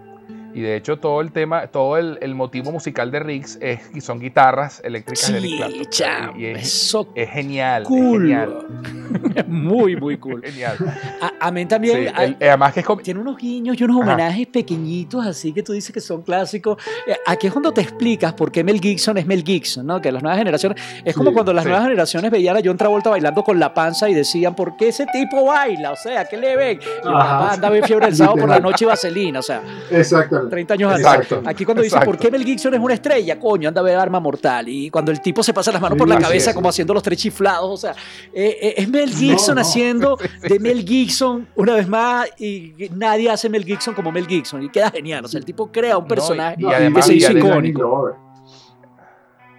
Y de hecho todo el tema, todo el, el motivo musical de Riggs es, y son guitarras eléctricas de Eric Sí, Clapton. chamo, Y es, eso es genial, es cool. genial, muy, muy cool. genial. A, a mí también Sí, hay- el- además que es como- tiene unos guiños y unos Ajá. homenajes pequeñitos, así que tú dices que son clásicos. Eh, Aquí es cuando te explicas por qué Mel Gibson es Mel Gibson, ¿no? Que las nuevas generaciones. Es como Sí, cuando las sí. nuevas generaciones veían a John Travolta bailando con la panza y decían, ¿por qué ese tipo baila? O sea, ¿qué le ven? Y el Ajá. papá andaba en fiebre el sábado por la noche y vaselina, o sea, Exactamente. 30 años antes. Exacto. Aquí cuando dice, Exacto. ¿por qué Mel Gibson es una estrella? Coño, anda a ver arma mortal. Y cuando el tipo se pasa las manos por la cabeza como haciendo los tres chiflados, o sea, eh, eh, es Mel Gibson no. haciendo de Mel Gibson una vez más y nadie hace Mel Gibson como Mel Gibson y queda genial. O sea, el tipo crea un No, personaje y además- que se y hizo icónico. Glover.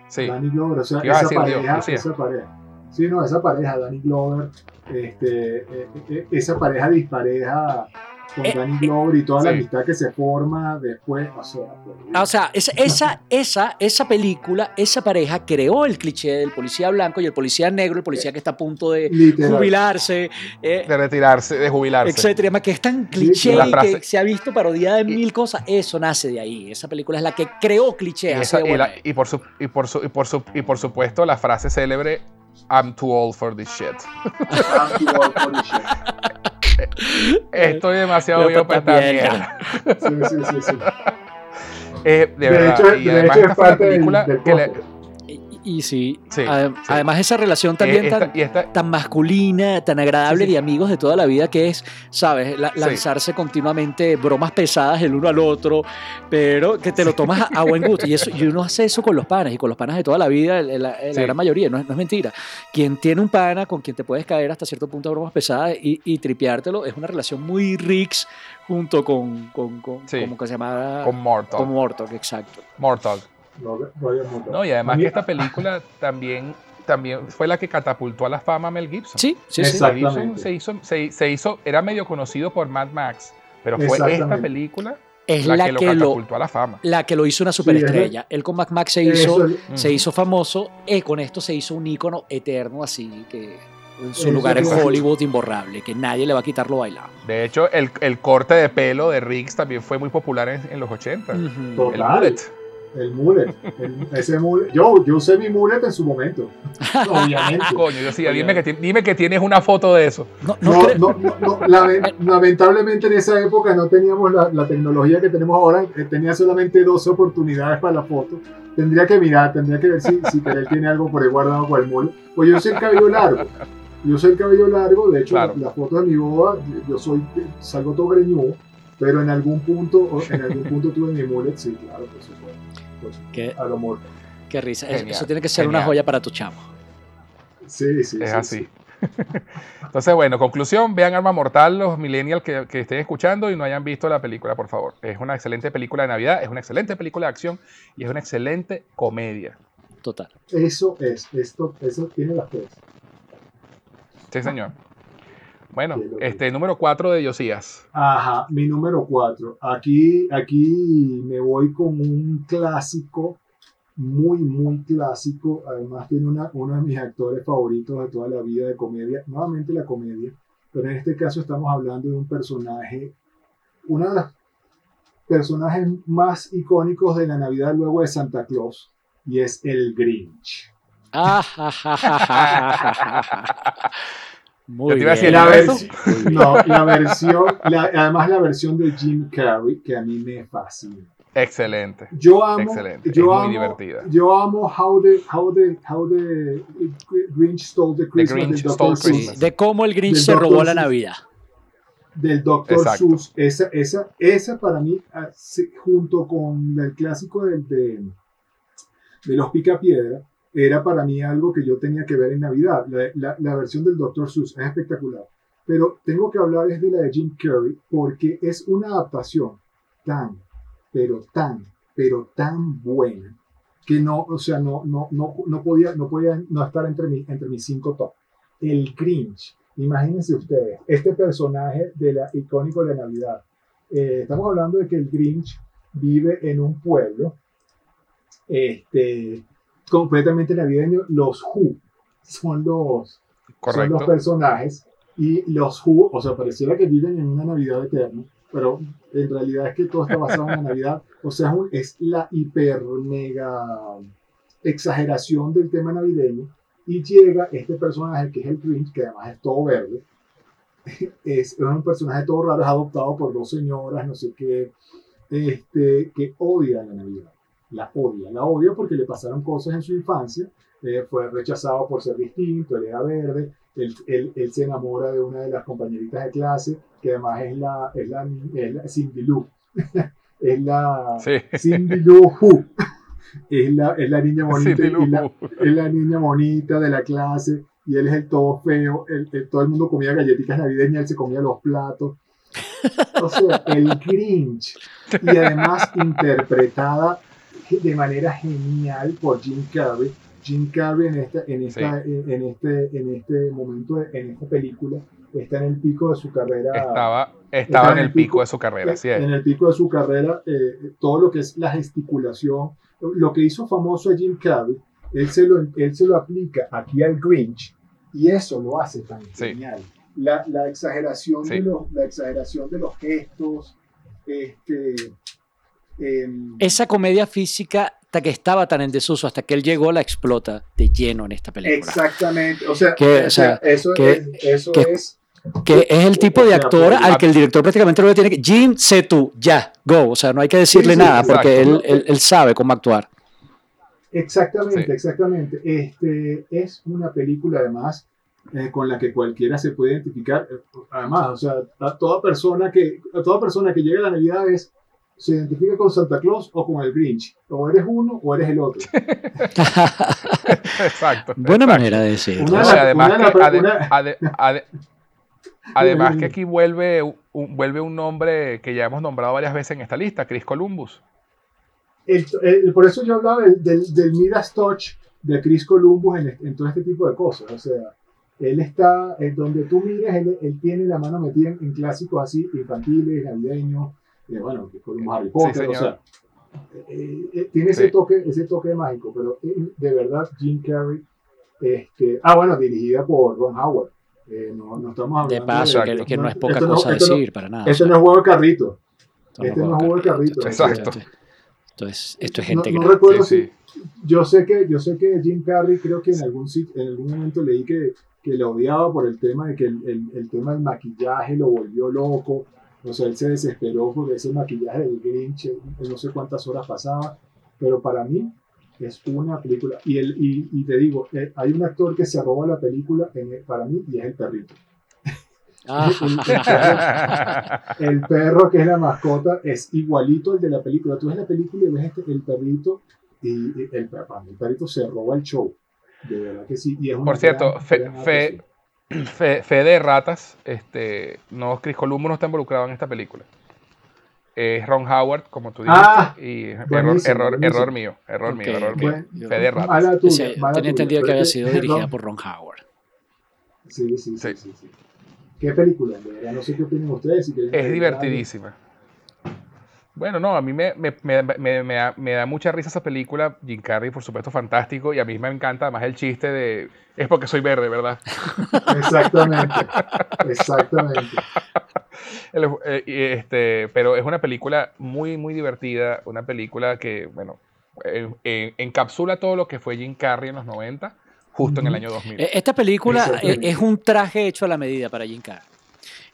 Sí, Danny Glover, o sea, ¿Qué ibas a esa pareja, esa pareja. Sí, no, esa pareja, Danny Glover, este, eh, eh, esa pareja dispareja con Eh, Danny Glover y toda la amistad que se forma después, o sea, Dios. Ah, O sea, esa, esa, esa, esa película, esa pareja creó el cliché del policía blanco y el policía negro, el policía que está a punto de literal. jubilarse, eh, de retirarse, de jubilarse. etcétera, además que es tan cliché y que se ha visto parodiada en mil cosas, eso nace de ahí. Esa película es la que creó Y, clichés. esa- así de y la- buena. y por su- y por su- y por su- y por supuesto la frase célebre I'm too old for this shit. I'm too old for this shit. Estoy demasiado viejo para esta mierda. Sí, sí, sí, sí. Eh, de, De verdad. hecho- y de además hecho esta es fue la parte del- película del que le-. Y, sí, Sí, ade- sí. además esa relación también eh, esta- tan, esta- tan masculina, tan agradable Sí, de amigos de toda la vida que es, ¿sabes? La- lanzarse continuamente bromas pesadas el uno al otro, pero que te lo tomas a, a buen gusto. Y, eso, y uno hace eso con los panas y con los panas de toda la vida, la, gran mayoría, no es, no es mentira. Quien tiene un pana con quien te puedes caer hasta cierto punto a bromas pesadas y, y tripeártelo, es una relación muy rix junto con, con, con Sí. ¿cómo que se llama? con Mortal. Con Mortok, exacto. Mortal. No, Roger Moore. No, y además que esta película también, también fue la que catapultó a la fama a Mel Gibson. Sí, sí, sí. Mel Gibson se hizo, se, se hizo, era medio conocido por Mad Max, pero fue esta película Es la, la, que, lo que lo, catapultó a la fama. la que lo hizo una superestrella. Él con Mac Max se hizo, es- se hizo famoso y con esto se hizo un ícono eterno así que en su Eso lugar en es. Hollywood imborrable, que nadie le va a quitar lo bailado. De hecho, el, el corte de pelo de Riggs también fue muy popular en, en los 80. Ujú. El Total. Mullet. El mullet. el- ese mullet. Yo, yo usé mi mullet en su momento. Obviamente. Coño, yo decía, dime que, ti- dime que tienes una foto de eso. No, no No, no, no, no, lame- lamentablemente en esa época no teníamos la, la tecnología que tenemos ahora, eh, tenía solamente dos oportunidades para la foto. Tendría que mirar, tendría que ver si, si Karel tiene algo por ahí guardado con el mole. Pues yo soy el cabello largo. Yo soy el cabello largo, de hecho Claro. la, la foto de mi boda, yo soy, salgo todo greñudo, pero en algún punto, en algún punto tuve mi mullet, sí, claro, por supuesto. Supuesto. Qué, A lo amor. qué risa. Eso- Genial, Eso tiene que ser una joya para tu chamo. Sí, sí, Es sí, así. sí. Entonces, bueno, conclusión, vean Arma Mortal los millennials que, que estén escuchando y no hayan visto la película, por favor. Es una excelente película de Navidad, es una excelente película de acción y es una excelente comedia. Total. Eso es, esto, eso tiene las tres. Sí, señor. Bueno, este número 4 de Josías. Ajá, mi número cuatro. Aquí, aquí me voy con un clásico, muy, muy clásico. Además tiene una, uno de mis actores favoritos de toda la vida de comedia. Nuevamente la comedia, pero en este caso estamos hablando de un personaje, uno de los personajes más icónicos de la Navidad luego de Santa Claus, y es el Grinch. Muy decir. La versión- Muy bien. No, la versión, la- además la versión de Jim Carrey, que a mí me fascina. Excelente. Yo amo, Excelente, es yo muy amo, divertida. yo amo how the, how the, how the Grinch stole the Christmas Grinch Christmas. De cómo el Grinch Del se Dr. robó la. Navidad. del Dr. Seuss. Esa, esa, esa para mí, ah, junto con el clásico del- de, de los Picapiedra, era para mí algo que yo tenía que ver en Navidad. La, la- la versión del Dr. Seuss es espectacular. Pero tengo que hablar es de la de Jim Carrey porque es una adaptación tan, pero tan, pero tan buena que no, o sea, no, no, no, no podía, no podía no estar entre, mi- entre mis cinco top. El Grinch. Imagínense ustedes, este personaje de la icónico de la Navidad. Eh, estamos hablando de que el Grinch vive en un pueblo este, completamente navideño. Los Who son los, son los personajes y los Who, o sea, pareciera que viven en una Navidad eterna, pero en realidad es que todo está basado en la Navidad. O sea, es la hiper mega exageración del tema navideño y llega este personaje que es el Grinch, que además es todo verde. Es, es un personaje todo raro, es adoptado por dos señoras, no sé qué, este, que odia la Navidad. La odia, la odia porque le pasaron cosas en su infancia, eh, fue rechazado por ser distinto, él era verde, él, él- él se enamora de una de las compañeritas de clase, que además es la, es la, es la Cindy Lou. es la Sí. Cindy Lou Who. Es la, es la niña bonita y la, es la niña bonita de la clase y él es el todo feo. El, el- todo el mundo comía galletitas navideñas, él se comía los platos. O sea, el Grinch. Y además interpretada de manera genial por Jim Carrey. Jim Carrey en, esta, en, esta, en, en este, en este momento, en esta película, está en el pico de su carrera. Estaba, estaba en el pico de su carrera, así es. En el pico de su carrera, eh, todo lo que es la gesticulación, lo que hizo famoso a Jim Carrey, él se lo, él se lo aplica aquí al Grinch y eso lo hace tan Sí. genial. La, la exageración Sí. de los, la exageración de los gestos, este, em, Esa comedia física hasta que estaba tan en desuso, hasta que él llegó, la explota de lleno en esta película. exactamente, o sea, Que, o o sea, sea, eso, que- es, eso que- es Que es el tipo de actor al que el director prácticamente no le tiene que. Jim, sé tú, ya, go. O sea, no hay que decirle Sí, sí, nada porque él, exacto. él- él sabe cómo actuar. Exactamente, Sí. exactamente. Este es una película además eh, con la que cualquiera se puede identificar. Eh, Además, o sea, a toda persona que a toda persona que llega a la Navidad es se identifica con Santa Claus o con el Grinch. O eres uno o eres el otro. Exacto. Buena exacto. manera de decirlo. Una- O sea, además, una que, ade- una- ade- ade- además que aquí vuelve un, vuelve un nombre que ya hemos nombrado varias veces en esta lista, Chris Columbus. El- el- por eso yo hablaba del, del, del Midas Touch de Chris Columbus en, en todo este tipo de cosas. O sea, él está, en donde tú mires, él, él tiene la mano metida en, en clásicos así, infantiles, navideños, eh, bueno, Chris Columbus, Harry Potter, señor. o sea, eh, eh, tiene ese, Sí. toque, ese toque mágico, pero eh, de verdad, Jim Carrey, este, ah, bueno, dirigida por Ron Howard. Eh, no, no estamos hablando De paso, Exacto. que, que no es poca esto cosa decir para nada. Esto no es juego de carrito. Esto este no es juego de carrito. Exacto. Esto es, esto es gente no, no recuerdo Sí, si, sí. yo sé que yo sé que Jim Carrey creo que en algún en algún momento leí que, que lo odiaba por el tema de que el, el- el tema del maquillaje lo volvió loco o sea él se desesperó porque ese maquillaje del Grinch no sé cuántas horas pasaba pero para mí es una película y el y, y te digo eh, hay un actor que se roba la película en el- para mí y es el perrito Ah, el perro que es la mascota es igualito al de la película. Tú ves la película y ves este- el perrito y y el, para mí el perrito se roba el show. De verdad que sí. Y es Por cierto, gran- fe- gran fe-. Fe, fe de ratas, este, no, Chris Columbus no está involucrado en esta película. Es Ron Howard, como tú dijiste, Ah, y error, error, error mío, error mío, error mío. Bueno, Fe de ratas. Mala o tuya, sea, mala tenía tuya, entendido que había sido dirigida por Ron Howard. Sí, sí, sí, Sí. sí, sí. ¿Qué película? No sé qué opinan ustedes. si Es divertidísima. Bueno, no, a mí me, me- me- me- me da, me da mucha risa esa película. Jim Carrey, por supuesto, fantástico. Y a mí me encanta además el chiste de... Es porque soy verde, ¿verdad? Exactamente. Exactamente. El- eh, este, pero es una película muy, muy divertida. Una película que, bueno, eh, eh, encapsula todo lo que fue Jim Carrey en los 90, justo en el año 2000. Eh, Esta película Exactamente. es un traje hecho a la medida para Jim Carrey.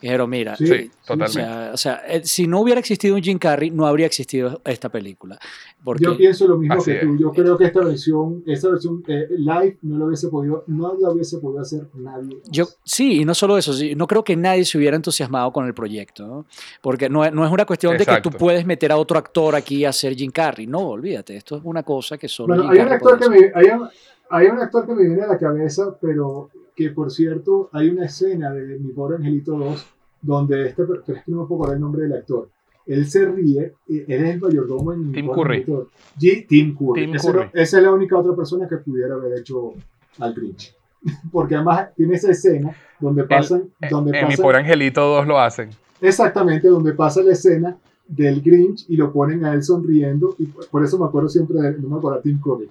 Pero mira, Sí, Sí, sí, o totalmente. sea, o sea, eh, si no hubiera existido un Jim Carrey, no habría existido esta película. Porque Yo pienso lo mismo Así que tú. es. Yo creo que esta versión, esta versión eh, live no lo hubiese podido, no la hubiese podido hacer nadie. más. Yo, sí, y no solo eso, sí, no creo que nadie se hubiera entusiasmado con el proyecto, ¿no? porque no, es- no es una cuestión de que tú puedes meter a otro actor aquí a hacer Jim Carrey, no, olvídate, esto es una cosa que solo Bueno, Jim hay un, actor que me, hay, un, hay un actor que me viene a la cabeza, pero que por cierto, hay una escena de Mi Pobre Angelito 2 donde este, pero es que no me puedo acordar el nombre del actor. Él se ríe, él es el mayordomo en Mi Tim Curry. 2. G- Tim Curry. Tim Curry. esa es la única otra persona que pudiera haber hecho al Grinch. Porque además tiene esa escena donde pasan, donde en mi pasan- pobre angelito dos lo hacen. Exactamente, donde pasa la escena del Grinch y lo ponen a él sonriendo. Y por por eso me acuerdo siempre de no me acuerdo a Tim Curry.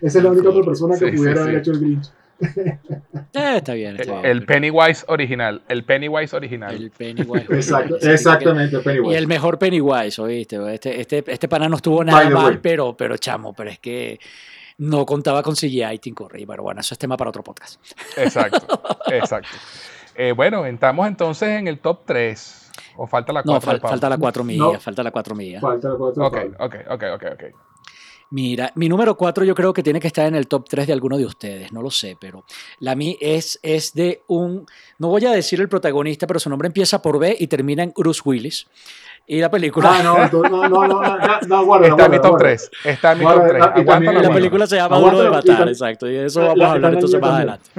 Esa es la única otra persona que Sí, pudiera sí, haber sí. hecho el Grinch. Eh, está bien, está bien. El Pennywise original. El Pennywise original. El Pennywise. Exacto, exactamente, que- Pennywise. Y el mejor Pennywise, ¿oíste? Este, este, este pana no estuvo nada mal, way. pero, pero chamo, pero es que no contaba con CGI Tim Curry. Pero bueno, eso es tema para otro podcast. Exacto, exacto. Eh, bueno, entramos entonces en el top 3. ¿O falta la 4? No, fal- falta la 4 millas, No. falta la 4 millas. Falta la cuatro Ok, Pablo. ok, ok, ok, ok. Mira, mi número 4 yo creo que tiene que estar en el top 3 de alguno de ustedes, no lo sé, pero la mí es, es de un, no voy a decir el protagonista, pero su nombre empieza por B y termina en Bruce Willis. Y la película, Ah, no, no, no, no, no, no, no, guarda, Está en mi top guarda. 3. Está en mi top 3. ah, y también Aguántalo, la película se llama Duro de Matar, exacto, y de eso vamos a hablar la- entonces más la- adelante.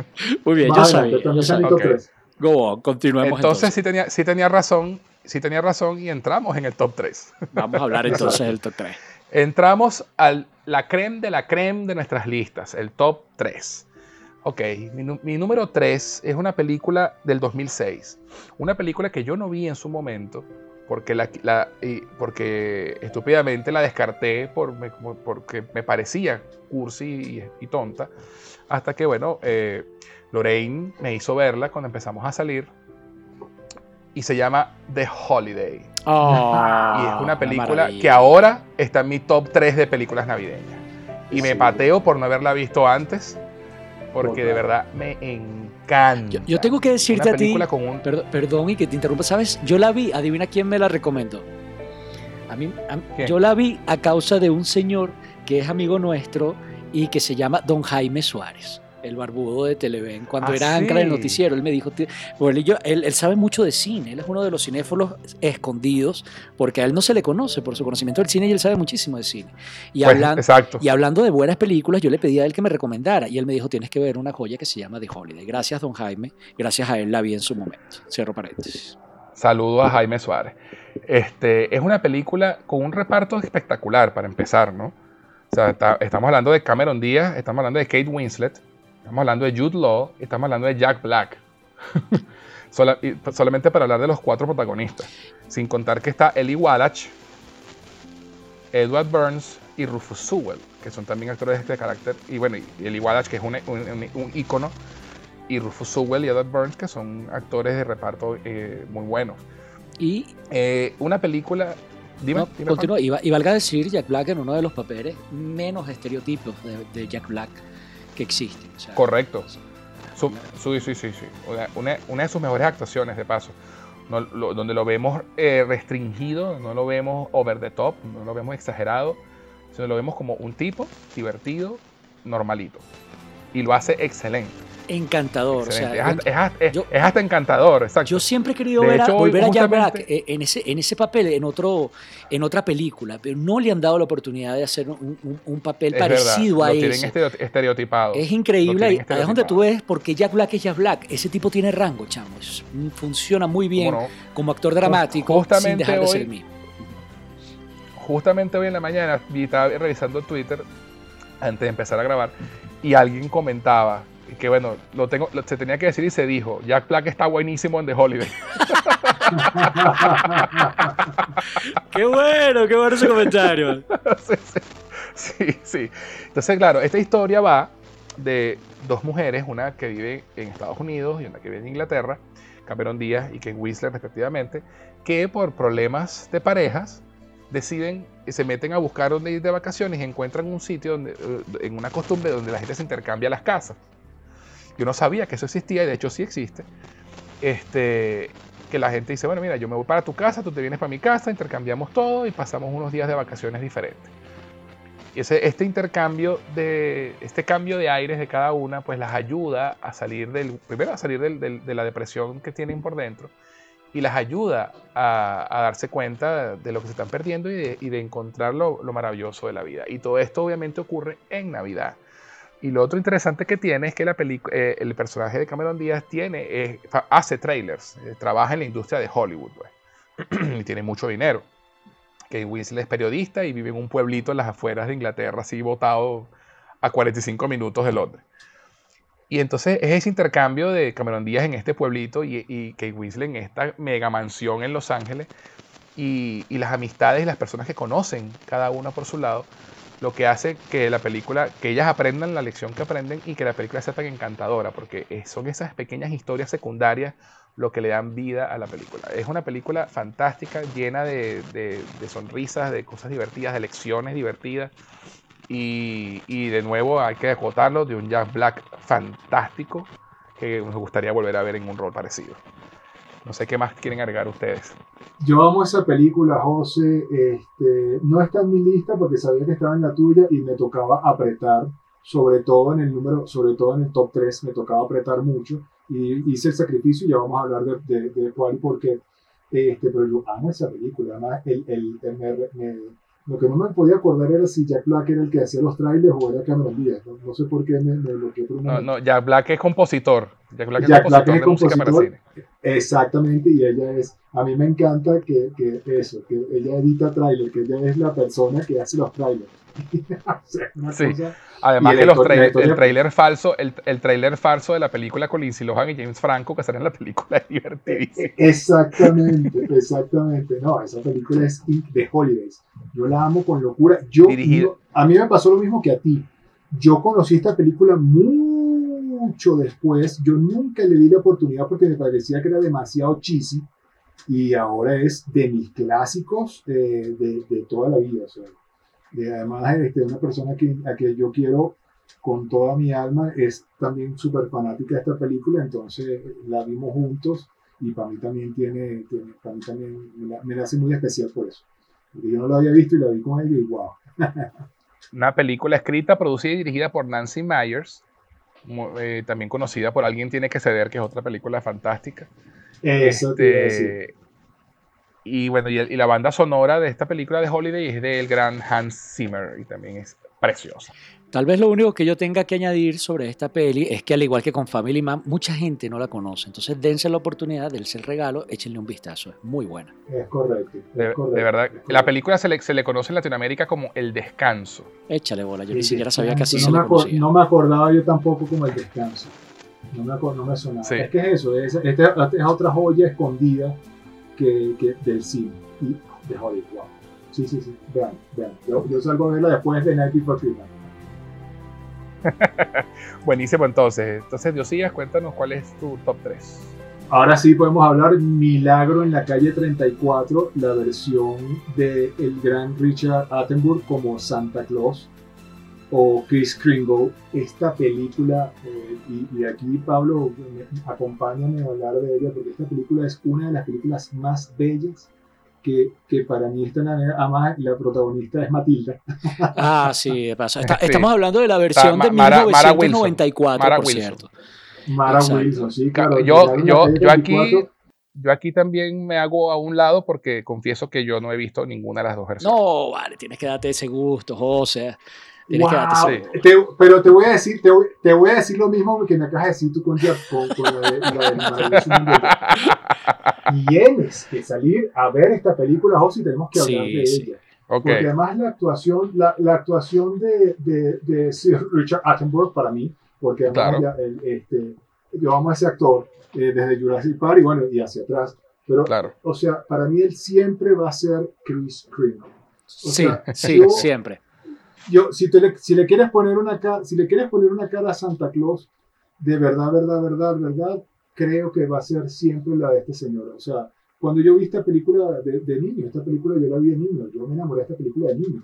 Muy bien, yo sabía. yo también está en mi sabía. top Ok. 3. Go on, continuemos Entonces entonces. sí tenía, sí tenía razón, sí tenía razón y entramos en el top 3. Vamos a hablar entonces del top 3. Entramos a la creme de la creme de nuestras listas, el top 3. Ok, mi, número 3 es una película del 2006. Una película que yo no vi en su momento, porque, la, la- porque estúpidamente la descarté porque me parecía cursi y, y tonta. Hasta que, bueno, eh, Lorraine me hizo verla cuando empezamos a salir. Y se llama The Holiday. Oh, Y es una película que ahora está en mi top 3 de películas navideñas. Y me pateo por no haberla visto antes, porque de verdad me encanta. Yo, yo tengo que decirte Una a ti, con un perdón, perdón y que te interrumpa, ¿sabes? Yo la vi, adivina quién me la recomendó. A mí, a- yo la vi a causa de un señor que es amigo nuestro y que se llama Don Jaime Suárez, el barbudo de Televen. Cuando Ah, era ancla del sí. noticiero, él me dijo, bueno, él, y yo- él, él sabe mucho de cine, él es uno de los cinéfilos escondidos, porque a él no se le conoce por su conocimiento del cine y él sabe muchísimo de cine. Y, Pues, hablan- exacto. y hablando de buenas películas, yo le pedí a él que me recomendara y él me dijo, tienes que ver una joya que se llama The Holiday. Gracias, don Jaime. Gracias a él la vi en su momento. Cierro paréntesis. Saludo a Jaime Suárez. Este, es una película con un reparto espectacular para empezar, ¿no? O sea, está- estamos hablando de Cameron Díaz, estamos hablando de Kate Winslet, estamos hablando de Jude Law, y estamos hablando de Jack Black. Solamente para hablar de los cuatro protagonistas. Sin contar que está Ellie Wallach, Edward Burns y Rufus Sewell, que son también actores de este carácter. Y bueno, y Ellie Wallach, que es un, un, un- un ícono, y Rufus Sewell y Edward Burns, que son actores de reparto eh, muy buenos. Y Eh, una película. Dime, no, dime, continúa. Y, va- y valga decir, Jack Black en uno de los papeles menos estereotipos de, de Jack Black que existen. O sea, Juan. Correcto. Su- su- sí, sí, sí. Una, una- una de sus mejores actuaciones, de paso. No, lo- donde lo vemos eh, restringido, no lo vemos over the top, no lo vemos exagerado, sino lo vemos como un tipo divertido, normalito. Y lo hace excelente. Encantador. o sea, es, hasta, es es- yo- es hasta encantador, exacto. Yo siempre he querido ver a- hecho, volver a Jack Black en ese, en ese papel, en, otro, en otra película, pero no le han dado la oportunidad de hacer un, un- un papel parecido verdad, a lo tienen ese. estereo- estereotipado. Es increíble, tienen ahí es donde tú ves por qué Jack Black es Jack Black. Ese tipo tiene rango, chamo. es- funciona muy bien ¿Cómo no? como actor dramático sin justamente dejar de ser hoy- el mismo. justamente hoy en la mañana estaba revisando Twitter antes de empezar a grabar y alguien comentaba que bueno, lo tengo, lo- se tenía que decir y se dijo, Jack Black está buenísimo en The Holiday. Qué bueno, qué bueno ese comentario. sí, sí, sí, sí. Entonces, claro, esta historia va de dos mujeres, una que vive en Estados Unidos y una que vive en Inglaterra, Cameron Díaz y Kate Winslet respectivamente, que por problemas de parejas deciden y se meten a buscar dónde ir de vacaciones y encuentran un sitio donde, eh, en una costumbre donde la gente se intercambia las casas. Yo no sabía que eso existía y de hecho sí existe. Este, que la gente dice, bueno, mira, yo me voy para tu casa, tú te vienes para mi casa, intercambiamos todo y pasamos unos días de vacaciones diferentes. Y ese, este intercambio de, este cambio de aires de cada una, pues las ayuda a salir del, primero a salir del- de la depresión que tienen por dentro y las ayuda a, a darse cuenta de lo que se están perdiendo y de, y de encontrar lo, lo maravilloso de la vida. Y todo esto obviamente ocurre en Navidad. Y lo otro interesante que tiene es que la eh, el personaje de Cameron Díaz tiene, hace trailers, eh, trabaja en la industria de Hollywood pues, y tiene mucho dinero. Kate Winslet es periodista y vive en un pueblito en las afueras de Inglaterra, así botado a 45 minutos de Londres. Y entonces es ese intercambio de Cameron Díaz en este pueblito y, y Kate Winslet en esta mega mansión en Los Ángeles y, y las amistades y las personas que conocen cada una por su lado, lo que hace que la película, que ellas aprendan la lección que aprenden y que la película sea tan encantadora, porque es- son esas pequeñas historias secundarias lo que le dan vida a la película. Es una película fantástica, llena de, de- de sonrisas, de cosas divertidas, de lecciones divertidas. Y, y de nuevo hay que acotarlo de un Jack Black fantástico que nos gustaría volver a ver en un rol parecido. No sé qué más quieren agregar ustedes. Yo amo esa película, José. Este, no está en mi lista porque sabía que estaba en la tuya y me tocaba apretar, sobre todo en el número, sobre todo en el top 3, me tocaba apretar mucho. Y hice el sacrificio y ya vamos a hablar de, de, de cuál, porque este, pero yo amo esa película. Además, el, el, el- me- me- lo que no me podía acordar era si Jack Black era el que hacía los trailers o era Cameron Díaz. No, no sé por qué me, me bloqueé por un No, momento. no, Jack Black es compositor. Jack Black es Jack Black compositor es de música para cine. Exactamente, y ella es, a mí me encanta que, que eso, que ella edita trailer, que ella es la persona que hace los trailers. O sea, una Sí. cosa- Además Y que los historia- el trailer falso, el, el trailer falso de la película con Lindsay Lohan y James Franco que sale en la película es divertidísimo. Exactamente, exactamente. No, esa película es de Holidays. Yo la amo con locura. Yo, a mí me pasó lo mismo que a ti. Yo conocí esta película mucho después. Yo nunca le di la oportunidad porque me parecía que era demasiado cheesy. Y ahora es de mis clásicos eh, de, de toda la vida. o sea, de, además, este, una persona que, a que yo quiero con toda mi alma, es también súper fanática de esta película, entonces la vimos juntos y para mí también tiene, tiene para mí también me la, me la hace muy especial por eso. Porque yo no la había visto y la vi con ella y wow. Una película escrita, producida y dirigida por Nancy Myers, eh, también conocida por Alguien Tiene que Ceder, que es otra película fantástica. Eso. Este, y bueno, y, el- y la banda sonora de esta película de Holiday es del gran Hans Zimmer y también es preciosa. Tal vez lo único que yo tenga que añadir sobre esta peli es que al igual que con Family Man, mucha gente no la conoce. Entonces dense la oportunidad, dense el regalo, échenle un vistazo. Es muy buena. Es correcto. es De, de correcto, verdad, es correcto. la película se le, se le conoce en Latinoamérica como El Descanso. Échale bola, yo ni Sí, siquiera sabía que así no se le conocía. No me acordaba yo tampoco como el descanso. No me, no me sonaba. Sí. Es que es eso, es, esta es otra joya escondida que, que del cine y de Hollywood. Wow. Sí, sí, sí. Vean, vean. Yo, yo salgo a verla después de Night Before Christmas. Buenísimo entonces. Entonces, Diosías, cuéntanos cuál es tu top 3. Ahora sí podemos hablar Milagro en la calle 34, la versión de el gran Richard Attenborough como Santa Claus o Chris Kringle. Esta película, eh, y, y aquí Pablo, me- acompáñame a hablar de ella porque esta película es una de las películas más bellas que, que para mí está en la, además la protagonista es Matilda. Ah, sí, de paso. Está- Sí. Estamos hablando de la versión Ma- de Mara- Mara Wilson. 1994, Mara por cierto. Mara Exacto. Wilson, sí, claro. yo, yo, yo aquí, 34. yo aquí también me hago a un lado porque confieso que yo no he visto ninguna de las dos versiones. No, vale, tienes que darte ese gusto, José. Tienes que darte Wow. ese sí. Te- pero te voy a decir, te voy, te voy a decir lo mismo que me acabas de decir tú con, con, con la de, la de. Tienes que salir a ver esta película, José, y tenemos que hablar Sí, de sí. ella. Ok, Porque además la actuación, la, la actuación de, de, de Sir Richard Attenborough para mí, porque además Claro. ya el- este, yo amo a ese actor eh, desde Jurassic Park y bueno, y hacia atrás. Pero, claro. o sea, para mí él siempre va a ser Chris Kringle. Sí, sea, sí, yo- siempre. Yo, si, te le, si le quieres poner una cara, si le quieres poner una cara a Santa Claus, de verdad, verdad, verdad, verdad, creo que va a ser siempre la de este señor. O sea, cuando yo vi esta película de, de niño, esta película yo la vi de niño, yo me enamoré de esta película de niño.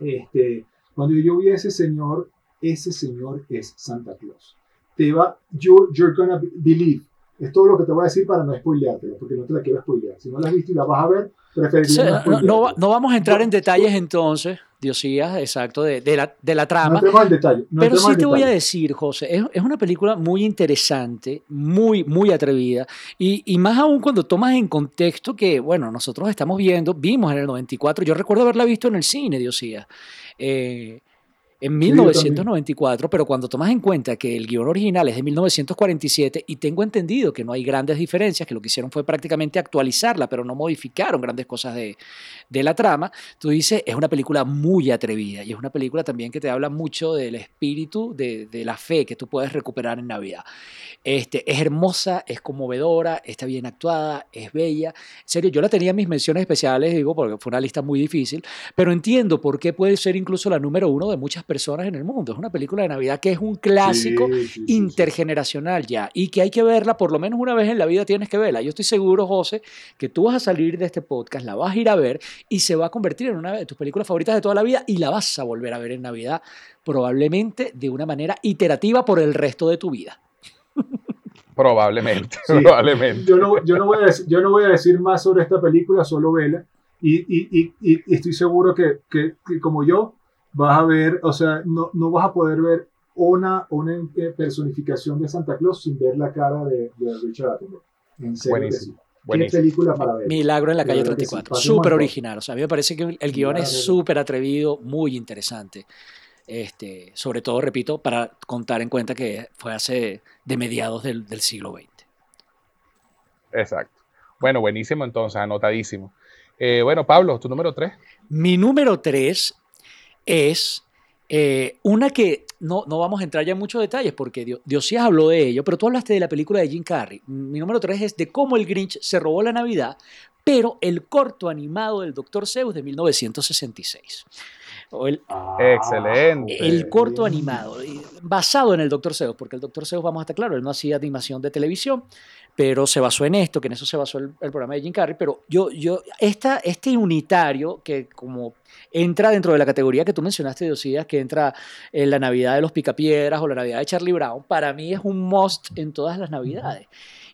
Este, cuando yo vi a ese señor, ese señor es Santa Claus. Te va, you, you're gonna believe. Es todo lo que te voy a decir para no spoileártela, porque no te la quiero spoilear. Si no la has visto y la vas a ver, preferiría Sí, no no, no, no vamos a entrar en detalles entonces, Diosías, exacto, de, de la, de la trama. detalle. no Pero sí te voy a decir, José, es, es una película muy interesante, muy, muy atrevida, y, y más aún cuando tomas en contexto que, bueno, nosotros estamos viendo, vimos en el 94, yo recuerdo haberla visto en el cine, Diosía, eh, en yo 1994, pero cuando tomas en cuenta que el guion original es de 1947 y tengo entendido que no hay grandes diferencias, que lo que hicieron fue prácticamente actualizarla, pero no modificaron grandes cosas de, de la trama, tú dices, es una película muy atrevida y es una película también que te habla mucho del espíritu, de, de la fe que tú puedes recuperar en Navidad. Este, es hermosa, es conmovedora, está bien actuada, es bella. En serio, yo la tenía en mis menciones especiales, digo, porque fue una lista muy difícil, pero entiendo por qué puede ser incluso la número uno de muchas personas en el mundo. Es una película de Navidad que es un clásico Sí, sí, sí, intergeneracional ya y que hay que verla por lo menos una vez en la vida tienes que verla. Yo estoy seguro, José, que tú vas a salir de este podcast, la vas a ir a ver y se va a convertir en una de tus películas favoritas de toda la vida y la vas a volver a ver en Navidad probablemente de una manera iterativa por el resto de tu vida. Probablemente, Sí. probablemente. Yo no, yo, no voy a decir, yo no voy a decir más sobre esta película, solo vela. Y, y, y, y- y estoy seguro que, que, que como yo, vas a ver, o sea, no, no vas a poder ver una, una eh, personificación de Santa Claus sin ver la cara de, de Richard Attenborough. En serio Buenísimo, sí. Qué buenísimo. película para ver. Milagro en la calle verdad que sí, 34. pasemos Súper a- original. O sea, a mí me parece que el guion es súper atrevido, muy interesante. Este, sobre todo, repito, para contar en cuenta que fue hace de mediados del, del siglo XX. Exacto. Bueno, buenísimo entonces, anotadísimo. Eh, bueno, Pablo, tu número 3. Mi número tres es eh, una que no, no vamos a entrar ya en muchos detalles porque Dio- Diosías habló de ello, pero tú hablaste de la película de Jim Carrey. Mi número tres es de cómo el Grinch se robó la Navidad, pero el corto animado del Dr. Zeus de 1966. O el, Ah, Excelente. el corto animado, basado en el Dr. Zeus, porque el Dr. Zeus, vamos a estar claro, él no hacía animación de televisión, pero se basó en esto, que en eso se basó el, el programa de Jim Carrey, pero yo, yo, esta, este unitario que como entra dentro de la categoría que tú mencionaste, Diosías, que entra en la Navidad de los Picapiedras o la Navidad de Charlie Brown, para mí es un must en todas las Navidades.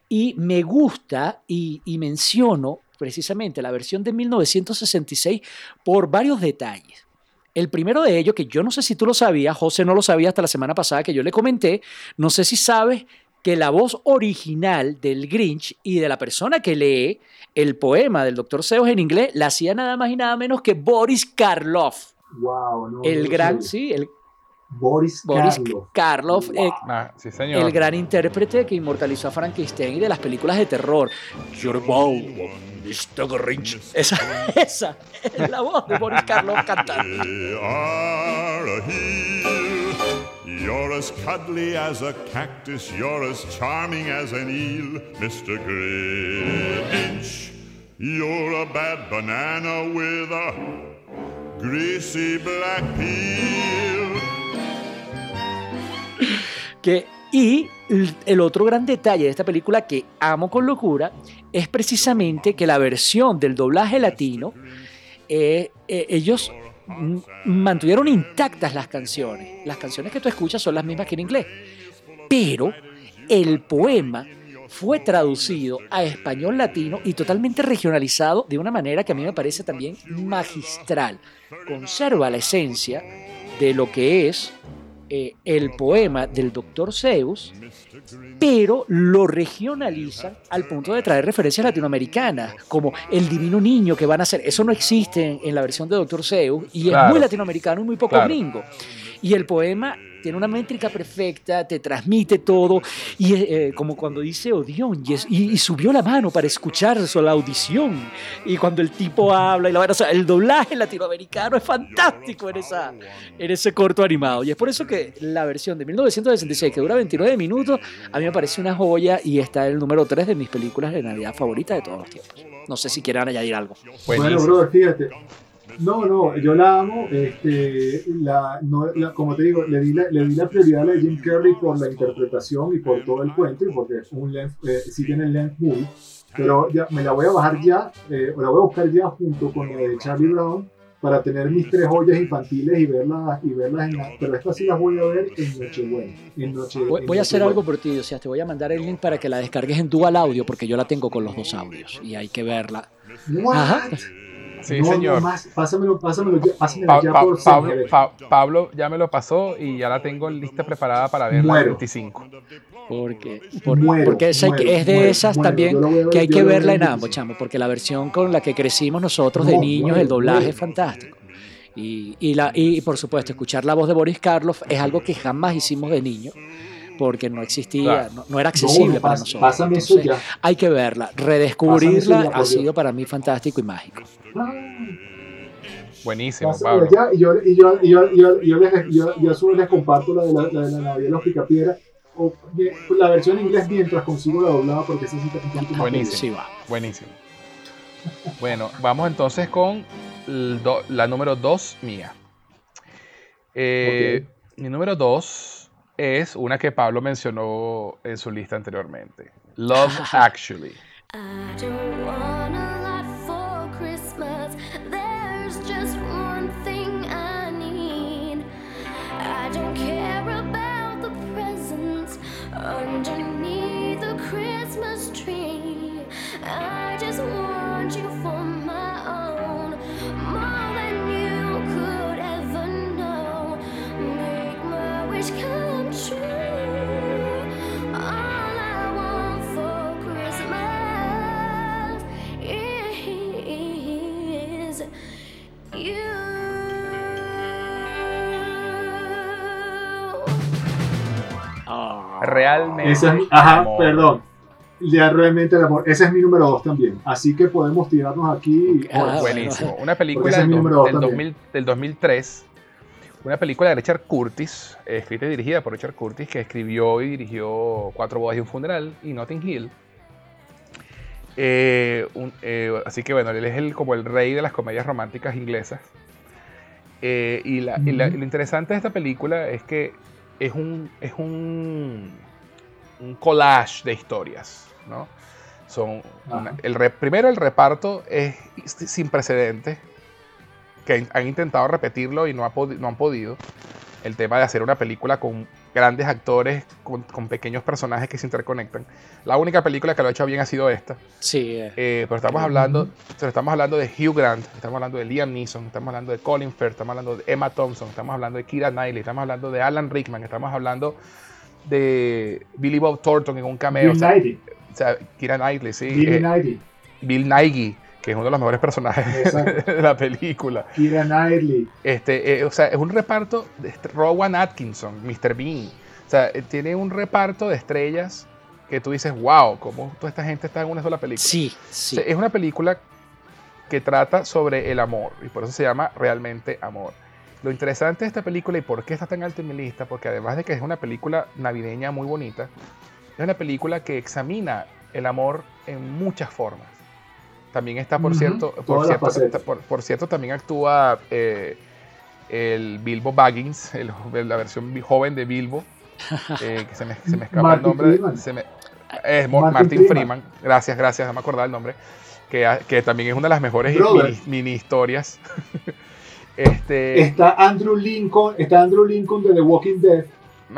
Y me gusta y, y menciono precisamente la versión de 1966 por varios detalles. El primero de ellos, que yo no sé si tú lo sabías, José no lo sabía hasta la semana pasada que yo le comenté, no sé si sabes que la voz original del Grinch y de la persona que lee el poema del Dr. Seuss en inglés la hacía nada más y nada menos que Boris Karloff. Wow, no, El no gran, sé. sí, el Boris, Boris Karloff. Karloff, eh, Ah, sí, señor. el gran intérprete que inmortalizó a Frankenstein y de las películas de terror. Your Mr. Grinch. Esa, esa es la voz de Boris Karloff cantando. You're as cuddly as a cactus. You're as charming as an eel, Mr. Grinch. You're a bad banana with a greasy black peel. Que, y el- otro gran detalle de esta película que amo con locura es precisamente que la versión del doblaje latino, eh, eh, ellos mantuvieron intactas las canciones. Las canciones que tú escuchas son las mismas que en inglés. Pero el poema fue traducido a español latino y totalmente regionalizado de una manera que a mí me parece también magistral. Conserva la esencia de lo que es eh, el poema del Dr. Zeus, pero lo regionalizan al punto de traer referencias latinoamericanas, como el divino niño que van a hacer. Eso no existe en, en la versión de Dr. Zeus y es muy latinoamericano y muy poco Claro. gringo. Y el poema tiene una métrica perfecta, te transmite todo, y eh, como cuando dice Odión, y, es- y- y subió la mano para escuchar su- la audición, y cuando el tipo habla, y la o sea, el doblaje latinoamericano es fantástico en, esa, en ese corto animado, y es por eso que la versión de 1966, que dura 29 minutos, a mí me parece una joya, y está el número 3 de mis películas de Navidad favoritas de todos los tiempos. No sé si quieran añadir algo. Bueno, brother, fíjate. No, no, yo la amo. Este, la, no, la- como te digo, le di, la, le di la prioridad a la de Jim Carrey por la interpretación y por todo el cuento, y porque es un length, eh, sí tiene el length movie. Pero ya, me la voy a bajar ya, eh, o la voy a buscar ya junto con la de Charlie Brown para tener mis tres joyas infantiles y verlas, y verlas en la, Pero estas sí las voy a ver en Nochebuena. En noche, Voy, en voy a hacer algo por ti, o sea, te voy a mandar el link para que la descargues en Dual Audio, porque yo la tengo con los dos audios, y hay que verla. Ajá. Sí, no, señor. No más, pásamelo, pásamelo pásamelo Pa- ya pa- por Pablo, Pa- Pablo ya me lo pasó y ya la tengo lista preparada para ver la Muero. 25. Porque, por- Muero, porque muero, es de muero, esas muero. también ver- que hay que verla ver en ambos, 25. chamo, porque la versión con la que crecimos nosotros de No, niños, muero, el doblaje muero. es fantástico. Y, y, la, y por supuesto, escuchar la voz de Boris Karloff es algo que jamás hicimos de niño, porque no existía, Claro. no, no era accesible No, para nosotros. Pásame eso Entonces, ya. Hay que verla, redescubrirla ha sido para mí fantástico y mágico. Buenísimo, Pablo. ya y yo, y yo, y yo, y yo, y yo les, yo, yo comparto la de la, la de la Navidad de los Picapiedra. O, la versión en inglés mientras consigo la doblada porque esa sí más Buenísimo. Sí, va. Buenísimo. Bueno, vamos entonces con do- la número 2 mía. Eh, Mi número 2 es una que Pablo mencionó en su lista anteriormente. Love Actually. Realmente. Esa es mi- ajá, amor. perdón. Ya realmente el amor. Ese es mi número 2 también. Así que podemos tirarnos aquí. Ah, horas. Buenísimo. Una película del, mi do- número dos del también. 2000 del 2003. Una película de Richard Curtis, escrita y dirigida por Richard Curtis, que escribió y dirigió Cuatro bodas y un funeral y Notting Hill. Eh, un- eh, así que bueno, él es el, como el rey de las comedias románticas inglesas. Eh, y, la- y la- Ujú. lo interesante de esta película es que es un, es un un collage de historias, ¿no? Son una- el re- primero el reparto es sin precedentes, que han intentado repetirlo y no, ha no han podido. El tema de hacer una película con grandes actores, con, con pequeños personajes que se interconectan. La única película que lo ha hecho bien ha sido esta. Sí, eh, Eh, pero estamos hablando, pero estamos hablando de Hugh Grant, estamos hablando de Liam Neeson, estamos hablando de Colin Firth, estamos hablando de Emma Thompson, estamos hablando de Kira Knightley, estamos hablando de Alan Rickman, estamos hablando de Billy Bob Thornton en un cameo. Bill o sea, o sea, Kira Knightley, sí. Bill eh, Nighy. Bill Nighy, que es uno de los mejores personajes Exacto. de la película. Kira Knightley. Este, eh, o sea, es un reparto de Rowan Atkinson, Mr. Bean. O sea, eh, tiene un reparto de estrellas que tú dices, wow, cómo toda esta gente está en una sola película. sí, O sí. sea, es una película que trata sobre el amor y por eso se llama realmente amor. Lo interesante de esta película y por qué está tan alto en mi lista, porque además de que es una película navideña muy bonita, es una película que examina el amor en muchas formas. También está, por Ujú, cierto, por cierto, por, por cierto, también actúa eh, el Bilbo Baggins, el- la versión joven de Bilbo, eh, que se me, se me escapa Martin el nombre. Freeman. se me- es Martin Martin, Freeman. Freeman. Gracias, gracias, no me acordaba el nombre. Que, que también es una de las mejores mini, mini historias. este, Está Andrew Lincoln, está Andrew Lincoln de The Walking Dead,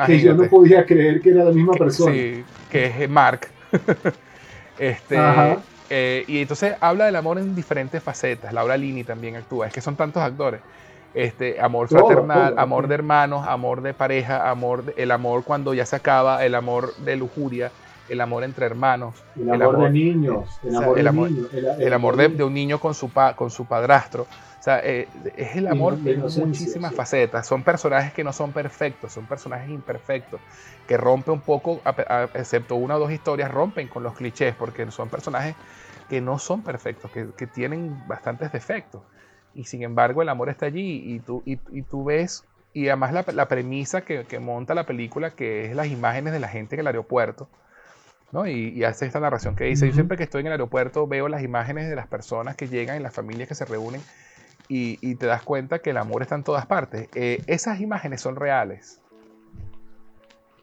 que yo no imagínate. podía creer que era la misma Que- persona. Sí, que es Mark. este, Ajá. Eh, y entonces habla del amor en diferentes facetas. Laura Lini también actúa. Es que son tantos actores. Este, amor fraternal, amor de hermanos, amor de pareja, amor de- el amor cuando ya se acaba, el amor de lujuria, el amor entre hermanos, El amor, de niños, el o sea, amor el de amor- niños. el amor de, de un niño con su, pa- con su padrastro. O sea, eh, es el amor en muchísimas sí. facetas. Son personajes que no son perfectos, son personajes imperfectos, que rompen un poco, a- a- excepto una o dos historias, rompen con los clichés, porque son personajes que no son perfectos, que, que tienen bastantes defectos. Y sin embargo, el amor está allí y tú, y, y tú ves, y además la, la premisa que, que monta la película, que es las imágenes de la gente en el aeropuerto. ¿no? Y, y hace esta narración que dice, yo siempre que estoy en el aeropuerto veo las imágenes de las personas que llegan y las familias que se reúnen y, y te das cuenta que el amor está en todas partes. Eh, esas imágenes son reales.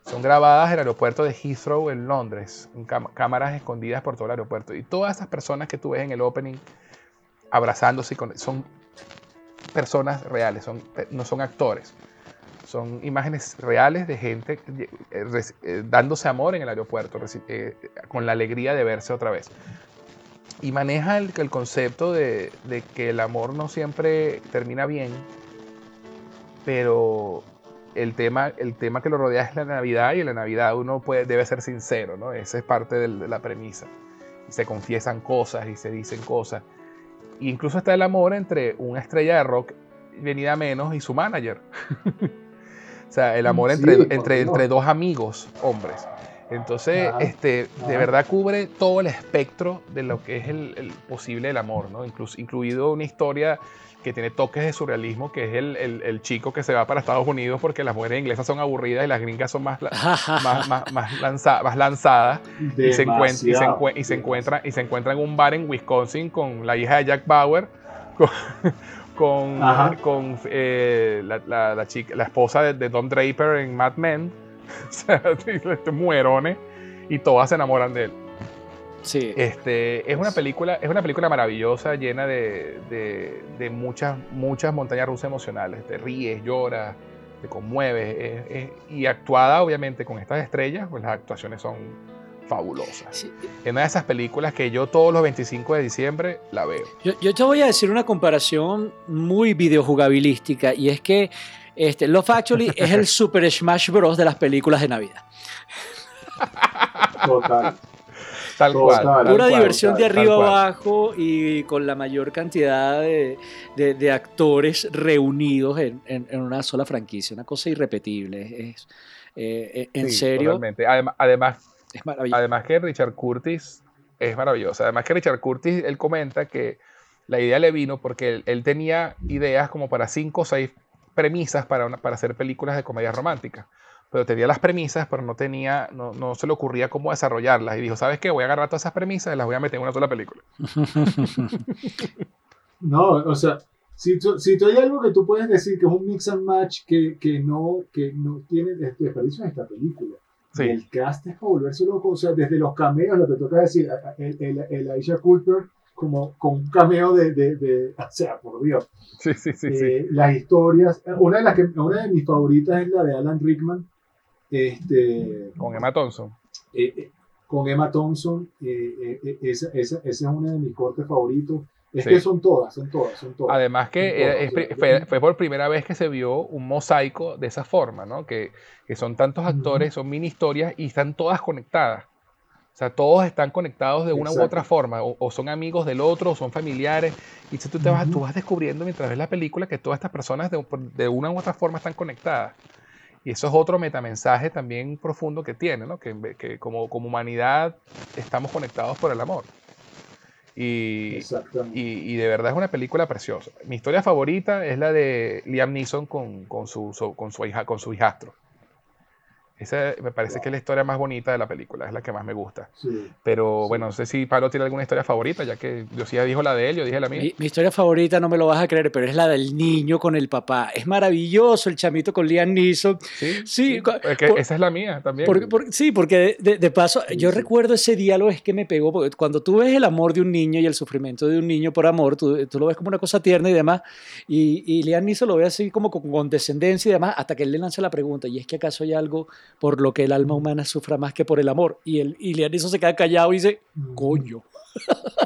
Son grabadas en el aeropuerto de Heathrow en Londres, en cámaras escondidas por todo el aeropuerto. Y todas esas personas que tú ves en el opening abrazándose, son personas reales, no son actores. Son imágenes reales de gente eh, eh, dándose amor en el aeropuerto, eh, con la alegría de verse otra vez. Y maneja el, concepto de que el amor no siempre termina bien, pero el tema, el tema que lo rodea es la Navidad y en la Navidad uno puede, debe ser sincero, ¿no? Esa es parte del- de la premisa. Y se confiesan cosas y se dicen cosas. E incluso está el amor entre una estrella de rock venida menos y su manager. o sea, el amor Sí, entre, entre, entre dos amigos, hombres. Entonces, este, de verdad cubre todo el espectro de lo que es el, el posible del amor, ¿no? Incluso, incluido una historia que tiene toques de surrealismo, que es el, el- el chico que se va para Estados Unidos porque las mujeres inglesas son aburridas y las gringas son más, la- más, más, más, lanza- más lanzadas y se, encuent- y, se y encuentra y se encuentra en un bar en Wisconsin con la hija de Jack Bauer con, con, eh, la, la- la chica la esposa de, de Don Draper en Mad Men. O sea, estos muerones y todas se enamoran de él Sí. este es una película es una película maravillosa llena de, de- de muchas muchas montañas rusas emocionales te ríes lloras te conmueves es- es- y actuada obviamente con estas estrellas pues las actuaciones son fabulosas Sí. es una de esas películas que yo todos los 25 de diciembre la veo. Yo, yo te voy a decir una comparación muy videojugabilística y es que este, Love Actually es el Super Smash Bros. de las películas de Navidad. Total. Tal cual. tal Pura cual, diversión tal- de arriba abajo y con la mayor cantidad de, de- de actores reunidos en, en- en una sola franquicia. Una cosa irrepetible. Es, eh, eh, en Sí, serio, totalmente. Adem- Además, es maravilloso. además que Richard Curtis es maravilloso. Además que Richard Curtis, él comenta que la idea le vino porque él, él tenía ideas como para cinco o seis premisas para, una- para hacer películas de comedia romántica. Pero tenía las premisas, pero no tenía, no, no se le ocurría cómo desarrollarlas. Y dijo, ¿sabes qué? Voy a agarrar todas esas premisas y las voy a meter en una sola película. No, o sea, si tú, si tú hay algo que tú puedes decir que es un mix and match que, que no, que no tiene des- desperdicio en esta película. Sí. El cast es para volverse loco, o sea, desde los cameos, lo que toca decir, el, el, el Aisha Culper como con un cameo de, de, de- o sea, por Dios, Sí, sí, sí, sí. Eh, las historias, una de las que, una de mis favoritas es la de Alan Rickman, este, Con Emma Thompson. eh, eh, con Emma Thompson, eh, esa, esa, esa es una de mis cortes favoritos. Es Sí. que son todas, son todas, son todas. Además que todas, es fue, por primera vez que se vio un mosaico de esa forma, ¿no? Que, que son tantos actores, son mini historias y están todas conectadas. O sea, todos están conectados de una u otra forma, o, o son amigos del otro, o son familiares. Y entonces tú, te vas, tú vas descubriendo mientras ves la película que todas estas personas de, de una u otra forma están conectadas. Y eso es otro metamensaje también profundo que tiene, ¿no? Que, que como, como humanidad estamos conectados por el amor. Y, y, y de verdad es una película preciosa. Mi historia favorita es la de Liam Neeson con, con, su, su- con, su, hija, con su hijastro. Esa me parece Wow. que es la historia más bonita de la película, es la que más me gusta. Sí. Pero Sí. bueno, no sé si Pablo tiene alguna historia favorita, ya que yo sí ya dijo la de él, yo dije la mía. Mi, mi historia favorita, no me lo vas a creer, pero es la del niño con el papá. Es maravilloso el chamito con Liam Neeson. Sí, Sí, es que por- esa es la mía también. Porque- porque- sí, porque de, de- de paso, Sí, yo sí. recuerdo ese diálogo, es que me pegó, porque cuando tú ves el amor de un niño y el sufrimiento de un niño por amor, tú, tú lo ves como una cosa tierna y demás, y, y Liam Neeson lo ve así como con condescendencia y demás, hasta que él le lanza la pregunta, y es que acaso hay algo por lo que el alma humana sufra más que por el amor, y, el, y Neeson se queda callado y dice, coño.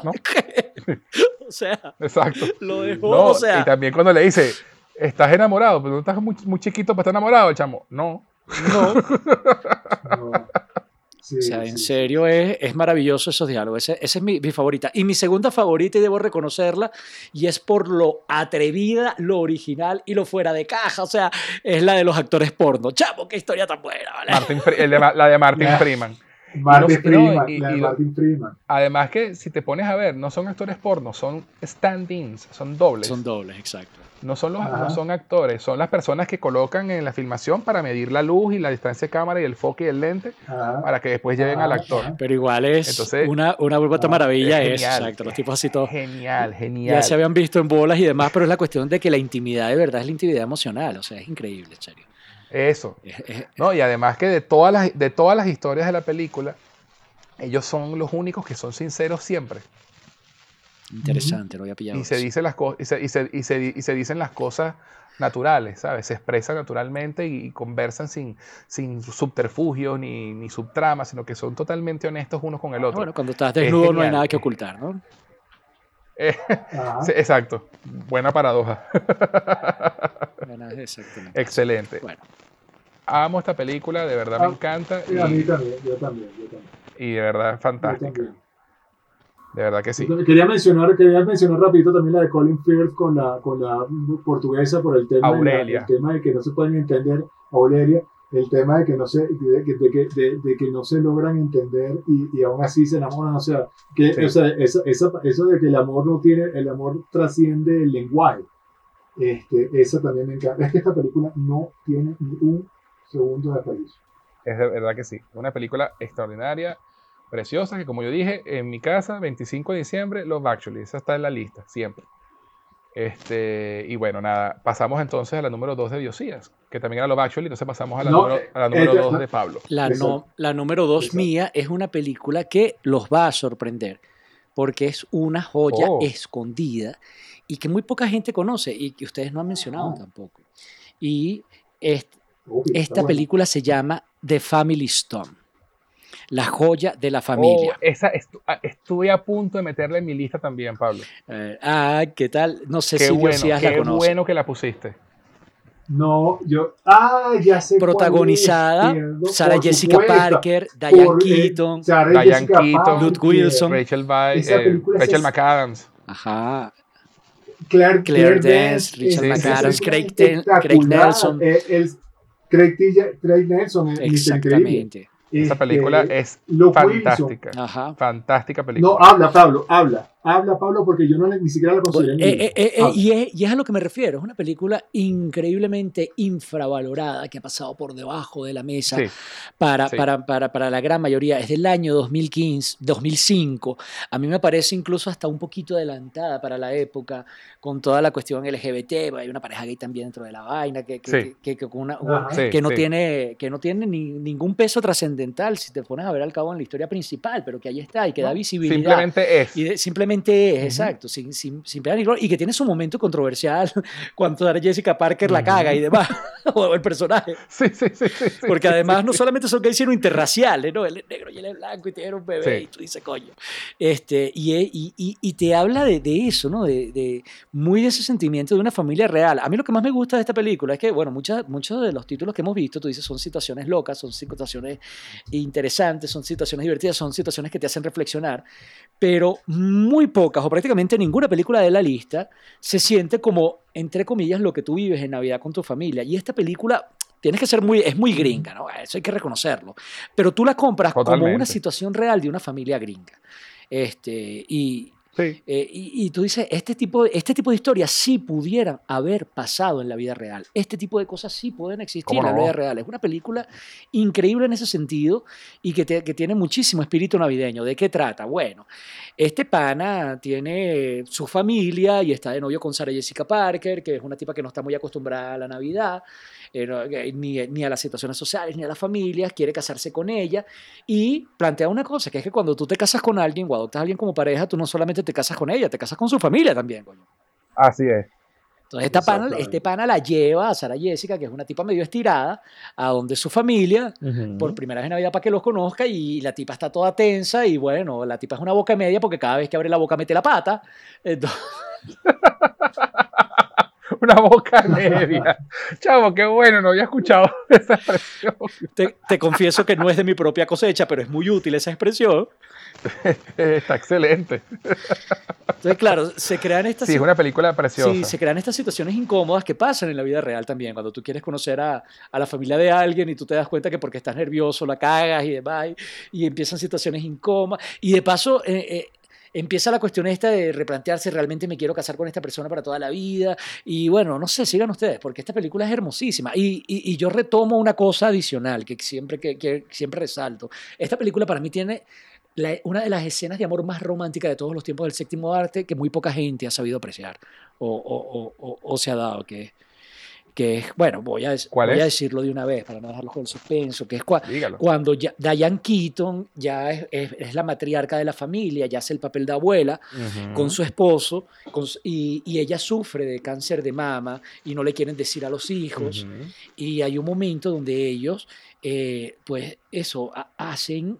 ¿No? o sea, Exacto. lo dejó, No, o sea, y también cuando le dice, ¿estás enamorado? Pero no estás muy, muy chiquito para estar enamorado, el chamo. No. no. No. Sí, O sea, en sí. serio es, es maravilloso esos diálogos. Ese- Esa es mi, mi favorita. Y mi segunda favorita, y debo reconocerla, y es por lo atrevida, lo original y lo fuera de caja. O sea, es la de los actores porno. Chamo, qué historia tan buena, ¿vale? Martin el de la de Martin. Freeman. Martin Freeman, y- la de y lo- Martin Freeman. Además que si te pones a ver, no son actores porno, son stand-ins, son dobles. Son dobles, exacto. No son, los, Ajá. no son actores, son las personas que colocan en la filmación para medir la luz y la distancia de cámara y el foco y el lente Ajá. para que después lleven al actor. Pero igual es Entonces, una, una vuelta maravilla. es Es, genial, exacto. Los tipos así todos. Genial, genial. Ya se habían visto en bolas y demás, pero es la cuestión de que la intimidad de verdad es la intimidad emocional. O sea, es increíble, serio. Eso. Es- es- No, y además que de todas, las, de todas las historias de la película, ellos son los únicos que son sinceros siempre. interesante, lo había pillado. Y se, dice las y, se, y, se, y, se, y se dicen las cosas naturales, ¿sabes? Se expresan naturalmente y, y conversan sin, sin subterfugios ni, ni subtramas, sino que son totalmente honestos unos con el otro. Bueno, cuando estás desnudo no hay nada que ocultar, ¿no? Eh, exacto. Buena paradoja. Exactamente. Excelente. Bueno, Amo esta película, de verdad Ah, me encanta Sí, a mí y, también, yo también, yo también. y de verdad fantástica. De verdad que sí. Quería mencionar, quería mencionar rapidito también la de Colin Firth con la, con la portuguesa por el tema, de, la- el tema de que no se pueden entender, Aurelia, el tema de que no se, de, de de, de que no se logran entender y, y aún así se enamoran, o sea, que, Sí. o sea esa, esa, eso de que el amor no tiene, el amor trasciende el lenguaje, este, eso también me encanta. Es que esta película no tiene ni un segundo de desperdicio. Es de verdad que sí. Una película extraordinaria, preciosa, que como yo dije, en mi casa, 25 de diciembre, Love Actually. Esa está en la lista, siempre. Este, y bueno, nada, pasamos entonces a la número 2 de Diosías, que también era Love Actually, entonces pasamos a la No, número, a la número eh, 2 no. de Pablo. la, no, Exacto. la número dos Exacto. mía es una película que los va a sorprender, porque es una joya Oh. escondida y que muy poca gente conoce y que ustedes no han mencionado Ah. tampoco. Y es- Uy, está esta bueno. película se llama The Family Stone, la joya de la familia. Oh, esa estu- ah, estuve a punto de meterla en mi lista también, Pablo. Eh, ah, ¿qué tal? No sé Qué si bueno, Diosías la qué conoce. bueno que la pusiste. No, yo. Ah, ya sé. es, Protagonizada Sarah por Jessica supuesto. Parker, Diane Por, eh, Keaton. Diane Keaton, Parker, Luke Wilson. Rachel, Esa eh, es Rachel ex- McAdams. Ajá. Claire, Claire Dance, Richard Sí, sí, McAdams, sí. Craig, Craig. Nelson. Eh, el, Craig, Tilla- Craig Nelson. Increíble. Exactamente. Esa Este, película es Luke Wilson. fantástica. Ajá. Fantástica película. No, habla, Pablo, habla. Habla, Pablo, porque yo no le- ni siquiera la consideré. Eh, eh, eh, eh, Ah, y, es, y es a lo que me refiero, es una película increíblemente infravalorada que ha pasado por debajo de la mesa Sí. para, sí. para, para, para la gran mayoría. Es del año 2015, 2005. A mí me parece incluso hasta un poquito adelantada para la época con toda la cuestión LGBT. Hay una pareja gay también dentro de la vaina que, que, Sí. que, que una- no tiene, que no tiene ni- ningún peso trascendental si te pones a ver al cabo en la historia principal, pero que ahí está y que da No, visibilidad. Simplemente es. Y de- simplemente es, Ujú. exacto, sin, sin, sin pena ni gloria, y que tiene su momento controversial cuando Jessica Parker la caga y demás, o el personaje. Sí, sí, sí, sí, Porque además sí. no solamente son gays, sino interraciales, ¿no? Él es negro y él es blanco y tiene un bebé Sí. y tú dices, coño. Este, y, e- y, y- y te habla de, de eso, ¿no? De, de muy de ese sentimiento de una familia real. A mí lo que más me gusta de esta película es que, bueno, muchas, muchos de los títulos que hemos visto, tú dices, son situaciones locas, son situaciones interesantes, son situaciones divertidas, son situaciones que te hacen reflexionar, pero muy pocas o prácticamente ninguna película de la lista se siente como, entre comillas, lo que tú vives en Navidad con tu familia. Y esta película tienes que ser muy, es muy gringa, ¿no? Eso hay que reconocerlo. Pero tú la compras como una situación real de una familia gringa. Este, y, Sí. eh, y, y tú dices, este tipo, este tipo de historias sí pudieran haber pasado en la vida real. Este tipo de cosas sí pueden existir ¿Cómo en la vida real. Es una película increíble en ese sentido y que, te- que tiene muchísimo espíritu navideño. ¿De qué trata? Bueno, este pana tiene su familia y está de novio con Sarah Jessica Parker, que es una tipa que no está muy acostumbrada a la Navidad, eh, no, eh, ni, ni a las situaciones sociales, ni a las familias, quiere casarse con ella y plantea una cosa, que es que cuando tú te casas con alguien o adoptas a alguien como pareja, tú no solamente te casas con ella, te casas con su familia también, coño. Así es. Entonces esta pana, este pana la lleva a Sara Jessica, que es una tipa medio estirada, a donde su familia, por primera vez en Navidad para que los conozca, y la tipa está toda tensa, y bueno, la tipa es una boca media porque cada vez que abre la boca mete la pata. Entonces, Una boca media. Chavo, qué bueno, no había escuchado esa expresión. te, te confieso que no es de mi propia cosecha, pero es muy útil esa expresión. Está excelente. Entonces, claro, se crean estas Sí, es una película preciosa. Sí, se crean estas situaciones incómodas que pasan en la vida real también, cuando tú quieres conocer a, a la familia de alguien y tú te das cuenta que porque estás nervioso la cagas y demás, y, y empiezan situaciones incómodas. Y de paso, eh, eh, empieza la cuestión esta de replantearse, realmente me quiero casar con esta persona para toda la vida. Y bueno, no sé, sigan ustedes, porque esta película es hermosísima. Y, y- yo retomo una cosa adicional que siempre, que, siempre resalto. Esta película para mí tiene una de las escenas de amor más románticas de todos los tiempos del séptimo arte que muy poca gente ha sabido apreciar o- o- o- o se ha dado, que, que es, bueno, voy, a, dec- ¿Cuál voy a decirlo de una vez para no dejarlo con el suspenso, que es cua- Dígalo. cuando ya- Diane Keaton ya es, es- es la matriarca de la familia, ya hace el papel de abuela con su esposo con y, y ella sufre de cáncer de mama y no le quieren decir a los hijos. Y hay un momento donde ellos, eh, pues eso, ha- hacen,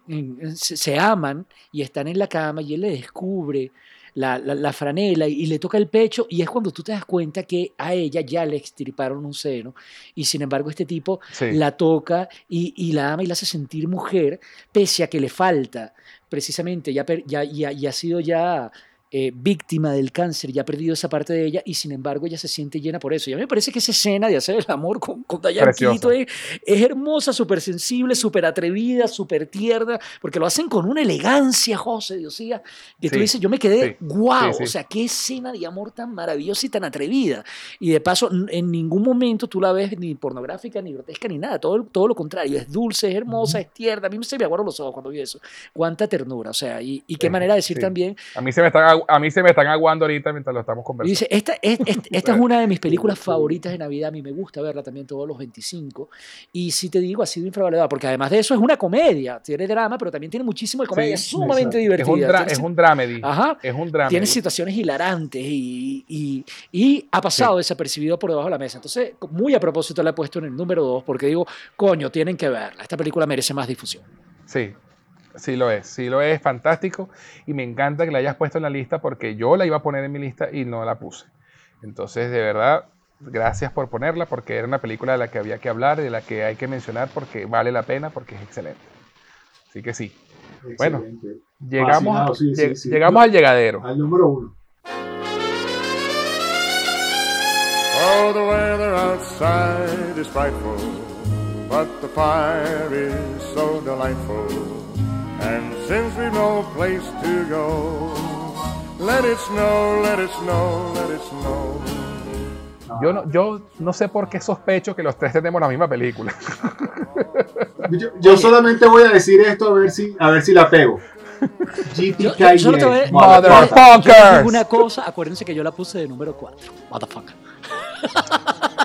se, se aman y están en la cama y él le descubre la, la- la franela y, le toca el pecho y es cuando tú te das cuenta que a ella ya le extirparon un seno y sin embargo este tipo Sí. la toca y, y la ama y la hace sentir mujer pese a que le falta precisamente, ya, per- ya, ya, ya ha sido ya eh, víctima del cáncer, ya ha perdido esa parte de ella y sin embargo ella se siente llena por eso. Y a mí me parece que esa escena de hacer el amor con, con. Keaton es, es hermosa, súper sensible, súper atrevida, súper tierna, porque lo hacen con una elegancia, José, Dios mío, que tú dices, yo me quedé, sí, wow, o sea, qué escena de amor tan maravillosa y tan atrevida. Y de paso, en ningún momento tú la ves ni pornográfica, ni grotesca, ni nada, todo, todo lo contrario, es dulce, es hermosa, es tierna, a mí se me aguaron los ojos cuando vi eso, cuánta ternura, o sea, y, y qué manera de decir también, A mí se me están, a mí se me están aguando ahorita mientras lo estamos conversando. dice, esta, es, es- esta es una de mis películas favoritas de Navidad, a mí me gusta verla también todos los 25, y si te digo, ha sido infravalorada, porque además de eso es una comedia, tiene drama, pero también tiene muchísimo de comedia, Sí, es sumamente exacto. Es un, divertida. dra- es un dramedy. Ajá. Es un dramedy. tiene situaciones hilarantes y, y- y ha pasado desapercibido por debajo de la mesa. Entonces, muy a propósito la he puesto en el número 2 porque digo, coño, tienen que verla. Esta película merece más difusión. Sí, sí lo es, sí lo es, fantástico. Y me encanta que la hayas puesto en la lista porque yo la iba a poner en mi lista y no la puse. Entonces, de verdad, gracias por ponerla porque era una película de la que había que hablar, de la que hay que mencionar porque vale la pena, porque es excelente. Así que sí, Bueno, llegamos, Fascinado, sí, lleg- sí, sí. llegamos al llegadero. Al número uno. Oh, the weather outside is frightful, but the fire is so delightful. And since we've no place to go, Let it snow, let it snow, let it snow. Yo no, yo no sé por qué sospecho que los tres tenemos la misma película. Yo, yo solamente voy a decir esto a ver si, a ver si la pego. Yo- yo solo te voy a- Motherfuckers. Yo les digo una cosa, acuérdense que yo la puse de número 4. Motherfucker.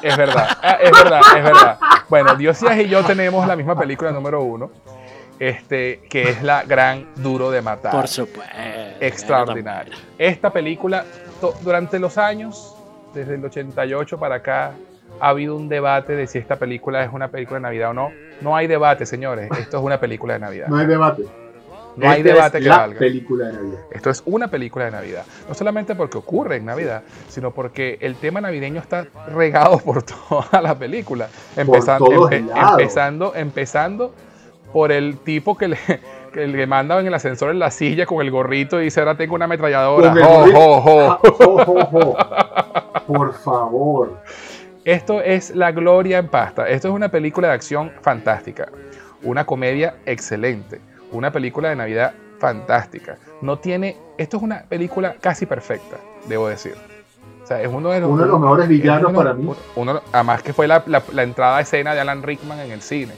Es verdad, es verdad, es verdad. Bueno, Diosías y yo tenemos la misma película número uno, este, que es la Gran Duro de Matar. Por supuesto. Extraordinaria. Esta película, durante los años, desde el 88 para acá, ha habido un debate de si esta película es una película de Navidad o no. No hay debate, señores. Esto es una película de Navidad. No hay debate. No hay Esta debate es que la valga. película de Navidad. Esto es una película de Navidad. No solamente porque ocurre en Navidad, sino porque el tema navideño está regado por toda la película. Empezando, todos empe- lados. empezando, empezando por el tipo que le, que le mandaban en el ascensor en la silla con el gorrito y dice, ahora tengo una ametralladora. Jo, jo, jo. Por favor. Esto es La Gloria en Pasta. Esto es una película de acción fantástica. Una comedia excelente. Una película de Navidad fantástica. No tiene. Esto es una película casi perfecta, debo decir. O sea, es uno de los, Uno de los mejores villanos uno- para mí. uno- además que fue la, la- la entrada a escena de Alan Rickman en el cine.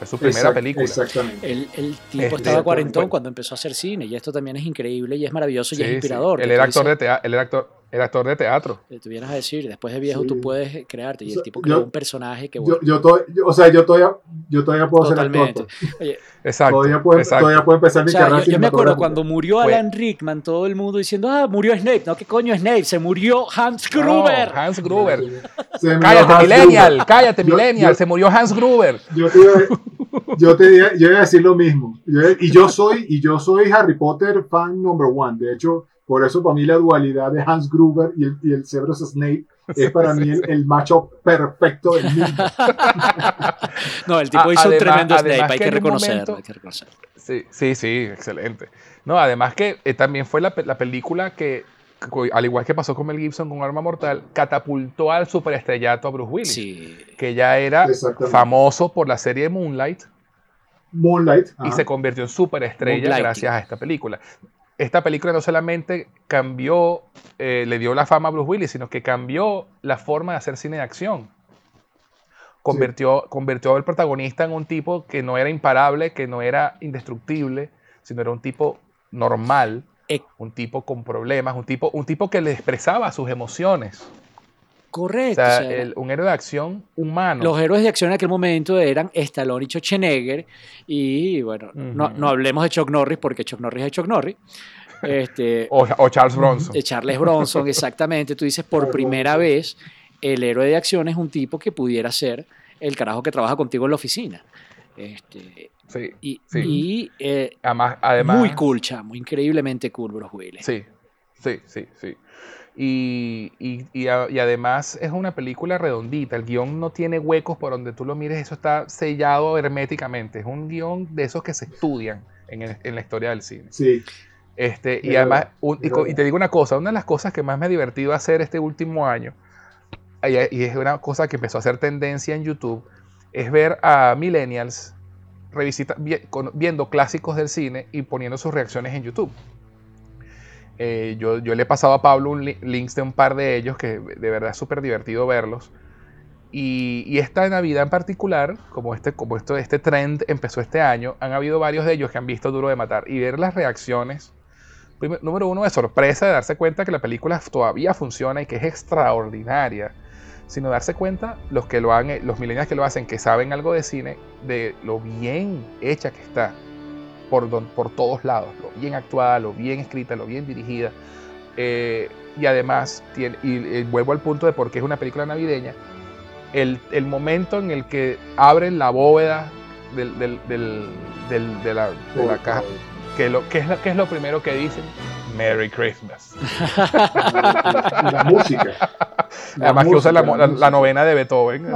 Fue su primera Exact- película. Exactamente. El, el tipo Este, estaba cuarentón cuando empezó a hacer cine y esto también es increíble y es maravilloso y Sí, es sí. inspirador. Él que era actor de. Él era actor, era actor de teatro. que tú vienes a decir, después de viejo Sí. tú puedes crearte y el O sea, tipo yo- creó un personaje que Yo, bueno, yo, to- yo- o sea, yo todavía, yo todavía puedo ser totalmente. actor. pues. Oye, Exacto. Todavía puedo, exacto. todavía puedo empezar o mi sea, carrera yo, yo me acuerdo cuando murió Alan Rickman, todo el mundo diciendo, ah, murió Snape. No, ¿qué coño Snape? Se murió Hans No, Gruber. Hans Gruber. Se Cállate, Hans Millennial. Gruber. Cállate, Yo- Millennial. yo- Se murió Hans Gruber. Yo te iba, yo te iba- yo iba a decir lo mismo. Yo- y yo soy y yo soy Harry Potter fan number one. De hecho, por eso para mí la dualidad de Hans Gruber y el, y el Severus Snape es para mí el, el macho perfecto del mundo. No, el tipo A- hizo un tremendo Snape, hay que que reconocerlo, momento- hay que reconocerlo. Sí, sí, sí, excelente. No, además que eh, también fue la, la película que, que, al igual que pasó con Mel Gibson con Arma Mortal, catapultó al superestrellato a Bruce Willis, Sí. que ya era famoso por la serie Moonlight Moonlight. y ajá. se convirtió en superestrella gracias a esta película. Esta película no solamente cambió, eh, le dio la fama a Bruce Willis, sino que cambió la forma de hacer cine de acción. Convirtió, convirtió al protagonista en un tipo que no era imparable, que no era indestructible, sino era un tipo normal, Eh, un tipo con problemas, un tipo, un tipo que le expresaba sus emociones. O correcto. sea, o sea, el- un héroe de acción humano. Los héroes de acción en aquel momento eran Stallone y Schwarzenegger. Y bueno, no, hablemos de Chuck Norris porque Chuck Norris es Chuck Norris. Este, o, o Charles Bronson. de Charles Bronson, exactamente. Tú dices, por primera vez, el héroe de acción es un tipo que pudiera ser el carajo que trabaja contigo en la oficina. Este, Sí, y Sí. y, eh, además, además, muy cool, chamo, increíblemente cool Bruce Willis. Sí, sí, sí, sí. Y, y- y a- y además es una película redondita. El guion no tiene huecos por donde tú lo mires. Eso está sellado herméticamente. Es un guion de esos que se estudian en, el- en la historia del cine. Sí. Este, y además, un- y, te digo una cosa, una de las cosas que más me ha divertido hacer este último año, y y es una cosa que empezó a hacer tendencia en YouTube, es ver a millennials revisita, vi- con- viendo clásicos del cine y poniendo sus reacciones en YouTube. Eh, yo, le he pasado a Pablo un li- links de un par de ellos que de verdad es súper divertido verlos. Y, y esta Navidad en particular, como, este, como esto, este trend empezó este año, han habido varios de ellos que han visto Duro de Matar y ver las reacciones. número uno, de sorpresa de darse cuenta que la película todavía funciona y que es extraordinaria. Sino darse cuenta los que lo han, los millennials que lo hacen, que saben algo de cine, de lo bien hecha que está por, don- por todos lados, lo bien actuada, lo bien escrita, lo bien dirigida. Eh, y además, tiene, y, vuelvo al punto de por qué es una película navideña, el, el momento en el que abren la bóveda del, del- del- del- de la, de la caja, que, lo, que, es lo, que es lo primero que dicen, Merry Christmas. La música. Además que usa la, música, la- música. la novena de Beethoven.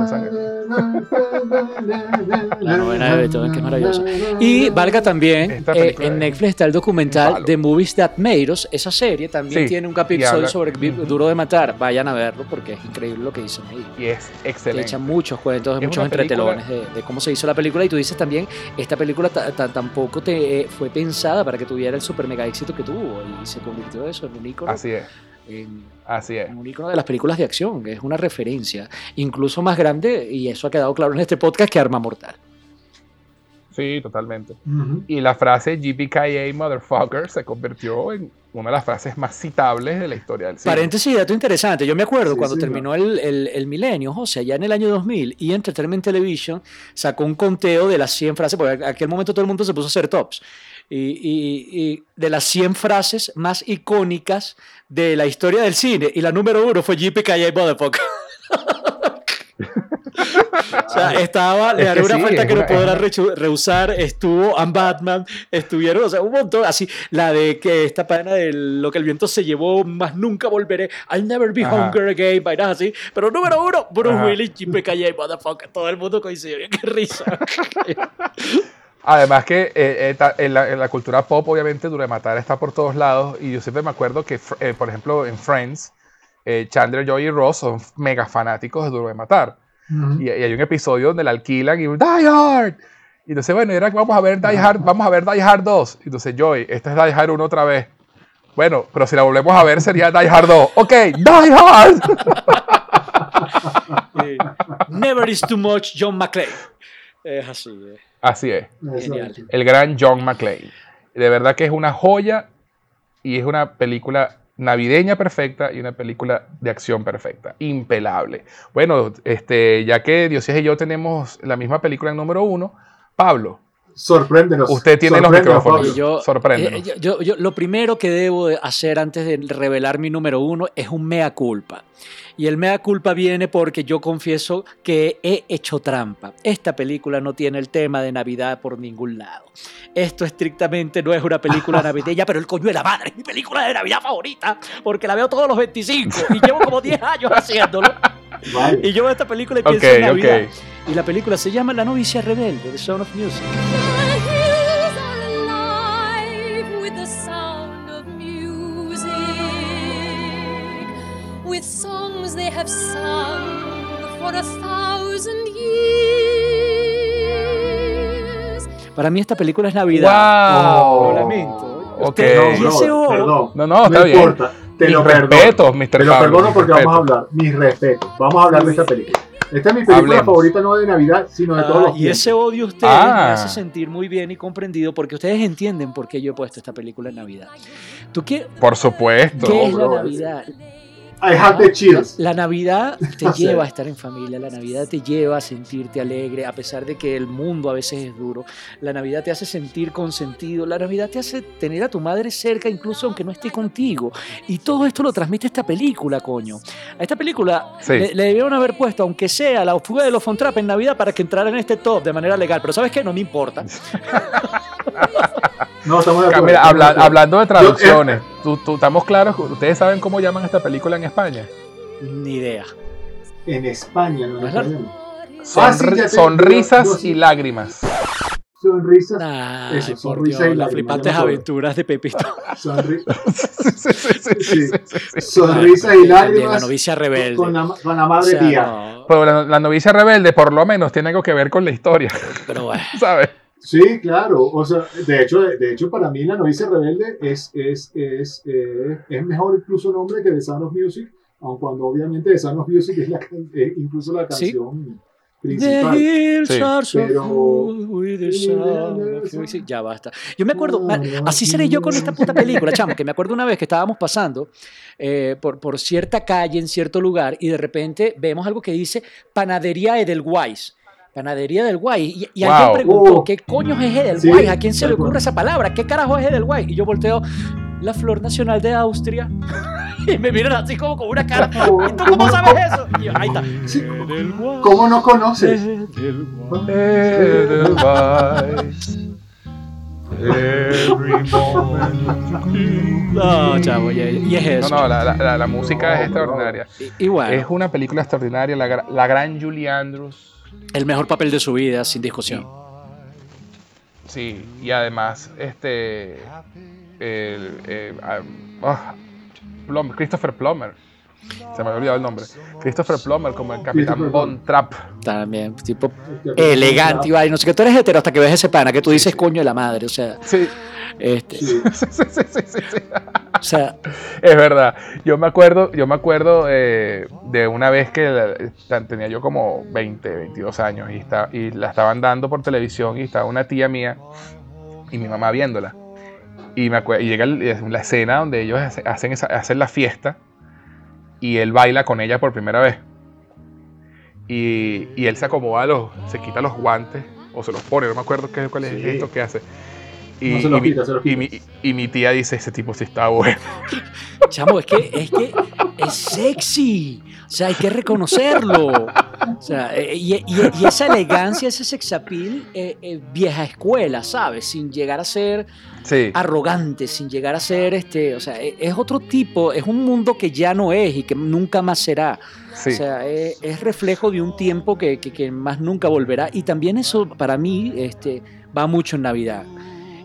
La novena de Beethoven, que es maravillosa. Y valga también, eh, en Netflix está el documental. The Movies That Made Us. Esa serie también Sí, tiene un capítulo habla- sobre Vi- Duro de Matar. Vayan a verlo porque es increíble lo que dicen ahí. y es Que excelente. echan muchos cuentos, Es muchos entretelones de, de cómo se hizo la película. Y tú dices también, esta película ta- ta- tampoco te eh, fue pensada para que tuviera el super mega éxito que tuvo. Y se convirtió eso en un ícono, Así es, en, así es. en un ícono de las películas de acción, que es una referencia. Incluso más grande, y eso ha quedado claro en este podcast, que Arma Mortal. Sí, totalmente. Y la frase GPKA motherfucker se convirtió en una de las frases más citables de la historia del cine. Paréntesis, dato interesante. Yo me acuerdo Sí, cuando sí, terminó el, el, el milenio, o sea, ya en el año 2000, y Entertainment Television sacó un conteo de las 100 frases, porque en aquel momento todo el mundo se puso a hacer tops, y, y- y de las 100 frases más icónicas de la historia del cine, y la número uno fue JPKJ Motherfucker. O sea, estaba, le Es haré que una sí, falta es que no una- podrá es rechu- rehusar. Estuvo I'm Batman, estuvieron, o sea, un montón. Así, la de que esta pana de lo que el viento se llevó, más nunca volveré. I'll never be Ajá. hunger again, vainas así. Pero número uno, Bruce. Willis, JPKJ, motherfucker. Todo el mundo coincidió. Qué risa. Además que eh, eh, ta- en, la, en la cultura pop, obviamente, Duro de Matar está por todos lados. Y yo siempre me acuerdo que, eh, por ejemplo, en Friends, eh, Chandler, Joy y Ross son mega fanáticos de Duro de Matar. Y, y hay un episodio donde la alquilan y Die Hard. Y entonces, bueno, era que vamos a ver Die Hard, vamos a ver Die Hard 2. Y entonces, Joy, esta es Die Hard 1 otra vez. Bueno, pero si la volvemos a ver sería Die Hard 2. Ok, Die Hard. Never is too much, John McClane. Es así. eh. Así es. Genial. El gran John McClane. De verdad que es una joya y es una película navideña perfecta y una película de acción perfecta, impelable. Bueno, este, ya que Diosías y yo tenemos la misma película en número uno, Pablo, Sorpréndenos. Usted tiene los micrófonos. Yo, Sorpréndenos. eh, yo- yo- yo- lo primero que debo de hacer antes de revelar mi número uno es un mea culpa. Y el mea culpa viene porque yo confieso que he hecho trampa. Esta película no tiene el tema de Navidad por ningún lado. Esto estrictamente no es una película navideña, pero el coño de la madre es mi película de Navidad favorita porque la veo todos los 25 y llevo como 10 años haciéndolo. Vale. Y yo veo esta película y pienso en Navidad. Y la película se llama La novicia rebelde, The Sound of Music. The hills are alive with the sound of music, with songs they have sung for a thousand years. Para mí esta película es Navidad. ¡Wow! Lo lamento. No, perdón. No, no, está bien. importa. Te Mis lo perdono. respetos, Mr. Te lo perdono porque vamos a hablar. Mis respetos. Vamos a hablar de esta película. Esta es mi película Hablemos. favorita no de Navidad, sino de todos Ah, los y tiempos. ese odio a ustedes me Ah. hace sentir muy bien y comprendido porque ustedes entienden por qué yo he puesto esta película en Navidad. ¿Tú qué, Por supuesto. qué es la Navidad? I have the chills. La Navidad te lleva a estar en familia, la Navidad te lleva a sentirte alegre, a pesar de que el mundo a veces es duro. La Navidad te hace sentir consentido, la Navidad te hace tener a tu madre cerca, incluso aunque no esté contigo. Y todo esto lo transmite esta película, coño. A esta película Sí. le, le debieron haber puesto, aunque sea la fuga de los Fontrap en Navidad, para que entrara en este top de manera legal. Pero ¿sabes qué? No me importa. No, estamos de acuerdo. Mira, estamos habla- de acuerdo. hablando de traducciones, tú- tú- estamos claros, ustedes saben cómo llaman esta película en España. Ni idea. En España, no ¿No español. Sonri- Ah, sí, ya te- sonrisas sí. y lágrimas. Sonrisas. Ay, Eso, por sonrisa Dios, y las lágrimas, flipantes aventuras de Pepito. Sonri- Sí, sí, sí, sí, sí, sí, sí. sonrisas y De la lágrimas. novicia rebelde. Con la, con la O madre sea, tía. no, Pero la, la novicia rebelde por lo menos tiene algo que ver con la historia, pero bueno. ¿sabes? Sí, claro. O sea, de hecho, de hecho para mí la novicia rebelde es, es, es, eh, es mejor incluso nombre que The Sound of Music, aun cuando obviamente The Sound of Music es la, eh, incluso la Sí. canción principal. Sí. so Pero- music. Ya basta. Yo me acuerdo, así seré yo con esta puta película, chamo, que me acuerdo una vez que estábamos pasando eh, por, por cierta calle en cierto lugar y de repente vemos algo que dice Panadería Edelweiss. Panadería Edelweiss. Y, y alguien Wow. preguntó, Oh. ¿qué coño es Edelweiss? Sí, ¿A quién se le ocurre esa palabra? ¿Qué carajo es Edelweiss? Y yo volteo, la flor nacional de Austria. y me miran así como con una cara. ¿Y tú cómo sabes eso? Y yo, ahí está. Sí. ¿Cómo no conoces? Edelweiss. Every moment No, chavo, y, y es No, eso. no, la, la- la- la música es extraordinaria. Y, y bueno, Es una película extraordinaria. La, la gran Julie Andrews. El mejor papel de su vida, sin discusión. Sí, y además, este. El, eh, ah, ah, Plum- Christopher Plummer. Se me había olvidado el nombre. Christopher Plummer como el Capitán Von Trapp. También, tipo elegante y vaina. No sé que tú eres hetero hasta que ves ese pana que tú dices coño de la madre. O sea, Sí, este, Sí. sí, sí, sí, sí, sí. O sea, Es verdad. Yo me acuerdo, yo me acuerdo eh, de una vez que la- tenía yo como 20, 22 años y, está, y la estaban dando por televisión y estaba una tía mía y mi mamá viéndola. Y, me acue- y llega la escena donde ellos hace- hacen, esa- hacen la fiesta y él baila con ella por primera vez. Y, y él se acomoda los, se quita los guantes o se los pone, no me acuerdo qué, cuál es Sí. esto que hace. Y, No se los y y mi- y mi tía dice, ese tipo sí está bueno. chamo, es que, es que es sexy. O sea, hay que reconocerlo. O sea, eh, y, y- y esa elegancia, ese sex appeal, eh, eh, vieja escuela, ¿sabes? Sin llegar a ser Sí. arrogante, sin llegar a ser, este, o sea, e- es otro tipo, es un mundo que ya no es y que nunca más será. Sí. O sea, es, es reflejo de un tiempo que, que- que más nunca volverá. Y también eso, para mí, este, va mucho en Navidad.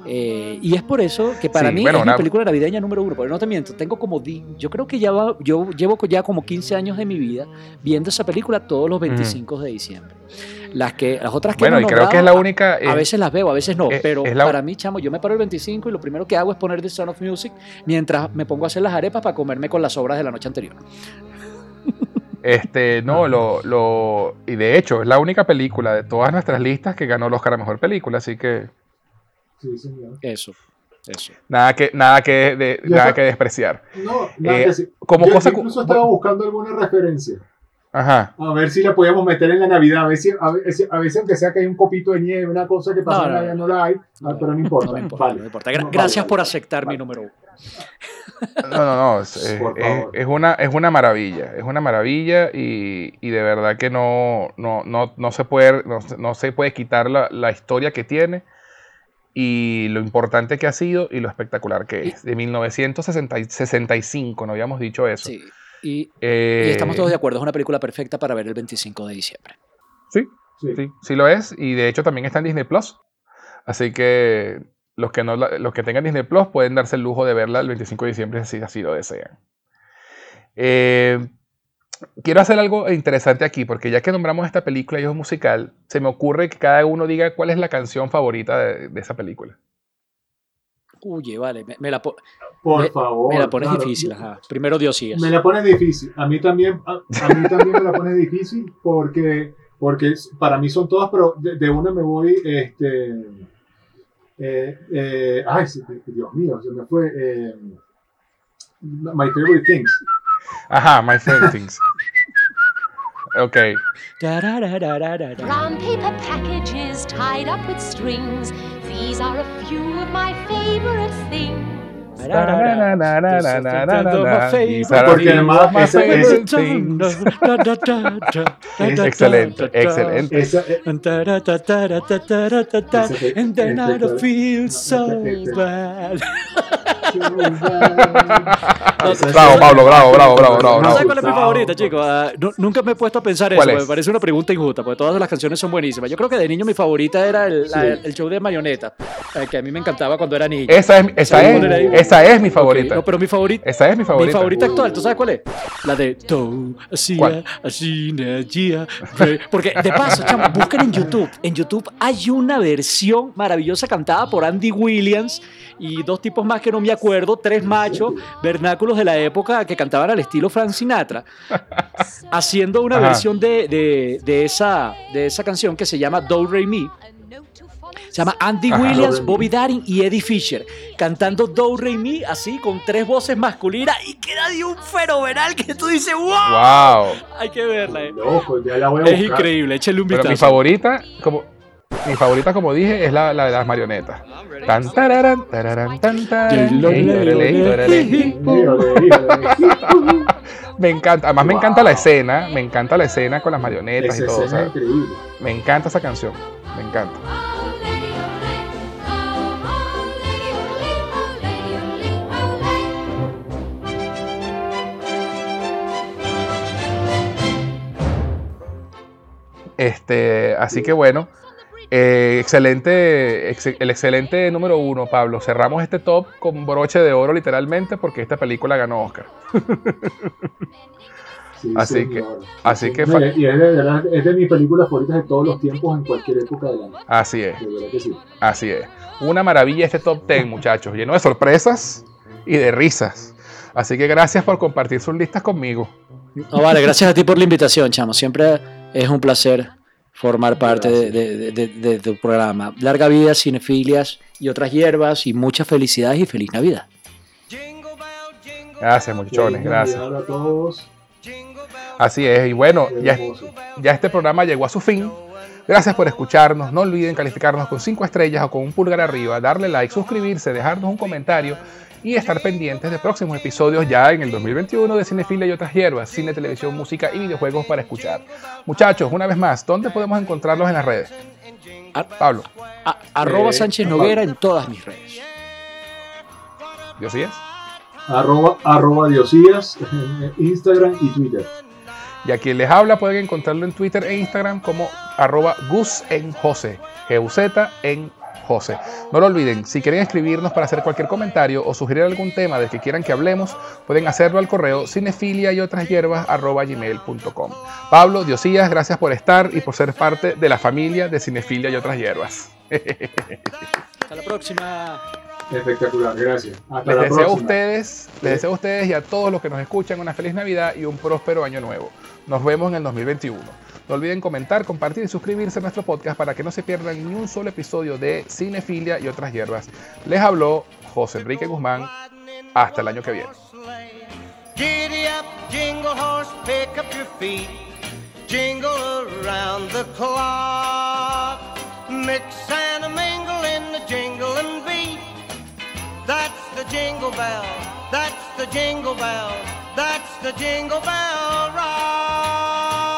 Eh, y es por eso que para Sí, mí bueno, es una- mi película navideña número uno. Porque no te miento, tengo como. yo creo que ya va, yo llevo ya como 15 años de mi vida viendo esa película todos los 25 de diciembre. Las, que, las otras que Bueno, y hemos creo que es la única. a eh, veces las veo, a veces no, es- pero es la- para mí, chamo, yo me paro el 25 y lo primero que hago es poner The Sound of Music mientras me pongo a hacer las arepas para comerme con las sobras de la noche anterior. Este, no, lo, lo. Y de hecho, es la única película de todas nuestras listas que ganó el Oscar a mejor película, así que Sí, señor. Eso, eso. nada que, nada que, de- nada que despreciar. No, nada Eh, que sí. como Yo cosa- incluso estaba buscando alguna referencia. Ajá. A ver si la podíamos meter en la Navidad. A ver si, a ver, si- a veces aunque sea que hay un copito de nieve, una cosa que pasa No, en no, Navidad no la hay, ah, pero no importa. No me importa, Vale. no me importa. Gra- No, Gracias vale, por vale. aceptar mi Vale. número uno. No, no, no. Es, es- es- una, es una maravilla. Es una maravilla y, y de verdad que no, no, no, no se puede, no, no se puede quitar la, la historia que tiene y lo importante que ha sido y lo espectacular que es. De 1965, no habíamos dicho eso. Sí. Y, y Eh, estamos todos de acuerdo, es una película perfecta para ver el 25 de diciembre. Sí, Sí. sí, sí lo es. Y de hecho también está en Disney Plus. Así que los que, no los que tengan Disney Plus pueden darse el lujo de verla el 25 de diciembre si así lo desean. Eh, quiero hacer algo interesante aquí, porque ya que nombramos esta película y es un musical, se me ocurre que cada uno diga cuál es la canción favorita de, de esa película. Oye, vale, me, me la, po- Por Me- favor. me la pones claro. difícil. Ajá. Primero Dios sigas. Me la pones difícil. A mí también, a, a mí también me la pones difícil porque, porque para mí son todas, pero de, de una me voy, este, eh, eh, ay, Dios mío, se me fue, eh, My Favorite Things. Ajá, My Favorite Things. Ok. Tararararara. Brown paper packages tied up with strings. These are a few of my favorite things. Porque además ese- ese- Excelente, excelente. Esa, eh, And then I don't feel so bad. Bravo, Pablo, bravo, bravo, bravo, bravo, No sé cuál es mi favorita, chicos. Ah, nu- nunca me he puesto a pensar eso. Me parece una pregunta injusta, porque todas las canciones son buenísimas. Yo creo que de niño mi favorita era el, la- Sí. el show de Marioneta, eh, que a mí me encantaba cuando era niño. Esa es, esa ¿Sabes es, esa es mi favorita. no, pero mi favorita. Esa es mi favorita. Mi favorita actual, ¿tú sabes cuál es? La de hacía, ¿Cuál? así, Gia, Porque, de paso, chamo, busquen en YouTube. En YouTube hay una versión maravillosa cantada por Andy Williams y dos tipos más que no me acuerdo, tres machos, de la época que cantaban al estilo Frank Sinatra, haciendo una Ajá. versión de, de, de esa, de esa canción que se llama Do Re Mi. Se llama Andy Ajá. Williams. Bobby Darin y Eddie Fisher cantando Do Re Mi así con tres voces masculinas y queda de un fenomenal que tú dices wow, Wow. hay que verla. eh. Loco, ya la voy a Es buscar. increíble, échale un Pero vistazo. mi favorita, como mi favorita, como dije, es la, de las marionetas. Me encanta, además me encanta la escena, me encanta la escena con las marionetas y todo. Me encanta esa canción, me encanta. Este, así que bueno, eh, excelente, ex- el excelente número uno, Pablo. Cerramos este top con broche de oro literalmente porque esta película ganó Oscar. Sí, Así que- así que No, fa- y es de, verdad- es de mis películas favoritas de todos los tiempos en cualquier época del año. Así es, De verdad que sí. así es. Una maravilla este top 10, muchachos, lleno de sorpresas y de risas. Así que gracias por compartir sus listas conmigo. No, vale, gracias a ti por la invitación, chamo. Siempre es un placer formar parte de, de- de- de tu programa. Larga vida, cinefilias y otras hierbas y muchas felicidades y feliz Navidad. Gracias, muchachones, gracias. Navidad a todos. Así es, y bueno, ya este programa llegó a su fin. Gracias por escucharnos. No olviden calificarnos con 5 estrellas o con un pulgar arriba, darle like, suscribirse, dejarnos un comentario y estar pendientes de próximos episodios ya en el 2021 de Cinefilia y otras hierbas, cine, televisión, música y videojuegos para escuchar. Muchachos, una vez más, ¿dónde podemos encontrarlos en las redes? Pablo, a- arroba Eh, Sánchez Noguera en todas mis redes. ¿Dios sí es? Arroba, arroba Diosías en Instagram y Twitter. Y a quien les habla pueden encontrarlo en Twitter e Instagram como arroba Gus en José, G-U-Z en José. No lo olviden, si quieren escribirnos para hacer cualquier comentario o sugerir algún tema del que quieran que hablemos, pueden hacerlo al correo cinefilia y otras hierbas gmail.com. Pablo, Diosías, gracias por estar y por ser parte de la familia de Cinefilia y otras hierbas. Hasta la próxima. Espectacular, gracias. Hasta Les la deseo a ustedes, les deseo a ustedes y a todos los que nos escuchan una feliz Navidad y un próspero año nuevo. Nos vemos en el 2021. No olviden comentar, compartir y suscribirse a nuestro podcast para que no se pierdan ni un solo episodio de Cinefilia y otras hierbas. Les habló José Enrique Guzmán. Hasta el año que viene. Giddy up, jingle horse, pick up your feet. Jingle around the clock. Mix and a mingle in the jingling beat. That's the jingle bell. That's the jingle bell. That's the jingle bell rock.